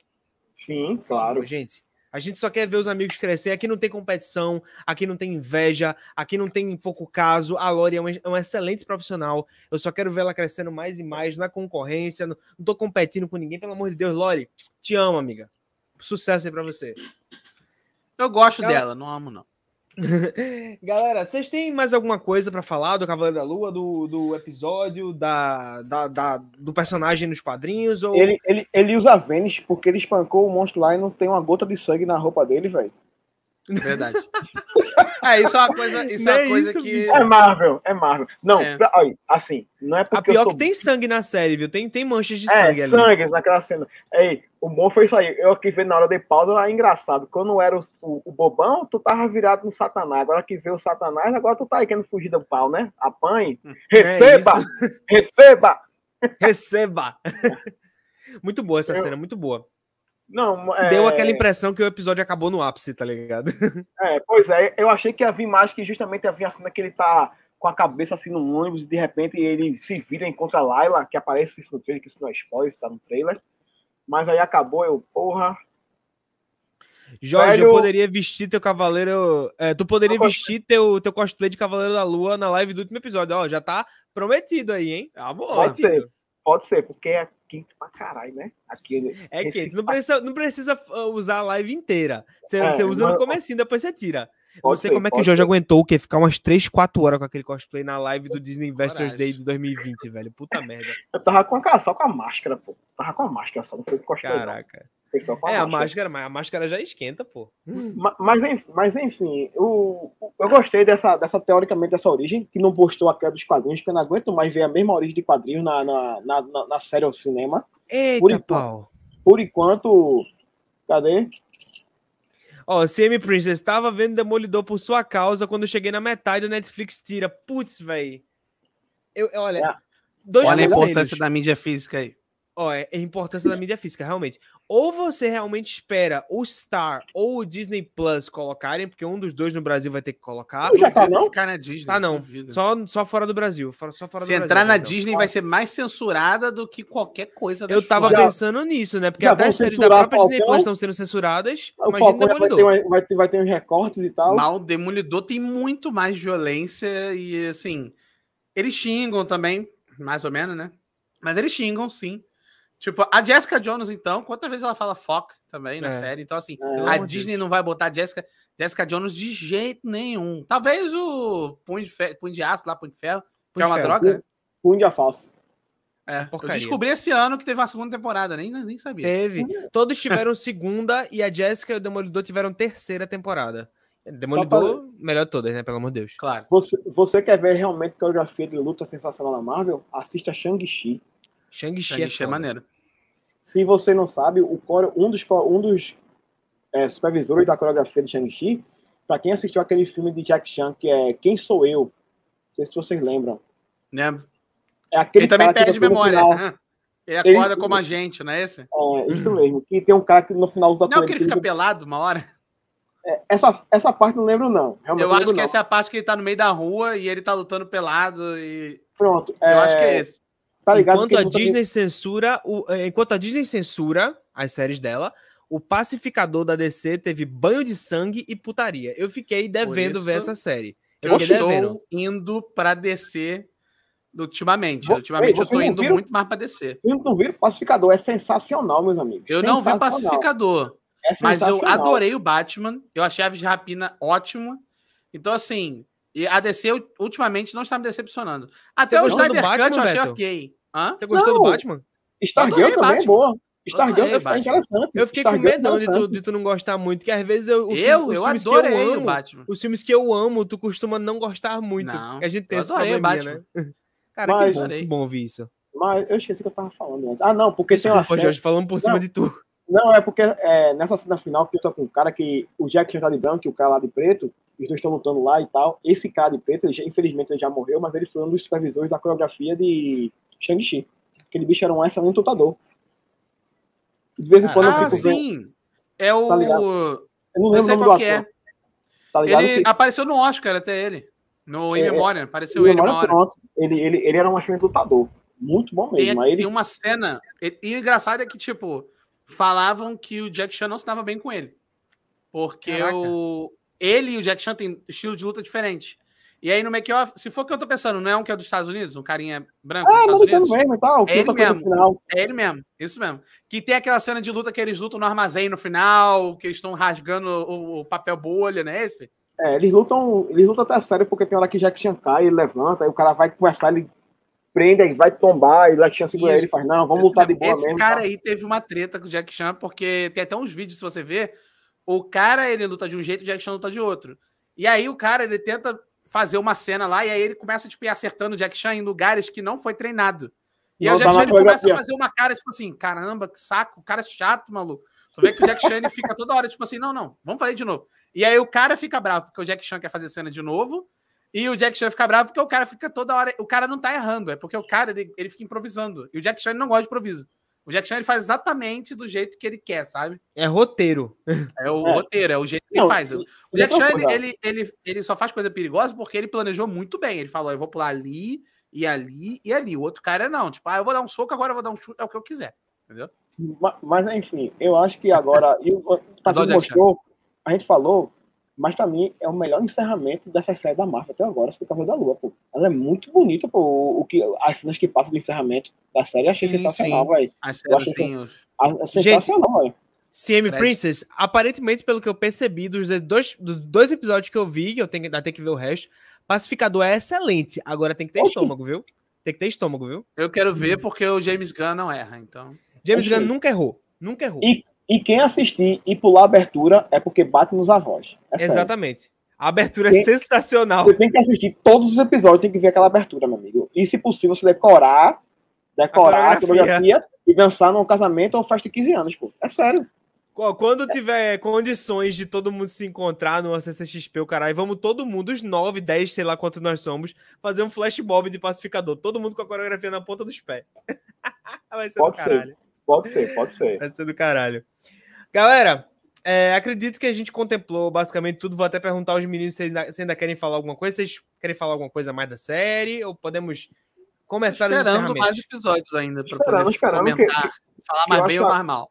Sim, claro.
Gente, a gente só quer ver os amigos crescer. Aqui não tem competição, aqui não tem inveja, aqui não tem pouco caso. A Lori é uma, é uma excelente profissional. Eu só quero ver ela crescendo mais e mais, não é concorrência, não, não tô competindo com ninguém, pelo amor de Deus. Lori, te amo, amiga. Sucesso aí pra você.
Eu gosto
Ela-
dela, não amo, não.
Galera, vocês têm mais alguma coisa pra falar do Cavaleiro da Lua, do, do episódio, da, da, da- do personagem nos quadrinhos? Ou...
Ele, ele, ele usa Vênus porque ele espancou o monstro lá e não tem uma gota de sangue na roupa dele, velho.
Verdade. é, isso é uma coisa, isso é uma coisa
isso,
que.
É Marvel, é Marvel. Não,
É.
pra- olha, assim, não é
A
porque
pior
eu sou...
que tem sangue na série, viu? Tem, tem manchas de
É,
sangue ali.
sangue naquela cena. Ei, o bom foi isso aí. Eu aqui vendo na hora de pausa, é engraçado. Quando era o, o, o bobão, tu tava virado no satanás. Agora que vê o satanás, agora tu tá aí querendo fugir do pau, né? Apanhe. Receba! receba!
Receba! muito boa essa
Eu-
cena, muito boa.
Não, é,
Deu aquela impressão que o episódio acabou no ápice, tá ligado?
É, pois é, eu achei que havia mais que justamente havia a cena que ele tá com a cabeça assim no ônibus e de repente ele se vira e encontra a Layla, que aparece isso no trailer, que isso não é spoiler, tá no trailer. Mas aí acabou, eu, porra.
Jorge,
Velho-
eu poderia vestir teu cavaleiro. é, tu poderia
Eu
vestir teu, teu cosplay de Cavaleiro da Lua na live do último episódio. Ó, já tá prometido aí, hein?
Uma boa.
Pode ser, pode ser, porque é quente pra caralho, né? Aquele,
É
esse
que não precisa, não precisa uh, usar a live inteira. Você,
É,
você usa no
mas-
comecinho, depois você tira. Eu não sei
ser,
como é que o Jorge
ser.
aguentou o quê? Ficar umas 3, 4 horas com aquele cosplay na live do Disney Investors
Coragem.
Day de 2020, velho. Puta merda.
Eu tava com a cara, só com a máscara, pô. Tava com a máscara só, não foi com cosplay, não.
Caraca.
Foi a
É, a
máscara.
máscara, mas a máscara já esquenta, pô.
Ma- Mas, mas enfim, o- eu gostei dessa, dessa, teoricamente, dessa origem, que não postou aquela dos quadrinhos, porque eu não aguento mais ver a mesma origem de quadrinhos na, na, na, na- na série ao cinema.
Eita,
Por enquanto-
pau.
Por enquanto, cadê?
Ó, CM Princess, estava vendo Demolidor por sua causa quando eu cheguei na metade, o Netflix tira. Putz, velho. Eu, eu- olha,
É.
dois
Olha a importância da mídia física aí.
Ó, é a importância da mídia física, realmente. Ou você realmente espera o Star ou o Disney Plus colocarem, porque um dos dois no Brasil vai ter que colocar.
Não, já tá, não?
Ficar na Disney.
Tá não, só, só fora do Brasil. Só fora
Se
do Brasil,
entrar na
então.
Disney, vai ser mais censurada do que qualquer coisa da
Eu tava
Já-
pensando nisso, né? Porque até as séries da própria Disney
Falcão?
Plus estão sendo censuradas.
O
Imagina
Falcão vai ter, uma- vai, ter, vai ter uns recortes e tal.
Mal Demolidor tem muito mais violência e assim. Eles xingam também, mais ou menos, né? Mas eles xingam, sim. Tipo, a Jessica Jones, então, quantas vezes ela fala fuck também na
É.
série? Então, assim,
É.
A Disney não vai botar a Jessica, Jessica Jones de jeito nenhum. Talvez o Punho de, Fe- Punho de Aço lá, Punho de Ferro, que é uma
Ferro.
droga, né?
Punho de falso.
É, eu
Porcaria.
descobri esse ano que teve uma segunda temporada, nem, nem sabia.
Teve. Todos tiveram segunda e a Jessica e o Demolidor tiveram terceira temporada. Demolidor, melhor de todas, né? Pelo amor de Deus.
Claro.
Você, você quer ver realmente coreografia de luta sensacional na Marvel? Assista Shang-Chi.
Shang-Chi é,
Shang-Chi é
foda.
maneiro.
Se você não sabe, o core- um dos, um dos é, supervisores da coreografia de Shang-Chi, pra quem assistiu aquele filme de Jack Chan, que é Quem Sou Eu? Não sei se vocês lembram.
Né?
É aquele
Ele também perde memória.
final-
Ele acorda
Ele-
como a gente, não é esse?
É, isso mesmo. Que tem um cara que no final luta
Não é que ele fica
que
pelado uma hora?
ele- essa, essa parte eu não lembro, não. Realmente
Eu acho
lembro,
que
não.
essa é a parte que ele tá no meio da rua e ele tá lutando pelado e.
Pronto.
Eu acho que é esse.
Tá ligado
enquanto a Disney censura, o, eh, enquanto a Disney censura as séries dela, o pacificador da DC teve banho de sangue e putaria. Eu fiquei devendo
isso,
ver essa série. Eu
Eu
fiquei
estou
devendo.
indo pra descer ultimamente.
Vo-
Ultimamente
Ei,
eu tô indo
viram?
muito mais pra descer.
Vocês não viram? Pacificador é sensacional, meus amigos.
Eu não vi. Pacificador,
É
mas eu adorei o Batman. Eu achei a Aves de Rapina ótima. Então, assim, e a DC ultimamente não está me decepcionando. Até
Você
o Snyder
Batman,
Cut eu achei
Beto?
ok. Hã?
Você gostou
Não.
do Batman?
Stargirl
Adorei
também é
Batman.
boa. Stargirl é interessante.
Eu fiquei
Stargirl
com medo de tu, de tu não gostar muito, que às vezes eu.
Eu, eu adorei eu amo, o Batman.
Os filmes que eu amo, tu costuma não gostar muito. Não, a gente tem esse problema, né? Cara, Mas, que bom, que bom ouvir isso.
Mas eu esqueci o que eu tava falando antes. Ah, não, porque
Desculpa, tem uma cena... Jorge, falando por cima não, de tu.
Não, é porque é, nessa cena final que eu tô com um cara que o Jack já tá de branco e o cara lá de preto, os dois estão lutando lá e tal. Esse cara de preto, ele já, infelizmente, ele já morreu, mas ele foi um dos supervisores da coreografia de Shang-Chi. Aquele bicho era um excelente lutador.
De vez em quando ah, eu fico sim. Vendo, é o. Tá eu
não lembro o nome do ator. É.
Tá ele apareceu no Oscar até ele. No In é, Memoriam, apareceu ele uma
hora. Ele, ele, ele era um excelente lutador. Muito bom mesmo.
Tem,
ele...
tem uma cena. E, e engraçado é que, tipo, falavam que o Jack Chan não estava bem com ele. Porque o, ele e o Jack Chan têm estilo de luta diferente. E aí no make-off, se for o que eu tô pensando, não é um que é dos Estados Unidos, um carinha branco
ah,
dos Estados Unidos?
Mesmo, tal,
é ele mesmo. É ele mesmo, isso mesmo. Que tem aquela cena de luta que eles lutam no armazém no final, que eles estão rasgando o, o, papel bolha, né? Esse?
É, eles lutam, eles lutam até sério, porque tem hora que Jack Chan cai, ele levanta, aí o cara vai conversar, ele prende, aí vai tombar, e o Jack Chan segura ele e faz, não, vamos lutar de boa
esse
mesmo.
Esse cara tá? aí teve uma treta com o Jack Chan, porque tem até uns vídeos, se você ver, o cara, ele luta de um jeito, o Jack Chan luta de outro. E aí o cara, ele tenta fazer uma cena lá, e aí ele começa, tipo, acertando o Jack Chan em lugares que não foi treinado. E aí o Jack Chan ele começa a fazer uma cara, tipo assim, caramba, que saco, cara chato, maluco. Tu vê que o Jack Chan ele fica toda hora, tipo assim, não, não, vamos fazer de novo. E aí o cara fica bravo, porque o Jack Chan quer fazer cena de novo, e o Jack Chan fica bravo porque o cara fica toda hora. O cara não tá errando, é porque o cara ele, ele fica improvisando. E o Jack Chan não gosta de improviso. O Jack Chan ele faz exatamente do jeito que ele quer, sabe?
É roteiro.
É o é. roteiro, é o jeito que não, ele faz. O Jack Chan ele, ele, ele, ele, só faz coisa perigosa porque ele planejou muito bem. Ele falou: eu vou pular ali, e ali, e ali. O outro cara não. Tipo, ah, eu vou dar um soco, agora eu vou dar um chute, é o que eu quiser. Entendeu?
Mas, mas enfim, eu acho que agora. E o mostrou, a gente falou mas pra mim é o melhor encerramento dessa série da Marvel até agora, que Cavaleiro da Lua, pô. Ela é muito bonita, pô. O, que, as cenas que passam do encerramento da série eu achei sim, sensacional, velho.
As cenas.
É sensacional, velho.
CM Princess, aparentemente, pelo que eu percebi, dos dois, dos dois episódios que eu vi, que eu tenho, ainda tenho que ver o resto, Pacificador é excelente. Agora tem que ter Oxi. estômago, viu? Tem que ter estômago, viu?
Eu quero ver porque o James Gunn não erra, então.
James Oxi. Gunn nunca errou. Nunca errou.
E e quem assistir e pular a abertura é porque bate nos avós.
É Exatamente. A abertura é tem, é sensacional.
Você tem que assistir todos os episódios, tem que ver aquela abertura, meu amigo. E, se possível, você decorar, decorar a, a coreografia e dançar num casamento ou festa de 15 anos, pô. É sério.
Quando tiver condições de todo mundo se encontrar no CCXP, o caralho, vamos todo mundo, os 9, 10, sei lá quanto nós somos, fazer um flash mob de pacificador. Todo mundo com a coreografia na ponta dos pés.
Vai ser Pode do caralho. Ser. Pode ser, pode ser.
Vai ser do caralho. Galera, é, acredito que a gente contemplou basicamente tudo. Vou até perguntar aos meninos se ainda, se ainda, querem falar alguma coisa. Vocês querem falar alguma coisa mais da série? Ou podemos começar
Esperando mais episódios ainda para poder comentar, que, falar mais bem ou mais mal.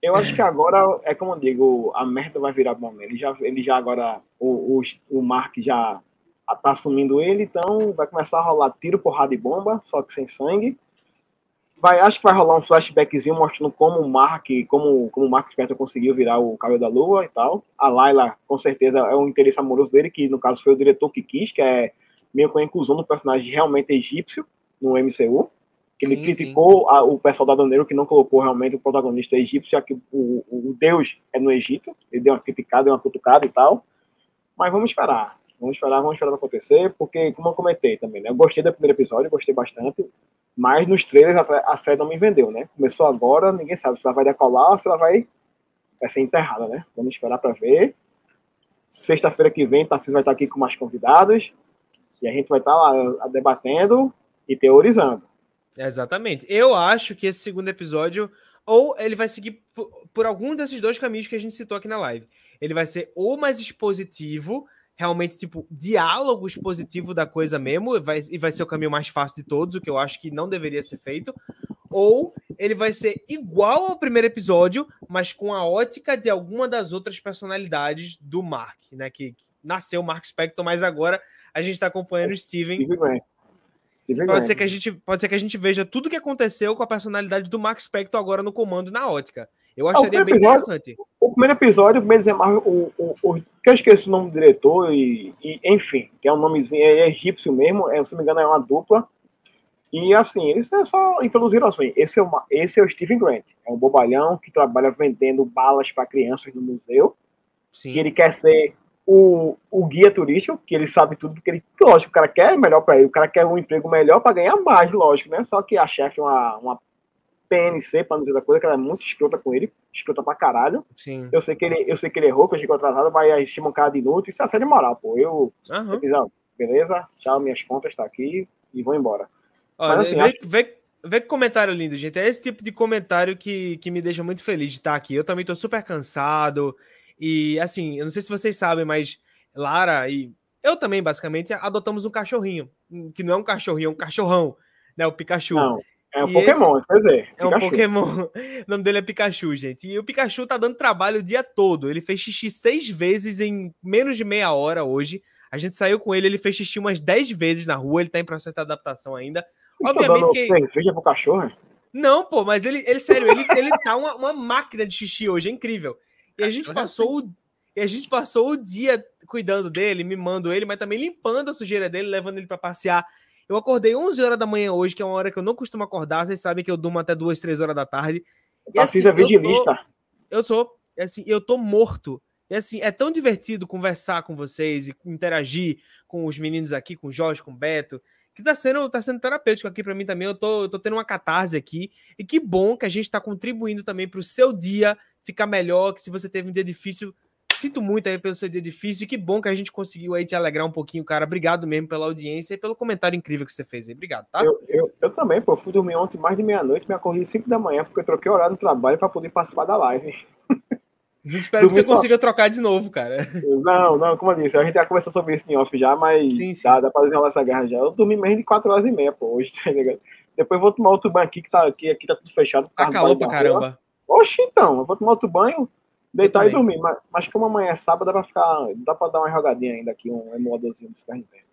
Eu acho que agora, é como eu digo, a merda vai virar bom. Ele já, ele já agora, o, o, o Mark já tá assumindo ele, então vai começar a rolar tiro, porrada e bomba, só que sem sangue vai, acho que vai rolar um flashbackzinho mostrando como o Mark, como, como o Mark Spector conseguiu virar o Cabelo da Lua e tal. A Layla, com certeza, é um interesse amoroso dele, que no caso foi o diretor que quis, que é meio com a inclusão do personagem realmente egípcio no MCU. Que ele sim, criticou a, o pessoal da Doneiro que não colocou realmente o protagonista egípcio, já que o, o, o Deus é no Egito. Ele deu uma criticada, deu uma cutucada e tal. Mas vamos esperar. Vamos esperar, vamos esperar acontecer, porque, como eu comentei também, né? Eu gostei do primeiro episódio, gostei bastante. Mas nos trailers a, série não me vendeu, né? Começou agora, ninguém sabe se ela vai decolar ou se ela vai, vai ser enterrada, né? Vamos esperar para ver. Sexta-feira que vem, Tarcísio vai estar aqui com mais convidados. E a gente vai estar lá debatendo e teorizando.
Exatamente. Eu acho que esse segundo episódio, ou ele vai seguir por, por algum desses dois caminhos que a gente citou aqui na live. Ele vai ser ou mais expositivo, realmente, tipo, diálogo expositivo da coisa mesmo, e vai, e vai ser o caminho mais fácil de todos, o que eu acho que não deveria ser feito, ou ele vai ser igual ao primeiro episódio, mas com a ótica de alguma das outras personalidades do Mark, né? Que, que nasceu o Mark Spector, mas agora a gente está acompanhando o Steven. Steven pode ser que a gente pode ser que a gente veja tudo o que aconteceu com a personalidade do Mark Spector agora no comando na ótica. Eu ah, acharia bem episódio, interessante.
O primeiro episódio, o primeiro Marvel, o, o, o, que eu esqueci o nome do diretor, e, e, enfim, que é um nomezinho é egípcio mesmo, é, se não me engano, é uma dupla. E assim, eles é só introduziram assim: esse é, uma, esse é o Steven Grant, é um bobalhão que trabalha vendendo balas para crianças no museu. Sim. E ele quer ser o, o guia turístico, que ele sabe tudo que ele. Lógico, o cara quer melhor para ele, o cara quer um emprego melhor para ganhar mais, lógico, né? Só que a chefe é uma, uma PNC, para não dizer da coisa, que ela é muito escrota com ele, escrota pra caralho.
Sim.
Eu sei que ele, eu sei que ele errou, que eu chegou atrasado, vai estimar um cara de inútil, isso é sério moral, pô. Eu, uhum. eu fiz, ó, beleza, tchau, minhas contas, tá aqui, e vou embora.
Olha, Mas, assim, vê, acho... vê, vê que comentário lindo, gente. É esse tipo de comentário que, que me deixa muito feliz de estar aqui. Eu também tô super cansado. E assim, eu não sei se vocês sabem, mas Lara e eu também, basicamente, adotamos um cachorrinho. Que não é um cachorrinho, é um cachorrão, né? O Pikachu.
Não. É um e Pokémon, esse, quer dizer.
É um Pokémon. O nome dele é Pikachu, gente. E o Pikachu tá dando trabalho o dia todo. Ele fez xixi seis vezes em menos de meia hora hoje. A gente saiu com ele, ele fez xixi umas dez vezes na rua. Ele tá em processo de adaptação ainda.
Você tá Obviamente tá que. Cerveja pro cachorro?
Não, pô, mas ele, ele sério, ele, ele tá uma, uma máquina de xixi hoje, é incrível. E a gente passou o, e a gente passou o dia cuidando dele, mimando ele, mas também limpando a sujeira dele, levando ele para passear. Eu acordei 11 horas da manhã hoje, que é uma hora que eu não costumo acordar. Vocês sabem que eu durmo até 2, 3 horas da tarde.
E, assim, é vigilista.
Eu, tô, eu sou. Assim, eu tô morto. E assim, é tão divertido conversar com vocês e interagir com os meninos aqui, com o Jorge, com o Beto, que tá sendo, tá sendo terapêutico aqui para mim também. Eu tô, eu tô tendo uma catarse aqui. E que bom que a gente tá contribuindo também para o seu dia ficar melhor, que se você teve um dia difícil, Sinto muito aí pelo seu dia difícil e que bom que a gente conseguiu aí te alegrar um pouquinho, cara. Obrigado mesmo pela audiência e pelo comentário incrível que você fez aí. Obrigado, tá?
Eu, eu, eu também, pô. Fui dormir ontem mais de meia-noite, me acordei 5 da manhã porque eu troquei horário no trabalho para poder participar da live.
Eu espero que você só... consiga trocar de novo, cara.
Não, não, como eu disse, a gente já conversou sobre isso em off já, mas sim, sim. Dá, dá pra desenrolar essa guerra já. Eu dormi menos de 4 horas e meia, pô, hoje, tá ligado? Depois vou tomar outro banho aqui, que tá, aqui, aqui tá tudo fechado.
Tá calor pra caramba.
Oxe, então, eu vou tomar outro banho, Deitar e dormir, mas, mas como amanhã é sábado, dá pra ficar. Dá pra dar uma jogadinha ainda aqui, um emuladorzinho do Super Nintendo.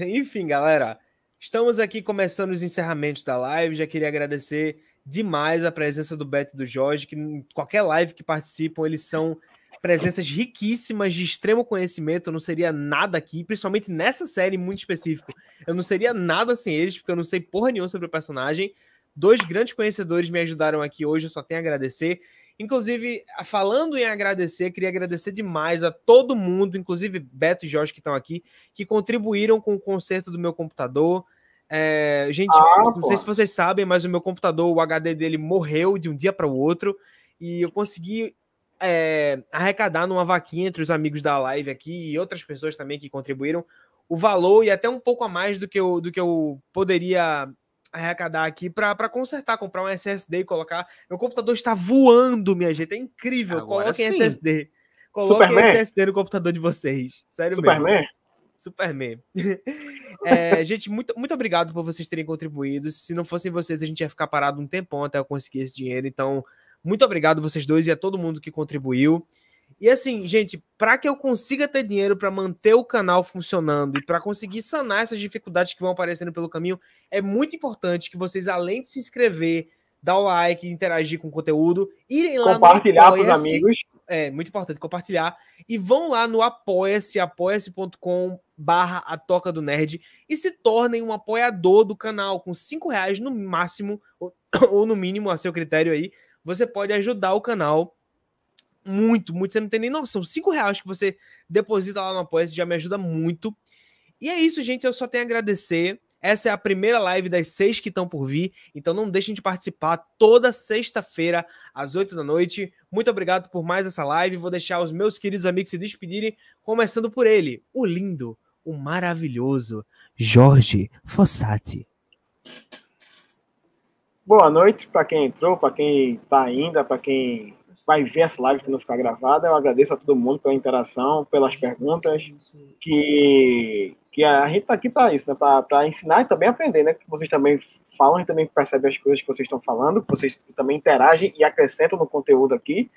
Enfim, galera. Estamos aqui começando os encerramentos da live. Já queria agradecer demais a presença do Beto e do Jorge, que em qualquer live que participam, eles são presenças riquíssimas de extremo conhecimento. Eu não seria nada aqui, principalmente nessa série muito específico. Eu não seria nada sem eles, porque eu não sei porra nenhuma sobre o personagem. Dois grandes conhecedores me ajudaram aqui hoje, eu só tenho a agradecer. Inclusive, falando em agradecer, queria agradecer demais a todo mundo, inclusive Beto e Jorge que estão aqui, que contribuíram com o conserto do meu computador. É, gente, ah, não pô. sei se vocês sabem, mas o meu computador, o HD dele morreu de um dia para o outro e eu consegui é, arrecadar numa vaquinha entre os amigos da live aqui e outras pessoas também que contribuíram o valor e até um pouco a mais do que eu, do que eu poderia arrecadar aqui para consertar, comprar um SSD e colocar. Meu computador está voando, minha gente. É incrível. Agora Coloquem sim. SSD. Coloquem Superman. SSD no computador de vocês. Sério
Superman. mesmo.
Superman. é, gente, muito, muito obrigado por vocês terem contribuído. Se não fossem vocês, a gente ia ficar parado um tempão até eu conseguir esse dinheiro. Então, muito obrigado vocês dois e a todo mundo que contribuiu. E assim, gente, para que eu consiga ter dinheiro para manter o canal funcionando e para conseguir sanar essas dificuldades que vão aparecendo pelo caminho, é muito importante que vocês, além de se inscrever, dar o like, interagir com o conteúdo, irem lá
compartilhar com os amigos.
É, muito importante compartilhar. E vão lá no apoia-se, apoia-se.com barra a toca do nerd e se tornem um apoiador do canal. Com cinco reais no máximo ou, ou no mínimo a seu critério aí, você pode ajudar o canal muito, muito. Você não tem nem noção. Cinco reais que você deposita lá no apoia já me ajuda muito. E é isso, gente. Eu só tenho a agradecer. Essa é a primeira live das seis que estão por vir. Então não deixem de participar toda sexta-feira, às oito da noite. Muito obrigado por mais essa live. Vou deixar os meus queridos amigos se despedirem, começando por ele, o lindo, o maravilhoso Jorge Fossati.
Boa noite para quem entrou, para quem está ainda, para quem vai ver essa live que não ficar gravada. Eu agradeço a todo mundo pela interação, pelas perguntas, que, que a gente está aqui para isso, né? para ensinar e também aprender, né? Que vocês também falam e também percebem as coisas que vocês estão falando, que vocês também interagem e acrescentam no conteúdo aqui.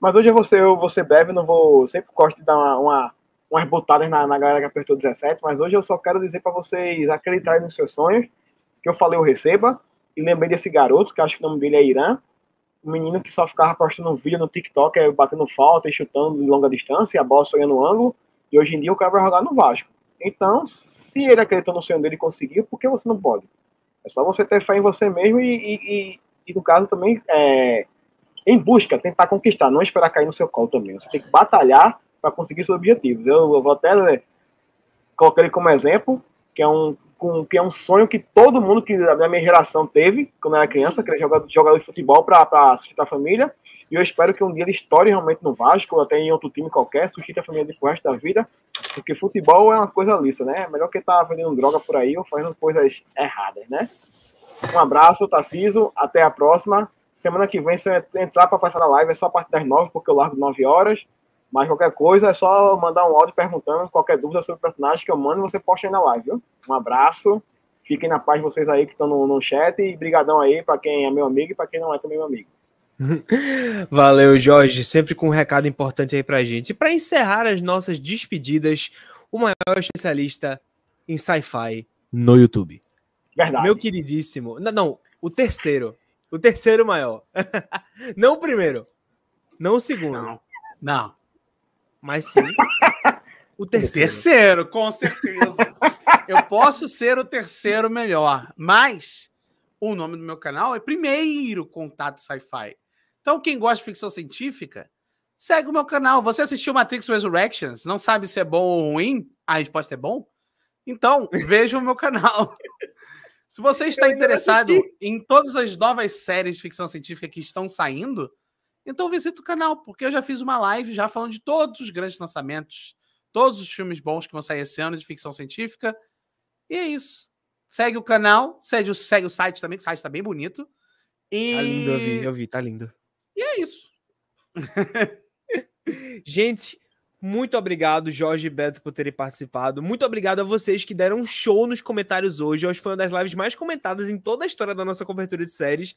Mas hoje eu vou ser, eu vou ser breve, não vou. Sempre gosto de dar uma, uma umas botadas na, na galera que apertou 17, mas hoje eu só quero dizer para vocês acreditarem nos seus sonhos, que eu falei eu receba, e lembrei desse garoto, que acho que o nome dele é Irã, um menino que só ficava postando um vídeo no TikTok, é, batendo falta e chutando de longa distância, a bola sonhando no ângulo, e hoje em dia o cara vai jogar no Vasco. Então, se ele acreditou no sonho dele e conseguiu, por que você não pode? É só você ter fé em você mesmo e, e, e, e no caso, também é, em busca, tentar conquistar, não esperar cair no seu colo também. Você tem que batalhar para conseguir seus objetivos. Eu, eu vou até né, colocar ele como exemplo, que é um com, que é um sonho que todo mundo que da minha geração teve quando era criança, querer jogar jogador de futebol para sustentar a família. E eu espero que um dia ele estoure realmente no Vasco ou até em outro time qualquer, sustente a família pro resto da vida. Porque futebol é uma coisa lista, né? É melhor que tá vendendo droga por aí ou fazendo coisas erradas, né? Um abraço, Tarciso. Até a próxima. Semana que vem, se eu entrar para passar na live, é só a partir das nove, porque eu largo nove horas. Mas qualquer coisa é só mandar um áudio perguntando qualquer dúvida sobre o personagem que eu mando e você posta aí na live, viu? Um abraço. Fiquem na paz vocês aí que estão no, no chat e brigadão aí para quem é meu amigo e para quem não é também meu amigo.
Valeu, Jorge, sempre com um recado importante aí pra gente. E para encerrar as nossas despedidas, o maior especialista em sci-fi no YouTube.
Verdade.
Meu queridíssimo. Não, não, o terceiro. O terceiro maior. não o primeiro. Não o segundo.
Não. Não.
Mas sim.
O terceiro. O terceiro, com certeza. Eu posso ser o terceiro melhor, mas o nome do meu canal é Primeiro Contato Sci-Fi. Então, quem gosta de ficção científica, segue o meu canal. Você assistiu Matrix Resurrections? Não sabe se é bom ou ruim? A resposta é bom? Então, veja o meu canal. Se você está interessado em todas as novas séries de ficção científica que estão saindo, então visita o canal, porque eu já fiz uma live já falando de todos os grandes lançamentos, todos os filmes bons que vão sair esse ano de ficção científica. E é isso. Segue o canal, segue o, segue o site também, que o site tá bem bonito. E...
Tá lindo, eu vi, eu vi, tá lindo.
E é isso.
Gente, muito obrigado, Jorge e Beto, por terem participado. Muito obrigado a vocês que deram um show nos comentários hoje. Hoje foi uma das lives mais comentadas em toda a história da nossa cobertura de séries.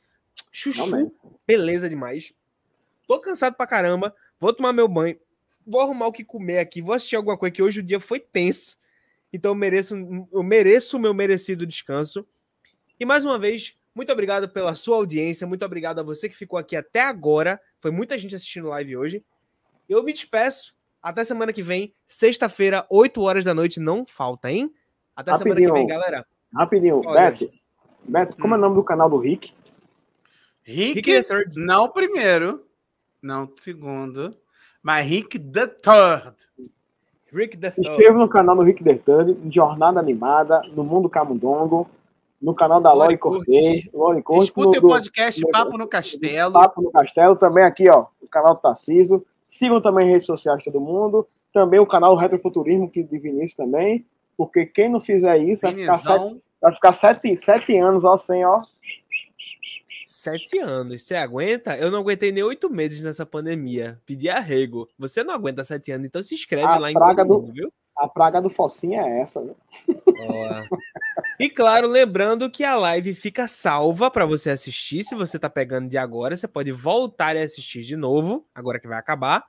Chuchu, Amém. beleza demais. Tô cansado pra caramba. Vou tomar meu banho. Vou arrumar o que comer aqui. Vou assistir alguma coisa que hoje o dia foi tenso. Então eu mereço, eu mereço o meu merecido descanso. E mais uma vez, muito obrigado pela sua audiência. Muito obrigado a você que ficou aqui até agora. Foi muita gente assistindo live hoje. Eu me despeço. Até semana que vem, sexta-feira, 8 horas da noite. Não falta, hein? Até Rapidinho. semana que vem, galera.
Rapidinho. Beto, Beto, como hum. é o nome do canal do Rick?
Rick, Rick não primeiro. Não, segundo. Mas Rick the Third.
Rick the Se inscreva no canal do Rick the Third, Jornada Animada, no Mundo Camundongo, no canal da Lori Cortez.
Escutem o podcast Papo no Castelo.
Papo no Castelo, também aqui, ó, o canal do Tarciso. Sigam também as redes sociais todo mundo. Também o canal Retrofuturismo, que de Vinícius também. Porque quem não fizer isso vai ficar, sete, vai ficar sete, sete anos ó, sem, ó,
Sete anos. Você aguenta? Eu não aguentei nem oito meses nessa pandemia. Pedi arrego. Você não aguenta sete anos, então se inscreve
a
lá
em praga do, mundo, viu? A praga do Focinha é essa, viu?
e claro, lembrando que a live fica salva para você assistir. Se você tá pegando de agora, você pode voltar e assistir de novo, agora que vai acabar.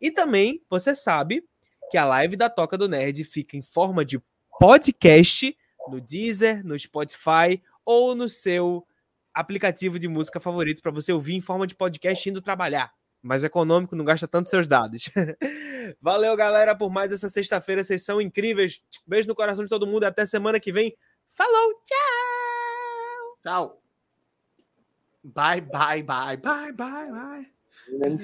E também, você sabe que a live da Toca do Nerd fica em forma de podcast no Deezer, no Spotify ou no seu aplicativo de música favorito para você ouvir em forma de podcast indo trabalhar. Mais econômico, não gasta tanto seus dados. Valeu, galera, por mais essa sexta-feira. Vocês são incríveis. Beijo no coração de todo mundo e até semana que vem. Falou, tchau!
Tchau. Bye, bye, bye, bye, bye, bye.